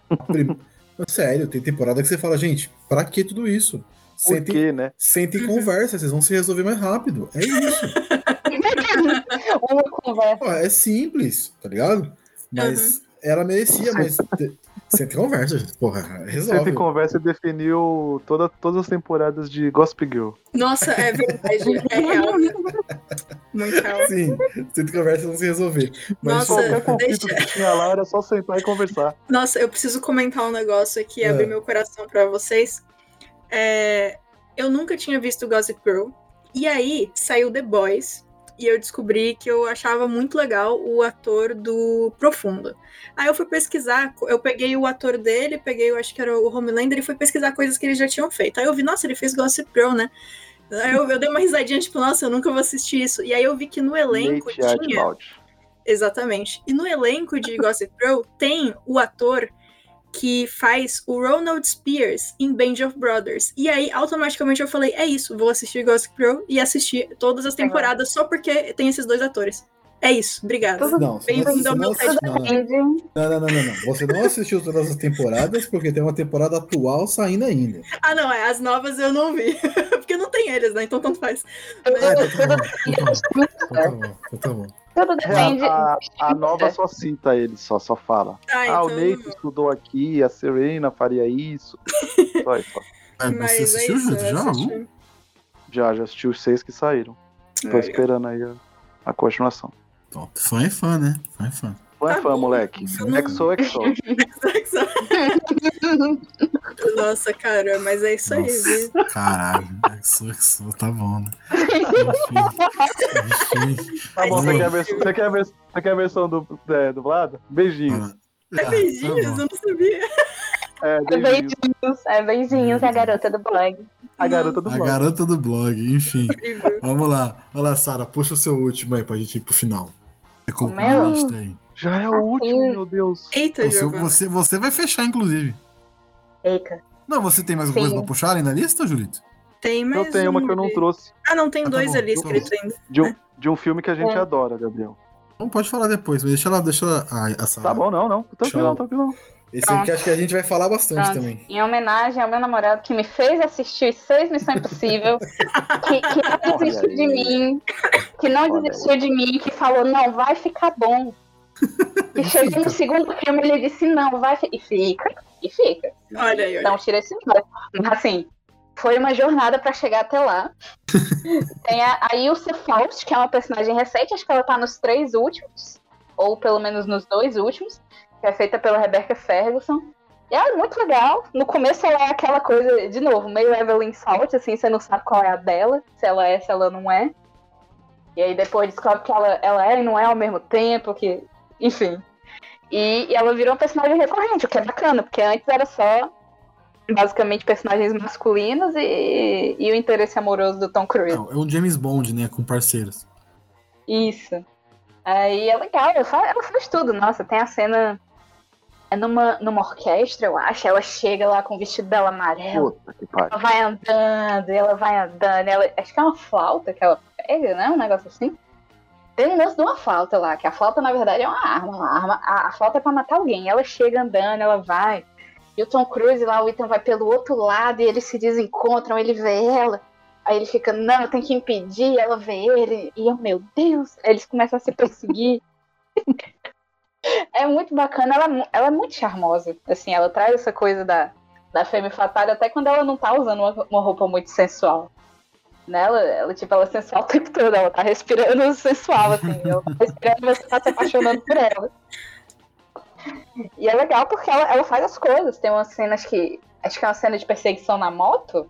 Sério, tem temporada que você fala, gente, pra que tudo isso? Por Sentem, quê, né? sentem e Uhum. conversa, vocês vão se resolver mais rápido. É isso. Uma conversa. É simples, tá ligado? Mas ela merecia, mas. te- Senta e conversa, gente. Porra, Senta resolve. e conversa e definiu toda, todas as temporadas de Gossip Girl. Nossa, é verdade. É real. Muito real. Sim, senta e conversa e vão se resolver. Mas, Nossa, Qualquer conflito deixa- que tinha lá era só sentar e conversar. Nossa, eu preciso comentar um negócio aqui, É. abrir meu coração pra vocês. É, eu nunca tinha visto Gossip Girl. E aí saiu The Boys. E eu descobri que eu achava muito legal o ator do Profundo. Aí eu fui pesquisar, eu peguei o ator dele, peguei, eu acho que era o Homelander, e fui pesquisar coisas que eles já tinham feito. Aí eu vi, nossa, ele fez Gossip Girl, né? Aí eu, eu dei uma risadinha, tipo, nossa, eu nunca vou assistir isso. E aí eu vi que no elenco Nate tinha. Archibald. Exatamente. E no elenco de Gossip Girl tem o ator que faz o Ronald Spears em Band of Brothers. E aí, automaticamente, eu falei: é isso, vou assistir Gossip Girl e assistir todas as temporadas só porque tem esses dois atores. É isso, obrigada. Não, não, Bem-vindo você ao não. Não, não. Não, não, não, não, não. Você não assistiu todas as temporadas porque tem uma temporada atual saindo ainda. Ah, não, é, as novas eu não vi. porque não tem eles, né? Então tanto faz. Ah, então tá bom. Então tá bom. Então tá bom. Então. Tudo É, depende. a, a nova só cita ele, só, só fala. Ah, Ah, então. o Nate estudou aqui, a Serena faria isso. Só isso. só. É, Mas você é assistiu, isso, Júlio? eu Já? assisti. Já, já assisti os seis que saíram. Tô Legal. esperando aí a, a continuação. top. Fã é fã, né? Fã é fã. Fã é Tá fã, bom. moleque. Eu não- Exo, exo. Nossa, cara, mas é isso aí, viu? Nossa, caralho. Exo, exo, tá bom, né? Enfim. Enfim. Tá bom, você quer, a versão, você, quer a você quer a versão do, é, dublada? Beijinhos. Ah, É tá beijinhos, bom. eu não sabia. É, É beijinhos. beijinhos, é beijinhos, a garota do blog. A garota do A blog. garota do blog, enfim. Vamos lá. Olha lá, Sara, puxa o seu último aí pra gente ir pro final. Você comprou meu? a lista aí. Já é o último, meu Deus. Eita, Giovana. você, você vai fechar, inclusive. Eita. Não, você tem mais alguma coisa pra puxar além da lista, Julito? Tem mais Eu tenho uma um que eu não trouxe. Ah, não, tem Ah, tá dois bom, ali tá escritos ainda. De um, de um filme que a gente É. adora, Gabriel. Não pode falar depois, mas deixa ela, deixa ela, a, a Sara. Tá bom, não, não. Tranquilão, Show. tranquilão. Esse aqui acho que a gente vai falar bastante Pronto. também. Em homenagem ao meu namorado que me fez assistir os seis Missão Impossível, que, que não desistiu de mim, que não Olha desistiu de mim, que falou, não, vai ficar bom. E chegou no segundo filme ele disse, não, vai fi-" E fica, e fica. Olha aí, olha. Não tira esse nome. Mas assim, foi uma jornada pra chegar até lá. Tem a, a Ilse Faust, que é uma personagem recente, acho que ela tá nos três últimos, ou pelo menos nos dois últimos, que é feita pela Rebecca Ferguson. E ela é muito legal. No começo ela é aquela coisa, de novo, meio Evelyn Salt, assim, você não sabe qual é a dela, se ela é, se ela não é. E aí depois descobre que ela, ela é e não é ao mesmo tempo, que. Enfim. E, e ela virou um personagem recorrente, o que é bacana, porque antes era só basicamente personagens masculinos e, e o interesse amoroso do Tom Cruise. Não, é um James Bond, né? Com parceiros. Isso. Aí é legal, ela faz, ela faz tudo. Nossa, tem a cena. É numa, numa orquestra, eu acho. Ela chega lá com o vestido dela amarelo. Puta que pariu. Ela vai andando, e ela vai andando. Ela, acho que é uma flauta que ela pega, né? Um negócio assim. Tem um lance de uma flauta lá, que a flauta, na verdade, é uma arma. Uma arma a, a flauta é pra matar alguém. Ela chega andando, ela vai. E o Tom Cruise lá, o Ethan vai pelo outro lado e eles se desencontram, ele vê ela. Aí ele fica, não, eu tenho que impedir, ela vê ele. E eu, meu Deus, eles começam a se perseguir. é muito bacana, ela, ela é muito charmosa. Assim, ela traz essa coisa da, da femme fatale até quando ela não tá usando uma, uma roupa muito sensual. Né? Ela, tipo, ela é sensual o tempo todo, ela tá respirando sensual, assim. Ela tá respirando e você tá se apaixonando por ela. E é legal porque ela, ela faz as coisas. Tem umas cenas que. Acho que é uma cena de perseguição na moto.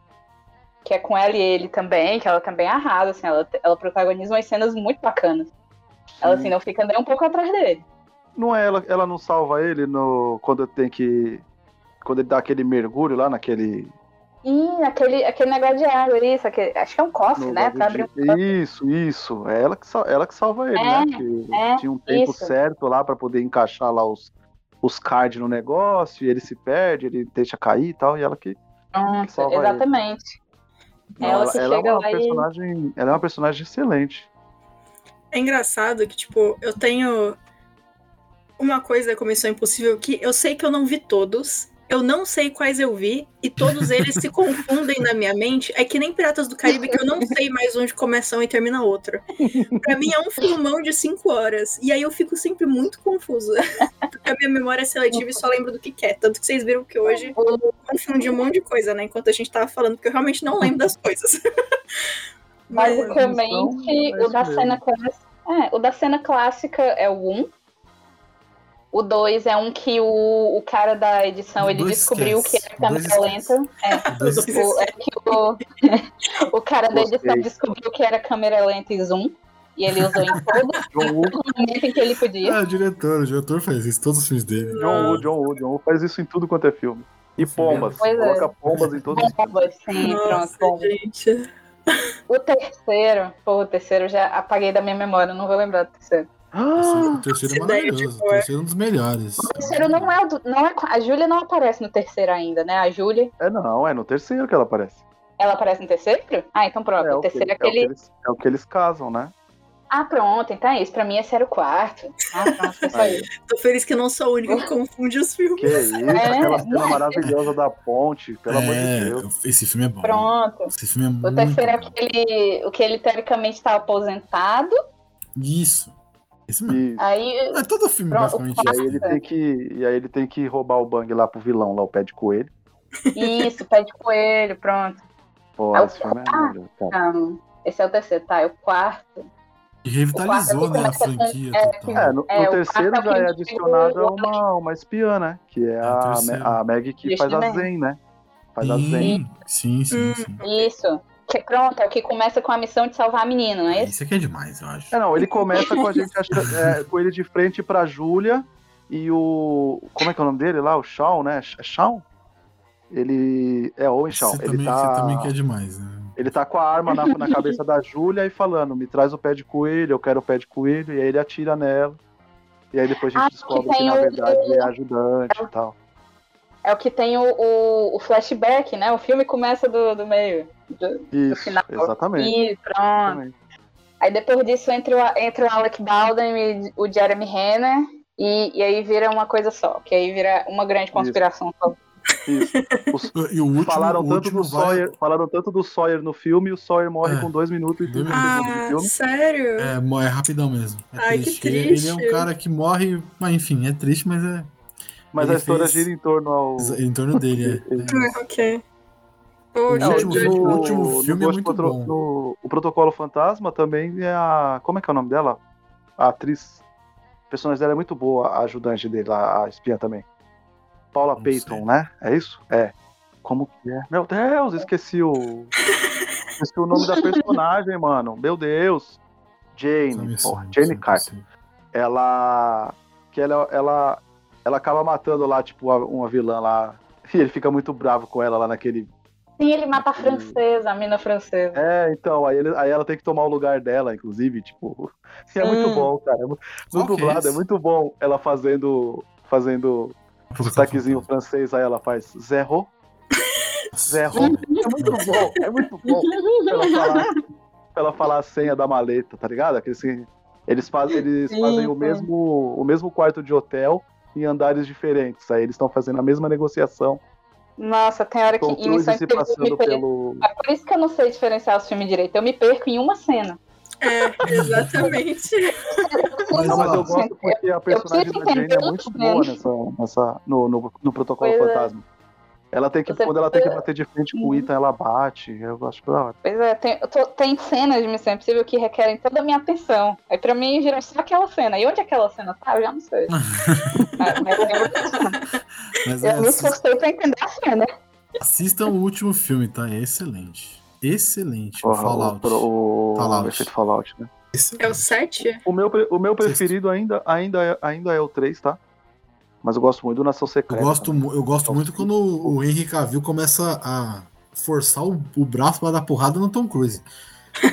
Que é com ela e ele também, que ela também arrasa, assim, ela, ela protagoniza umas cenas muito bacanas. Ela assim, não fica nem um pouco atrás dele. Não é ela, ela não salva ele no quando tem que quando ele dá aquele mergulho lá naquele Ih, aquele, aquele negócio de água, isso, aquele, acho que é um cofre, no né? Pra abrir um de-. Isso, isso. É ela que sal- ela que salva ele, É, né? Porque é, tinha um tempo isso. certo lá pra poder encaixar lá os os cards no negócio, e ele se perde, ele deixa cair e tal, e ela que Pronto, salva ele. exatamente. Não, Ela que é chega uma lá e- personagem, ela é uma personagem excelente. É engraçado que, tipo, eu tenho uma coisa com Missão Impossível que eu sei que eu não vi todos. Eu não sei quais eu vi, e todos eles se confundem na minha mente. É que nem Piratas do Caribe, que eu não sei mais onde começa um e termina outro. Pra mim é um filmão de cinco horas. E aí eu fico sempre muito confusa. Porque a minha memória é seletiva e só lembro do que quer. Tanto que vocês viram que hoje eu confundi um monte de coisa, né? Enquanto a gente tava falando, porque eu realmente não lembro das coisas. Mas, Basicamente, é o da cena clássica. É, o da cena clássica é o 1. O 2 é um que o, o cara da edição ele dois descobriu esquece. que era dois câmera esquece. lenta. É, Dois Dois o, é que o, o cara da edição Gostei. descobriu que era câmera lenta e zoom. E ele usou em todo John momento em que ele podia. Ah, o diretor, o diretor faz isso, todos os filmes dele. John Woo, John Woo, John Woo faz isso em tudo quanto é filme. E pombas, Pois é. coloca pombas em todos os Bomba, sim, Nossa, pronto. gente. O terceiro, pô, o terceiro eu já apaguei da minha memória, não vou lembrar do terceiro. O terceiro é maravilhoso, o terceiro é um dos melhores. O terceiro não é o do, não é a Júlia não aparece no terceiro ainda, né? A Júlia, É não, é no terceiro que ela aparece. ela aparece no terceiro? Ah, então pronto, É, o o que, terceiro é é o que aquele. eles, é o que eles casam, né? Ah, pronto, então é isso. Pra mim esse era o quarto. Ah, pronto, só isso. Tô feliz que eu não sou a única que confunde os filmes. Que isso, É, aquela cena não. maravilhosa da ponte, pelo amor de é, Deus. esse filme é bom. Pronto. Esse filme é O muito terceiro é aquele, o que ele teoricamente tá aposentado. Isso. Esse mesmo. E, Aí, É todo filme Pronto, basicamente e aí isso. ele tem que, e aí ele tem que roubar o bang lá pro vilão, lá o pé de coelho. Isso, pé de coelho, pronto. Pô, É esse filme é. Não, esse é o terceiro, tá? É o quarto. E revitalizou, quarto né, a franquia é, total. É, no, É, no o terceiro é já é adicionada uma, uma espiã, né? Que é É, a, a Meg que faz a. Zen, né? Faz a Zen. Sim, sim, sim. Hum. sim. Isso. Que pronto, é o que começa com a missão de salvar a menina, não é isso? Isso aqui é demais, eu acho. É, não, ele começa com a gente achando- é, com ele de frente pra Júlia e o. Como é que é o nome dele lá? O Shawn, né? É Shawn? Ele. É Owen Shawn. Você Ele também, tá. você também quer demais, né? Ele tá com a arma na, na cabeça da Júlia e falando: me traz o pé de coelho, eu quero o pé de coelho. E aí ele atira nela. E aí depois a gente Ah, descobre que que na tem o- verdade é ajudante e tal. É o que tem o, o, o flashback, né? O filme começa do, do meio. Do- Isso, final. exatamente. Ih, pronto. exatamente. Aí depois disso entra o, entra o Alec Baldwin e o Jeremy Renner. E, e aí vira uma coisa só. Que aí vira uma grande conspiração. só. Isso. Os- E o último, falaram, o tanto último do vai- Sawyer, falaram tanto do Sawyer no filme e o Sawyer morre É. com 2 minutos e 30 Dois segundos de Ah, filme. sério? É, é rapidão mesmo. É Ai, que triste. Ele- Ele é um triste. cara que morre, mas enfim, é triste, mas é Mas Ele a história fez- gira em torno ao. em torno dele. É. Ah, ok. O último filme- o último filme é muito Protocol- bom. no- o Protocolo Fantasma também é a. Como é que é o nome dela? A atriz. O personagem dela é muito boa, a ajudante dele, a, a espiã também. Paula Não Payton, sei. né? É isso? É. Como que é? Meu Deus, esqueci o. esqueci o nome da personagem, mano. Meu Deus. Jane, porra. Jane Carter. ela que ela ela ela acaba matando lá tipo uma vilã lá. E ele fica muito bravo com ela lá naquele Sim, ele mata a francesa, a mina francesa. é então aí, ele- aí ela tem que tomar o lugar dela inclusive tipo e é muito bom cara é no é dublado é, esse? muito bom ela fazendo fazendo sotaquezinho francês aí ela faz zero. Zero. É muito bom é muito bom. Ela falar, ela falar a senha da maleta tá ligado? Aquele assim, eles fazem eles Sim, fazem o sim. mesmo o mesmo quarto de hotel em andares diferentes. Aí eles estão fazendo a mesma negociação. Nossa, tem hora que em Missão se Impossível eu me perco. pelo. É por isso que eu não sei diferenciar os filmes direito. Eu me perco em uma cena. É, exatamente. Mas, Não, mas eu gosto porque a personagem da Jane é entender muito os boa nessa, nessa, no, no, no protocolo Pois é. fantasma. Ela tem que, Você quando ela tem que bater de frente com o Uhum. Ethan, ela bate. Eu gosto da hora. Pois é, tem, tô- tem cenas de Missão Impossível que requerem toda a minha atenção. Aí pra mim, geralmente, só aquela cena. E onde aquela cena tá? Eu já não sei. mas, mas eu, Mas é, eu me assistam, esforcei pra entender a cena. assistam o último filme, tá? É excelente. Excelente. o Fallout. O, o, Fallout. efeito Fallout, né? Excelente. É o 7? O meu, o meu preferido ainda, ainda, é, ainda é o 3, tá? Mas eu gosto muito do Nação Eu Secreta. gosto, também. mu- eu gosto muito quando o Henry Cavill começa a forçar o, o braço pra dar porrada no Tom Cruise.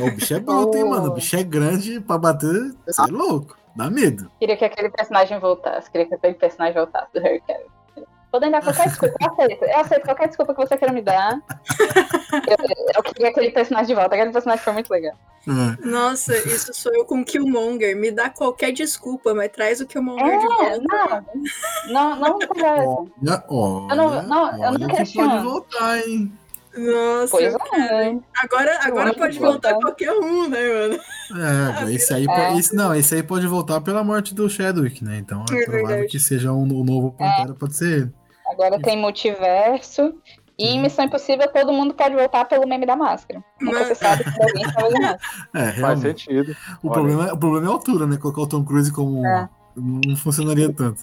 O bicho é bruto, hein, mano? O bicho é grande pra bater. Você é louco. Dá medo. Queria que aquele personagem voltasse. Queria que aquele personagem voltasse do Harry Cavill. Podem dar qualquer desculpa, eu aceito. Eu aceito qualquer desculpa que você queira me dar. Eu, eu queria aquele personagem de volta. Aquele personagem foi muito legal. É. Nossa, isso sou eu com Killmonger. Me dá qualquer desculpa, mas traz o Killmonger de É, volta. não. Não, não. Olha, olha, Eu não- não, eu não que questiono. pode voltar, hein? Nossa, Pois é. Agora, agora acho pode que voltar voltar. qualquer um, né, mano? É, esse aí, É. pode- esse, não, esse aí pode voltar pela morte do Chadwick, né? Então é, É provável verdade. que seja um, o novo Pantera, pode ser. Agora tem multiverso. E em Sim. Missão Impossível todo mundo pode voltar pelo meme da máscara. Nunca Mas- se sabe se alguém máscara. É, Faz sentido. O Olha. problema, é- o problema é a altura, né? Colocar o Tom Cruise como. É. Não funcionaria tanto.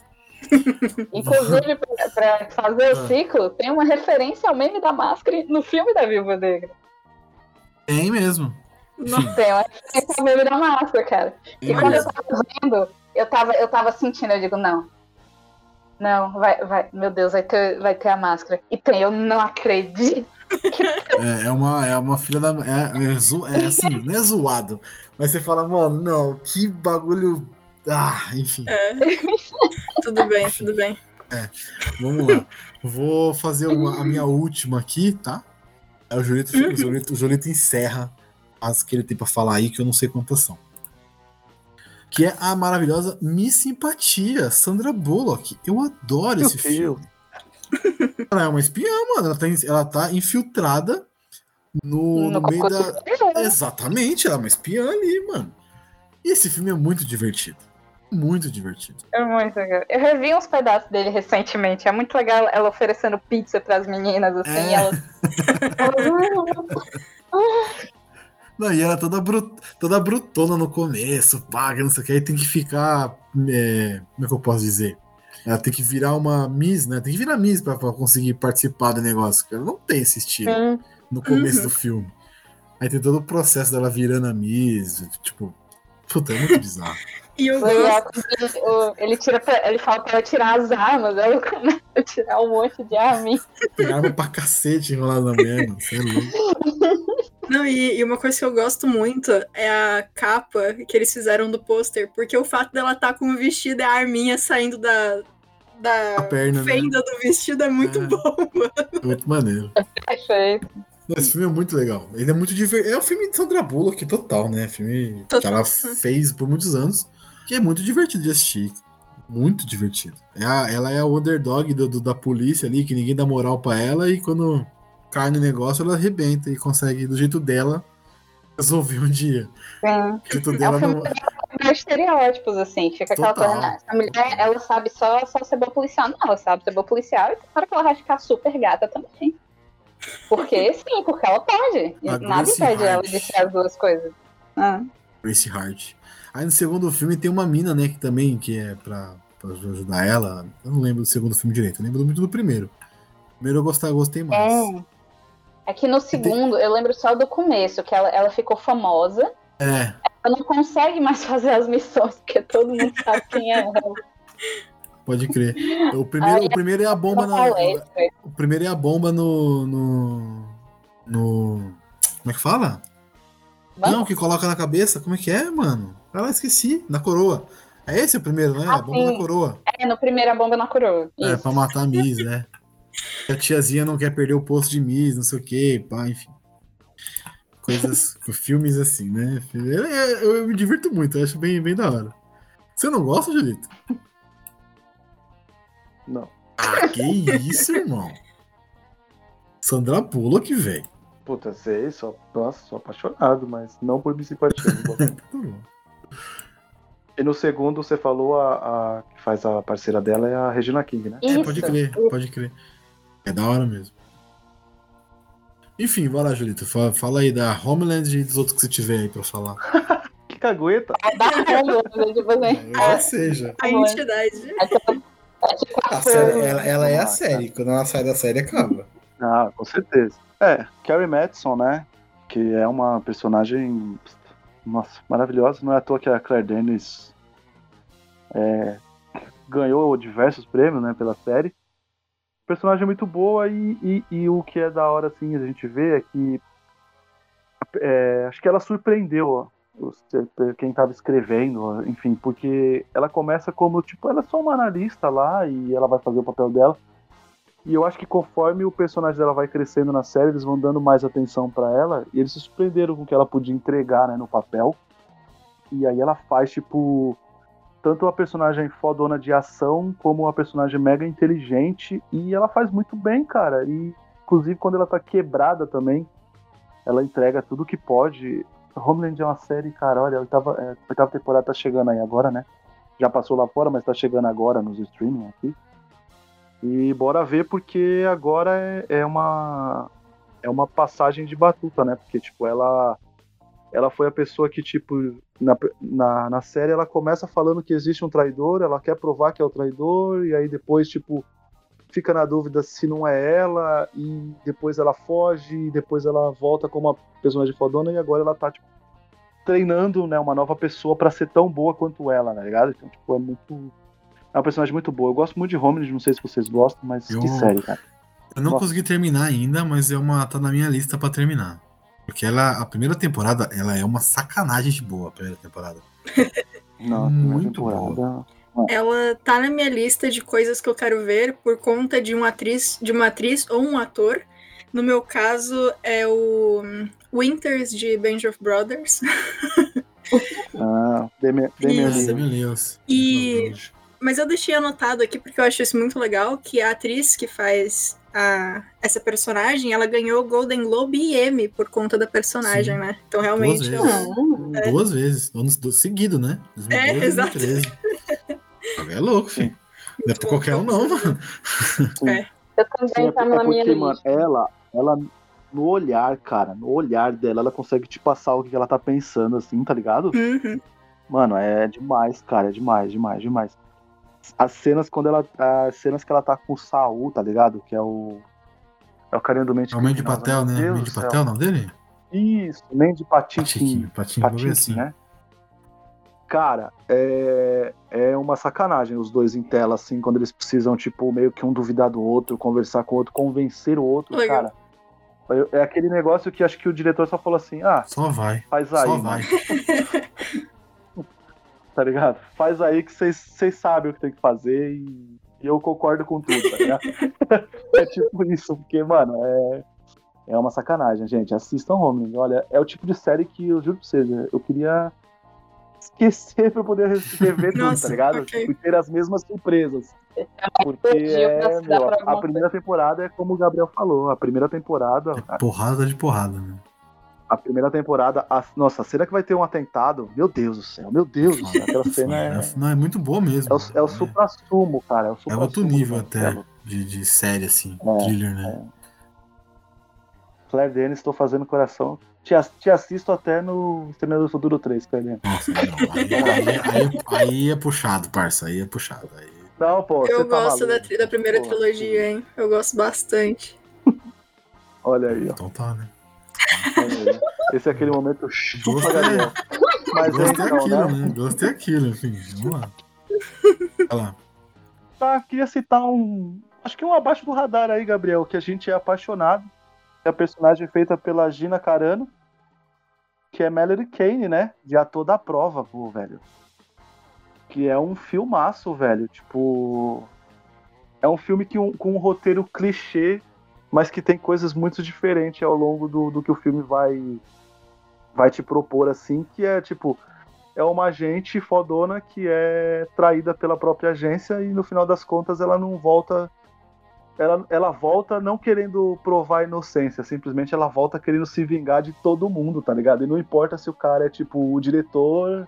Inclusive, pra, pra fazer Ah. o ciclo, tem uma referência ao meme da máscara no filme da Viúva Negra. Tem mesmo. Nossa, Tem uma referência ao meme da máscara, cara. E Tem quando eu mesmo. tava vendo, eu tava, eu tava sentindo, eu digo, não. Não, vai, vai, meu Deus, vai ter, vai ter a máscara. E tem, eu não acredito. É, é uma, é uma filha da. É, é, zo- é assim, não é zoado. Mas você fala, mano, não, que bagulho. Ah, enfim, é. tudo bem, tudo bem. vamos lá. Vou fazer uma- a minha última aqui, tá? É o Jolito, o Jolito, o Jolito encerra as que ele tem pra falar aí, que eu não sei quantas são. Que é a maravilhosa Miss Simpatia, Sandra Bullock. Eu adoro Meu esse Deus. filme. Ela é uma espiã, mano. Ela tá, ela tá infiltrada no, no meio da. Exatamente, ela é uma espiã ali, mano. E esse filme é muito divertido. Muito divertido. É muito legal. Eu revi uns pedaços dele recentemente. É muito legal ela oferecendo pizza pras meninas, assim. É. e elas- Não, e ela toda, bru- toda brutona no começo, paga, não sei o que, aí tem que ficar. é, como é que eu posso dizer? Ela tem que virar uma Miss, né? Tem que virar Miss pra, pra conseguir participar do negócio. Ela não tem esse estilo Sim. no começo Uhum. do filme. Aí tem todo o processo dela virando a Miss, tipo. Puta, é muito bizarro. E eu ele, o- ele, tira pra- ele fala pra ela tirar as armas, ela começa a tirar um monte de arma. Tem arma pra cacete enrolada na merda. Você é louco. Não, e, e uma coisa que eu gosto muito é a capa que eles fizeram do pôster, porque o fato dela estar com o vestido e a arminha saindo da, da A perna, né? fenda do vestido é muito É. bom, mano. Muito maneiro. Perfeito. Esse filme é muito legal. Ele é muito divertido. É um filme de Sandra Bullock total, né? Filme que ela fez por muitos anos. Que é muito divertido de assistir. Muito divertido. É a- ela é a underdog do, do- da polícia ali, que ninguém dá moral pra ela. E quando cai no negócio, ela arrebenta e consegue, do jeito dela, resolver um dia. Sim. O jeito É dela filme não. para estereótipos, assim. Fica aquela Total. coisa, né? Essa mulher, ela sabe só, só ser boa policial. Não, ela sabe ser boa policial e hora que ela vai ficar super gata também. Porque sim, porque ela pode. A Nada impede ela de ser as duas coisas. Ah. Grace Hart. Aí no segundo filme tem uma mina, né, que também que é pra, pra ajudar ela. Eu não lembro do segundo filme direito, eu lembro muito do primeiro. Primeiro eu gostei, gostei mais. É. É que no segundo, eu lembro só do começo, que ela, ela ficou famosa. É, Ela não consegue mais fazer as missões, porque todo mundo sabe quem é ela. pode crer. O primeiro, o primeiro é a bomba na. palestra. O primeiro é a bomba no. no. no- como é que fala? Vamos? Não, que coloca na cabeça. Como é que é, mano? Ah, lá, esqueci. Na coroa. É esse o primeiro, né? Ah, a bomba sim. na coroa. É, no primeiro a bomba na coroa. É, Isso. pra matar a Miss, né? A tiazinha não quer perder o posto de Miss, não sei o que, pá, enfim. Coisas, filmes assim, né? Eu, eu- eu me divirto muito, eu acho bem, bem da hora. Você não gosta, Julito? Não. Ah, que isso, irmão? Sandra Bullock, velho. Puta, sei, só, nossa, sou apaixonado, mas não por gosto. Tá e no segundo, você falou a, a que faz a parceira dela é a Regina King, né? É, pode crer, pode crer. É da hora mesmo. Enfim, vai lá, Julito. Fala, fala aí da Homeland e dos outros que você tiver aí pra falar. Que cagueta! A Barrolho, né, tipo assim. É, ou seja. A Bom. entidade. É A série, ela, ela é a série. Quando ela sai da série, acaba. Ah, com certeza. É, Carrie Madison, né? Que é uma personagem, nossa, maravilhosa. Não é à toa que a Claire Denis é, ganhou diversos prêmios, né, pela série. Personagem muito boa e, e, e o que é da hora, assim, a gente vê é que é, acho que ela surpreendeu ó, quem estava escrevendo, enfim, porque ela começa como, tipo, ela é só uma analista lá e ela vai fazer o papel dela. E eu acho que conforme o personagem dela vai crescendo na série, eles vão dando mais atenção pra ela. E eles se surpreenderam com o que ela podia entregar né, no papel. E aí ela faz, tipo, tanto uma personagem fodona de ação, como uma personagem mega inteligente. E ela faz muito bem, cara. E, inclusive, quando ela tá quebrada também, ela entrega tudo que pode. Homeland é uma série, cara, olha, a oitava, é, a oitava temporada tá chegando aí agora, né? Já passou lá fora, mas tá chegando agora nos streaming aqui. E bora ver porque agora é, é uma é uma passagem de batuta, né? Porque tipo, ela ela foi a pessoa que tipo na, na, na série ela começa falando que existe um traidor, ela quer provar que é o traidor e aí depois tipo fica na dúvida se não é ela e depois ela foge e depois ela volta como uma personagem fodona e agora ela tá tipo treinando, né, uma nova pessoa pra ser tão boa quanto ela, tá ligado? Então, tipo, é muito é uma personagem muito boa. Eu gosto muito de Homeland, não sei se vocês gostam, mas Eu- que série, cara. Eu não Nossa. consegui terminar ainda, mas é uma, tá na minha lista pra terminar. Porque ela, a primeira temporada, ela é uma sacanagem de boa, a primeira temporada. Não, a primeira Muito temporada- Ela tá na minha lista de coisas que eu quero ver por conta de uma atriz, de uma atriz ou um ator. No meu caso é o Winters de Band of Brothers. Ah. Damian Lewis. E- Mas eu deixei anotado aqui porque eu acho isso muito legal, que a atriz que faz a, essa personagem, ela ganhou Golden Globe e Emmy por conta da personagem, Sim. né? Então realmente Duas vezes. Duas vezes, anos do, seguido, né? 2012 É, exato. 2013. É louco, filho. Não é pra qualquer um, não, mano. Eu Sim, também é, tá é na minha porque, mano, ela, ela, no olhar, cara, no olhar dela, ela consegue te passar o que ela tá pensando, assim, tá ligado? Uhum. Mano, é demais, cara, é demais, demais, demais. As cenas quando ela. As cenas que ela tá com o Saul, tá ligado? Que é o. É o carinha do Mente É o Mandy Criminosa, Patel, né? Deus céu. Patel é o nome dele? Isso, Mandy Patinkin. Patinkin, assim. né? Cara, é, é uma sacanagem os dois em tela, assim, quando eles precisam, tipo, meio que um duvidar do outro, conversar com o outro, convencer o outro, Legal. cara. Eu- É aquele negócio que acho que o diretor só falou assim, ah, Só vai. faz aí, Só mano, vai. tá ligado? Faz aí que vocês sabem o que tem que fazer e, e eu concordo com tudo, tá ligado? é tipo isso, porque, mano, é, é uma sacanagem, gente. Assistam Homem. Olha, é o tipo de série que eu juro pra vocês, eu queria esquecer pra eu poder rever tudo, Nossa, tá ligado? ok. E ter as mesmas surpresas. Porque é, meu, a primeira temporada é como o Gabriel falou, a primeira temporada, É porrada de porrada, né? A primeira temporada, a, nossa, cena que vai ter um atentado, meu Deus do céu, meu Deus céu, aquela cena é, Não, é muito boa mesmo. é o, é o É- supra-sumo, cara. É, o É outro nível até de, de série, assim, É, thriller, né? Claire Denis, estou fazendo coração. Te, te assisto até no Exterminador do Futuro 3, Claire Denis. Nossa, não. Aí, aí, aí, aí é puxado, parça. Aí é puxado. Aí... Não, pô, Eu tá gosto da, maluco. tri- da primeira Pô, trilogia, hein? Eu gosto bastante. Olha aí, ó. Então tá, né? Esse é aquele momento chupa. Gabriel. Mas Gostei então, aquilo, né? né? Gostei aquilo, enfim. Vamos lá. Olha lá. Tá, queria citar um. Acho que um abaixo do radar aí, Gabriel, que a gente é apaixonado. É a personagem feita pela Gina Carano, que é Melody Kane, né? De ator da prova, pô, velho. Que é um filmaço, velho. Tipo. É um filme que um- com um roteiro clichê, mas que tem coisas muito diferentes ao longo do, do que o filme vai, vai te propor, assim, que é tipo é uma agente fodona que é traída pela própria agência e no final das contas ela não volta. Ela, ela volta não querendo provar inocência, simplesmente ela volta querendo se vingar de todo mundo, tá ligado? E não importa se o cara é tipo o diretor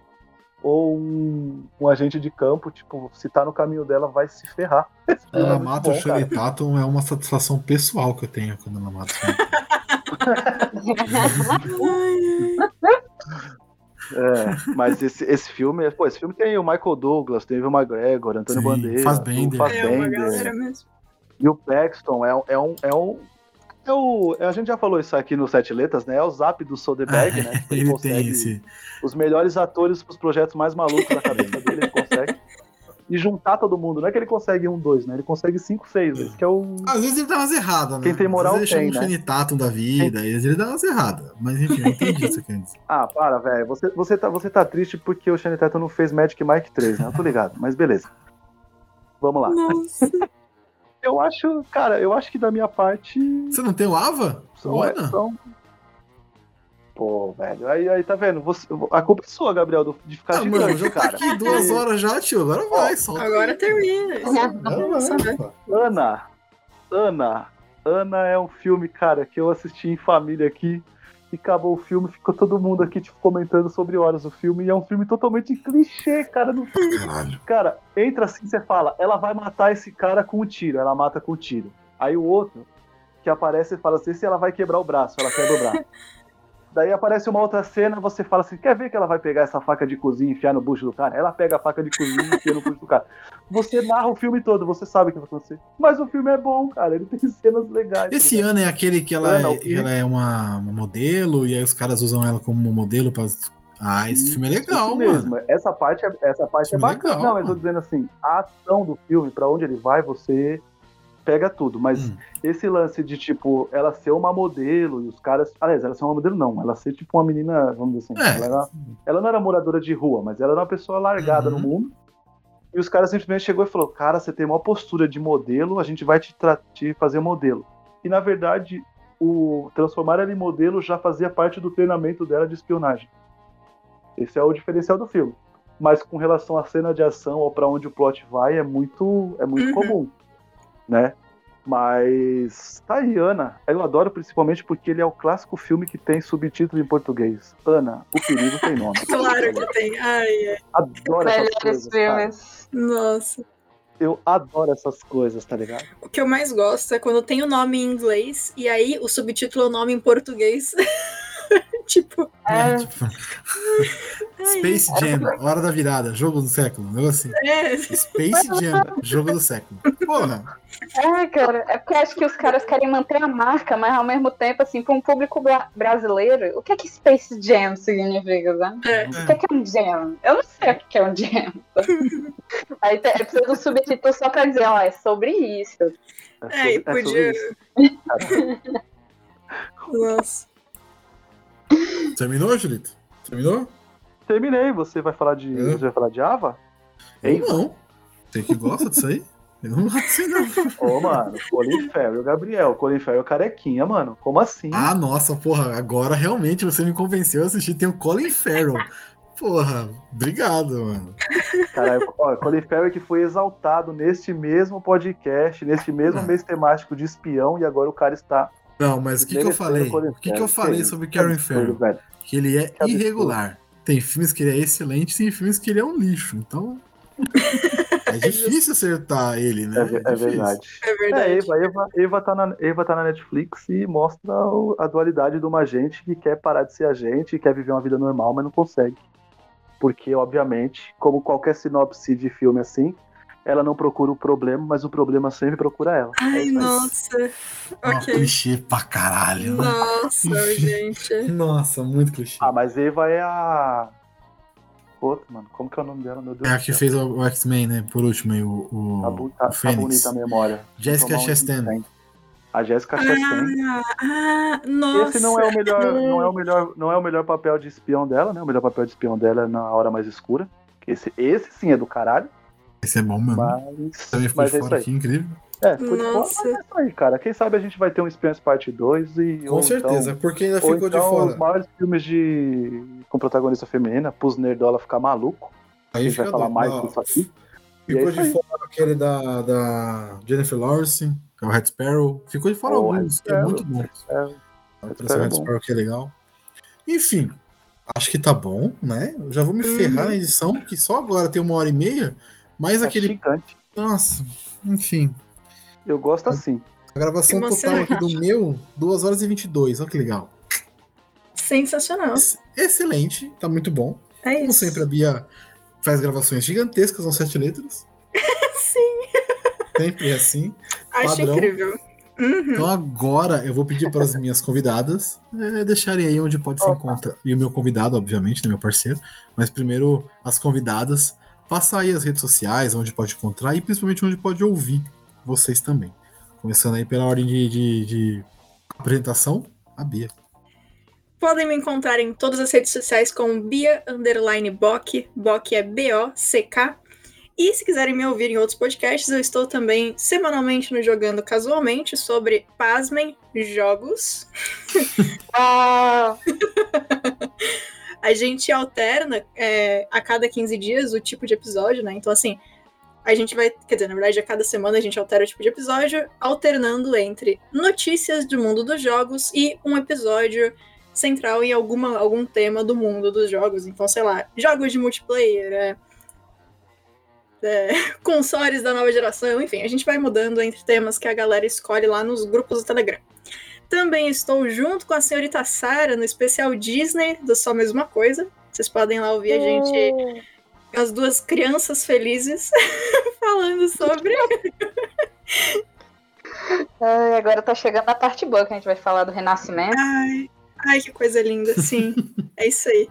ou um, um agente de campo, tipo, se tá no caminho dela, vai se ferrar. É Ela muito mata o bom, cara. Shirley Tatum é uma satisfação pessoal que eu tenho quando ela mata o É, mas esse, esse filme, pô, esse filme tem o Michael Douglas, tem o Gregor, Antônio Sim, Bandeira, Fassbender. o É uma Fassbender. galera mesmo. E o Paxton é, é um. É um é o, a gente já falou isso aqui no Sete Letras, né? É o zap do Soderbergh, né? Tipo, Ele tem consegue esse. os melhores atores pros projetos mais malucos da cabeça dele, ele consegue. E juntar todo mundo. Não é que ele consegue um, dois, né? Ele consegue cinco, seis. Esse que é o. Às vezes ele dá umas erradas, né? Quem tem moral Às vezes ele tem, chama um né? Shane Tatum da vida, às vezes ele dá umas erradas. Mas enfim, eu entendi isso que eu quero dizer. Ah, para, velho. Você, você, tá, você tá triste porque o Shane Tatum não fez Magic Mike 3, né? Eu tô ligado, mas beleza. Vamos lá. Nossa. Eu acho, cara, eu acho que da minha parte. Você não tem o Ava? São, é, Ana? são... Pô, velho. Aí, aí tá vendo? Você, a culpa é sua, Gabriel, de ficar Ah, mano, gigante, já tá cara. aqui duas horas já, tio. Agora vai, solta. Agora termina. Pô. Ana, Ana, Ana é um filme, cara, que eu assisti em família aqui. E acabou o filme, ficou todo mundo aqui tipo, comentando sobre horas o filme. E é um filme totalmente clichê, cara. Não... Caralho. Cara, entra assim, você fala, ela vai matar esse cara com um tiro. Ela mata com um tiro. Aí o outro que aparece e fala assim, se ela vai quebrar o braço, ela quebra o braço. Daí aparece uma outra cena, você fala assim, quer ver que ela vai pegar essa faca de cozinha e enfiar no bucho do cara? Ela pega a faca de cozinha e enfia no bucho do cara. Você narra o filme todo, você sabe o que vai acontecer. Mas o filme é bom, cara, ele tem cenas legais. Esse ano é aquele que ela, Ana, é, ela é uma, uma modelo e aí os caras usam ela como modelo pra. Ah, esse filme é legal, Isso mano. mesmo, essa parte é, essa parte é Filme bacana. legal, Não, mas eu tô dizendo assim, a ação do filme, pra onde ele vai, você pega tudo. Mas Hum. esse lance de, tipo, ela ser uma modelo e os caras. Aliás, ela ser uma modelo, não. Ela ser, tipo, uma menina, vamos dizer assim. É. Ela, era- ela não era moradora de rua, mas ela era uma pessoa largada Uhum. no mundo. E os caras simplesmente chegou e falou: Cara, você tem uma postura de modelo, a gente vai te, te fazer modelo. E na verdade, o transformar ela em modelo já fazia parte do treinamento dela de espionagem. Esse é o diferencial do filme. Mas com relação à cena de ação ou pra onde o plot vai, é muito, é muito Uhum. comum, né? Mas tá aí, Ana. Eu adoro principalmente porque ele é o clássico filme que tem subtítulo em português. Ana, o perigo tem nome. Claro que tem. Ai, ai. Adoro essas Melhores coisas, cara. filmes. Nossa. Eu adoro essas coisas, tá ligado? O que eu mais gosto é quando tem o nome em inglês e aí o subtítulo é o nome em português. tipo, É, tipo, Space Jam, Hora da Virada, jogo do século. Um negócio assim. é. Space Jam, jogo do século. Porra, é, cara. É porque eu acho que os caras querem manter a marca, mas ao mesmo tempo, assim, para um público bra- brasileiro, o que é que Space Jam significa, sabe? É. O que é, que é um jam? Eu não sei o que é um jam. Aí tem- precisa do subtítulo só pra dizer, ó, é sobre isso. É, e sobre podia. isso. Nossa. Terminou, Julito? Terminou? Terminei. Você vai falar de. É. Você vai falar de Ava? Eu não. Tem que gosta disso aí? Eu não gosto disso não. Ô, mano, Colin Farrell, Gabriel. Colin Farrell carequinha, mano. Como assim? Ah, nossa, porra, agora realmente você me convenceu a assistir. Tem o Colin Farrell. Porra, obrigado, mano. Caralho, ó, Colin Farrell que foi exaltado neste mesmo podcast, neste mesmo Ah. mês temático de espião, e agora o cara está. Não, mas o que, que eu falei? O que, que eu falei sobre Karen Farrell? Que ele é irregular. Tem filmes que ele é excelente, tem filmes que ele é um lixo. Então. É difícil acertar ele, né? É, ve- é difícil. verdade. É É, verdade. Eva, Eva, Eva, tá na, Eva tá na Netflix e mostra o- a dualidade de uma gente que quer parar de ser agente e quer viver uma vida normal, mas não consegue. Porque, obviamente, como qualquer sinopse de filme assim, ela não procura o problema, mas o problema sempre procura ela. Ai, mas- nossa. Uma Ok. clichê pra caralho. né? Nossa, gente. Nossa, muito clichê. Ah, mas Eva é a. Outra, mano. Como que é o nome dela, meu Deus É a que fez o X-Men, né? Por último aí, o, o, Tá, bu- tá- o tá bonita a memória. Jessica um Chastain. incêndio. A Jessica Chastain. Ah, ah, nossa. Esse não é o melhor, não é o melhor, não é o melhor papel de espião dela, né? O melhor papel de espião dela é na hora mais escura. Esse, esse sim é do caralho, Esse é bom mesmo. mas, Também foi mas é fora aí. aqui, incrível. É, ficou de fora, Nossa. mas é isso aí, cara. Quem sabe a gente vai ter um Espiões Parte 2 e. Com ou certeza, Então, porque ainda ou ficou então de fora. os maiores filmes de com protagonista feminina, pros nerdola ficar maluco. A Aí gente vai fica falar doido. mais disso aqui. E é Ficou isso de aí. fora aquele da, da Jennifer Lawrence, que é o Red Sparrow. Ficou de fora Oh, alguns, Red que é muito bom. É, Sparrow é Red. Sparrow que é legal. Enfim, acho que tá bom, né? Eu já vou me ferrar Uhum. na edição, que só agora tem uma hora e meia, mas é aquele. gigante. Nossa, enfim. Eu gosto assim. A gravação total aqui do meu, 2 horas e 22. Olha que legal. Sensacional. Excelente, tá muito bom. É Como isso. sempre, a Bia faz gravações gigantescas, são sete letras. Sim. Sempre é assim. Acho padrão. incrível. Uhum. Então agora eu vou pedir para as minhas convidadas é, deixarem aí onde pode se encontrar. E o meu convidado, obviamente, né, meu parceiro. Mas primeiro as convidadas. Passar aí as redes sociais, onde pode encontrar e principalmente onde pode ouvir vocês também. Começando aí pela ordem de, de- de apresentação, a Bia. Podem me encontrar em todas as redes sociais com Bia Underline Bock. Bock é B-O-C-K. E se quiserem me ouvir em outros podcasts, eu estou também semanalmente no Jogando Casualmente sobre, pasmem, jogos. Ah, A gente alterna é, a cada 15 dias o tipo de episódio, né? Então, assim, a gente vai. Quer dizer, na verdade, a cada semana a gente altera o tipo de episódio, alternando entre notícias do mundo dos jogos e um episódio central em alguma, algum tema do mundo dos jogos. Então, sei lá, jogos de multiplayer, é, é, consoles da nova geração, enfim, a gente vai mudando entre temas que a galera escolhe lá nos grupos do Telegram. Também estou junto com a senhorita Sara no especial Disney do Só Mesma Coisa. Vocês podem lá ouvir a gente, as duas crianças felizes, falando sobre. ai, agora tá chegando a parte boa que a gente vai falar do Renascimento. Ai, ai que coisa linda, sim. é isso aí.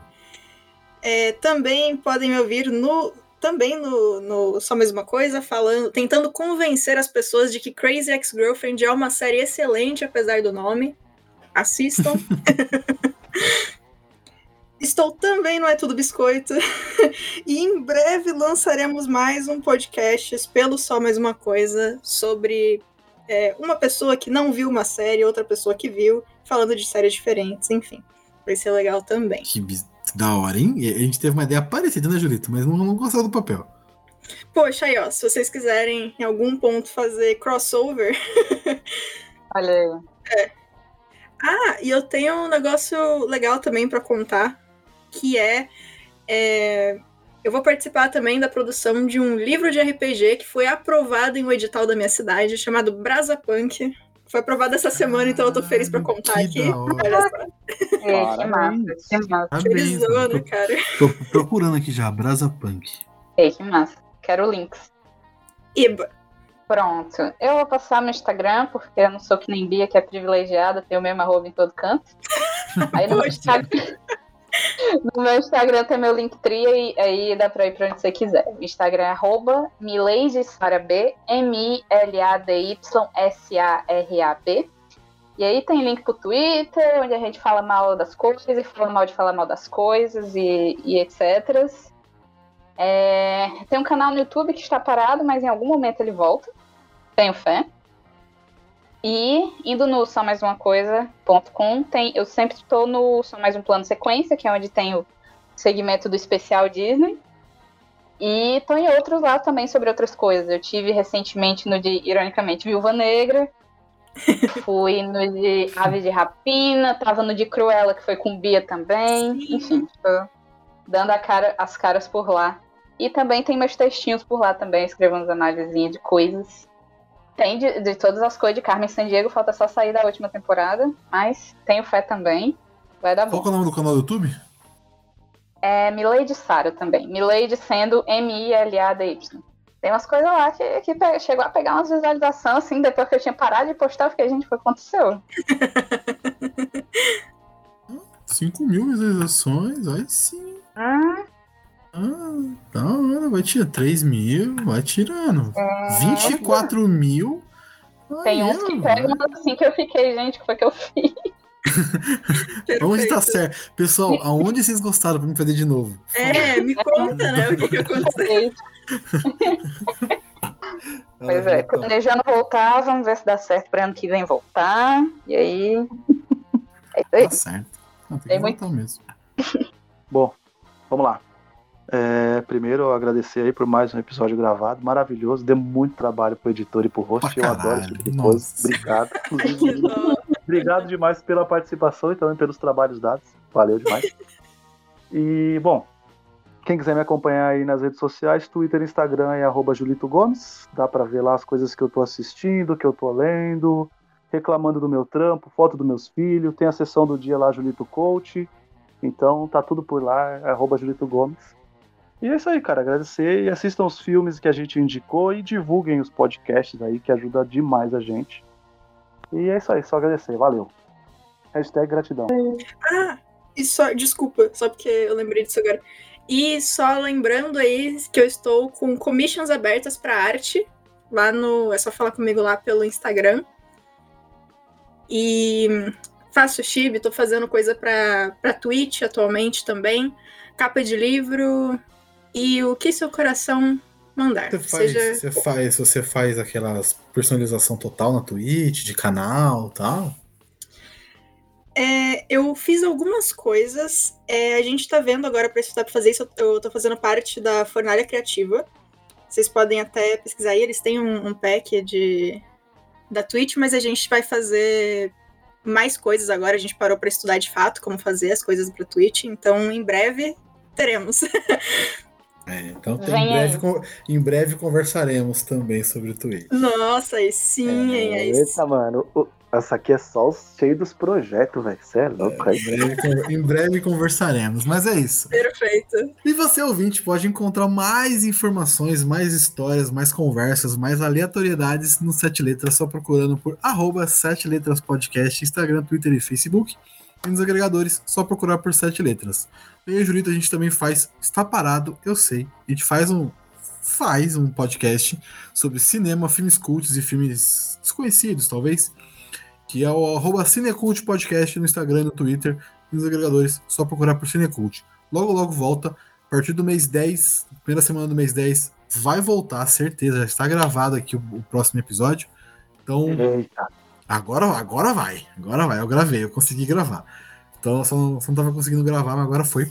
É, também podem me ouvir no. Também no, no Só Mesma Coisa, falando, tentando convencer as pessoas de que Crazy Ex-Girlfriend é uma série excelente, apesar do nome. Assistam. Estou também no É Tudo Biscoito. e em breve lançaremos mais um podcast pelo Só Mais Uma Coisa sobre é, uma pessoa que não viu uma série, outra pessoa que viu, falando de séries diferentes, enfim. Vai ser legal também. Que bis- da hora, hein? E a gente teve uma ideia parecida, né, Julito? Mas não, não gostava do papel. Poxa, aí, ó, se vocês quiserem em algum ponto fazer crossover. Olha aí. Ah, e eu tenho um negócio legal também pra contar, que é, é, eu vou participar também da produção de um livro de RPG que foi aprovado em um edital da minha cidade, chamado Brasa Punk. Foi aprovado essa semana, então eu tô feliz pra contar Que aqui. Olha só. É, que massa, que massa. Cara. Tô, tô procurando aqui já, Brasa Punk. É, que massa. Quero links. Iba. Pronto. Eu vou passar no Instagram, porque eu não sou que nem Bia, que é privilegiada, tem o mesmo arroba em todo canto. Aí no meu. Instagram, no meu Instagram tem meu Linktree, e aí dá pra ir pra onde você quiser. Instagram é arroba mileidesarab, M-I-L-A-D-Y-S-A-R-A-B. E aí tem link pro Twitter, onde a gente fala mal das coisas, e fala mal de falar mal das coisas, e, e etc. É, tem um canal no YouTube que está parado, mas em algum momento ele volta. Tenho fé. E indo no só mais uma coisa.com, tem eu sempre estou no só mais um plano sequência, que é onde tem o segmento do especial Disney. E tô em outros lá também sobre outras coisas. Eu tive recentemente no de, ironicamente, Viúva Negra. Fui no de Ave de Rapina, tava no de Cruella, que foi com Bia também. Sim. Enfim, tô dando a cara, as caras por lá. E também tem meus textinhos por lá também, escrevendo análises de coisas. Tem de, de todas as coisas de Carmen Sandiego, falta só sair da última temporada, mas tenho fé também. Vai dar Qual bom. é o nome do canal do YouTube? É Milady Sara também. Milady sendo M-I-L-A-D-Y. Tem umas coisas lá que, que pe- chegou a pegar umas visualizações, assim, depois que eu tinha parado de postar, eu fiquei, gente, o que aconteceu? 5 mil visualizações, aí sim. Hum, Ah, da hora, vai tirar 3 mil, vai tirando. É. 24 mil. tem uns que pegam assim que eu fiquei, gente, que foi que eu fiz? Onde tá certo? Pessoal, aonde vocês gostaram pra me fazer de novo? É, me conta, né, o que, que aconteceu. Pois é, planejando voltar, vamos ver se dá certo pra ano que vem voltar. E aí. É isso aí. Tá certo. Não, tem Tem que muito- voltar mesmo. Bom, vamos lá. É, primeiro, eu agradecer aí por mais um episódio gravado, maravilhoso. Deu muito trabalho pro editor e pro host. Eu adoro esse caralho, tipo de coisa. Obrigado. Obrigado demais pela participação e também pelos trabalhos dados. Valeu demais. E, bom, quem quiser me acompanhar aí nas redes sociais, Twitter e Instagram é arroba Julito Gomes. Dá pra ver lá as coisas que eu tô assistindo, que eu tô lendo, reclamando do meu trampo, foto dos meus filhos. Tem a sessão do dia lá, Julito Coach. Então tá tudo por lá, é arroba Julito Gomes. E é isso aí, cara. Agradecer e assistam os filmes que a gente indicou e divulguem os podcasts aí, que ajuda demais a gente. E é isso aí, só agradecer. Valeu. Hashtag gratidão. Ah, e só, desculpa, só porque eu lembrei disso agora. E só lembrando aí que eu estou com commissions abertas para arte. Lá no. É só falar comigo lá pelo Instagram. E faço chibi, tô fazendo coisa pra, pra Twitch atualmente também. Capa de livro. E o que seu coração mandar. Você faz, Seja. você faz, você faz aquelas personalização total na Twitch, de canal e tal. É, eu fiz algumas coisas. É, a gente tá vendo agora pra estudar pra fazer isso. Eu tô fazendo parte da Fornalha Criativa. Vocês podem até pesquisar aí, eles têm um, um pack de, da Twitch, mas a gente vai fazer mais coisas agora. A gente parou pra estudar de fato como fazer as coisas pra Twitch. Então, em breve, teremos. É, então em, breve, em breve conversaremos também sobre o Twitch. Nossa, aí sim, hein? Aí sim. Eita, mano. o- Essa aqui é só o cheio dos projetos, velho. Você é louco. aí. Em breve, em breve conversaremos, mas é isso. Perfeito. E você, ouvinte, pode encontrar mais informações, mais histórias, mais conversas, mais aleatoriedades no Sete Letras, só procurando por arroba Sete Letras Podcast, Instagram, Twitter e Facebook. E nos agregadores, só procurar por Sete Letras. Eu e Julito, a gente também faz Está Parado, eu sei. A gente faz um, faz um podcast sobre cinema, filmes cultos e filmes desconhecidos, talvez. Que é o arroba Cinecult Podcast no Instagram e no Twitter. Nos agregadores, só procurar por Cinecult. Logo, logo volta. A partir do mês 10, primeira semana do mês 10, vai voltar, certeza. Já está gravado aqui o, o próximo episódio. Então, Eita. agora, agora vai. Agora vai. Eu gravei, eu consegui gravar. Então, eu só não, só não tava conseguindo gravar, mas agora foi.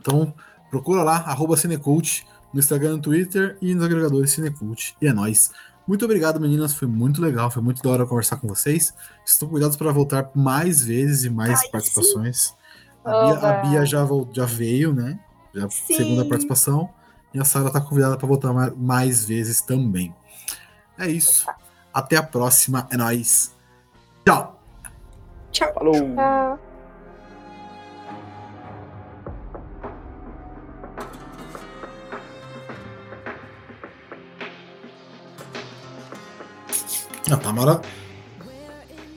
Então, procura lá, arroba Cinecult no Instagram, no Twitter e nos agregadores Cinecult. E é nóis. Muito obrigado, meninas. Foi muito legal, foi muito da hora conversar com vocês. Estou cuidados para voltar mais vezes e mais Ai, participações. A Bia, a. Bia já, já veio, né? Já Sim. segunda participação. E a Sara tá convidada para voltar ma- mais vezes também. É isso. Até a próxima. É nóis. Tchau. Tchau. Falou! Ah. Ah, tá mara...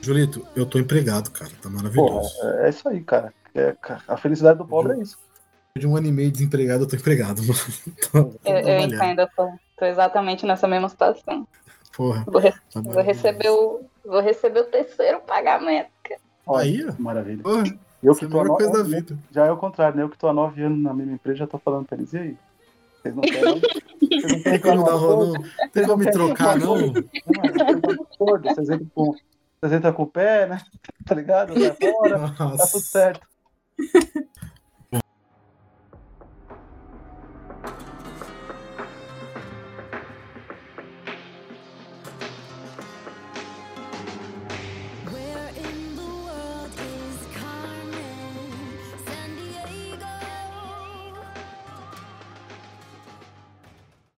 Julito, eu tô empregado, cara. Tá Porra, maravilhoso. é é isso aí, cara. É, ca- a felicidade do pobre é isso. De um ano e meio desempregado, eu tô empregado. tô, tô Eu, eu entendo, eu tô, tô exatamente nessa mesma situação. Porra. Vou, re- tá vou maravilhoso. receber o, vou receber o terceiro pagamento. Olha, Aí, ó. Maravilha. Porra, Eu é que a tô há melhor coisa da nove vida. Já é o contrário, né? Eu que tô há nove anos na mesma empresa, já tô falando pra eles. E aí? Vocês não querem? Vocês não Tem querem como, ro- não, tem como me trocar, não? Não, é Vocês entram com, vocês entram com o pé, né? Tá ligado? Sai fora, tá tudo certo.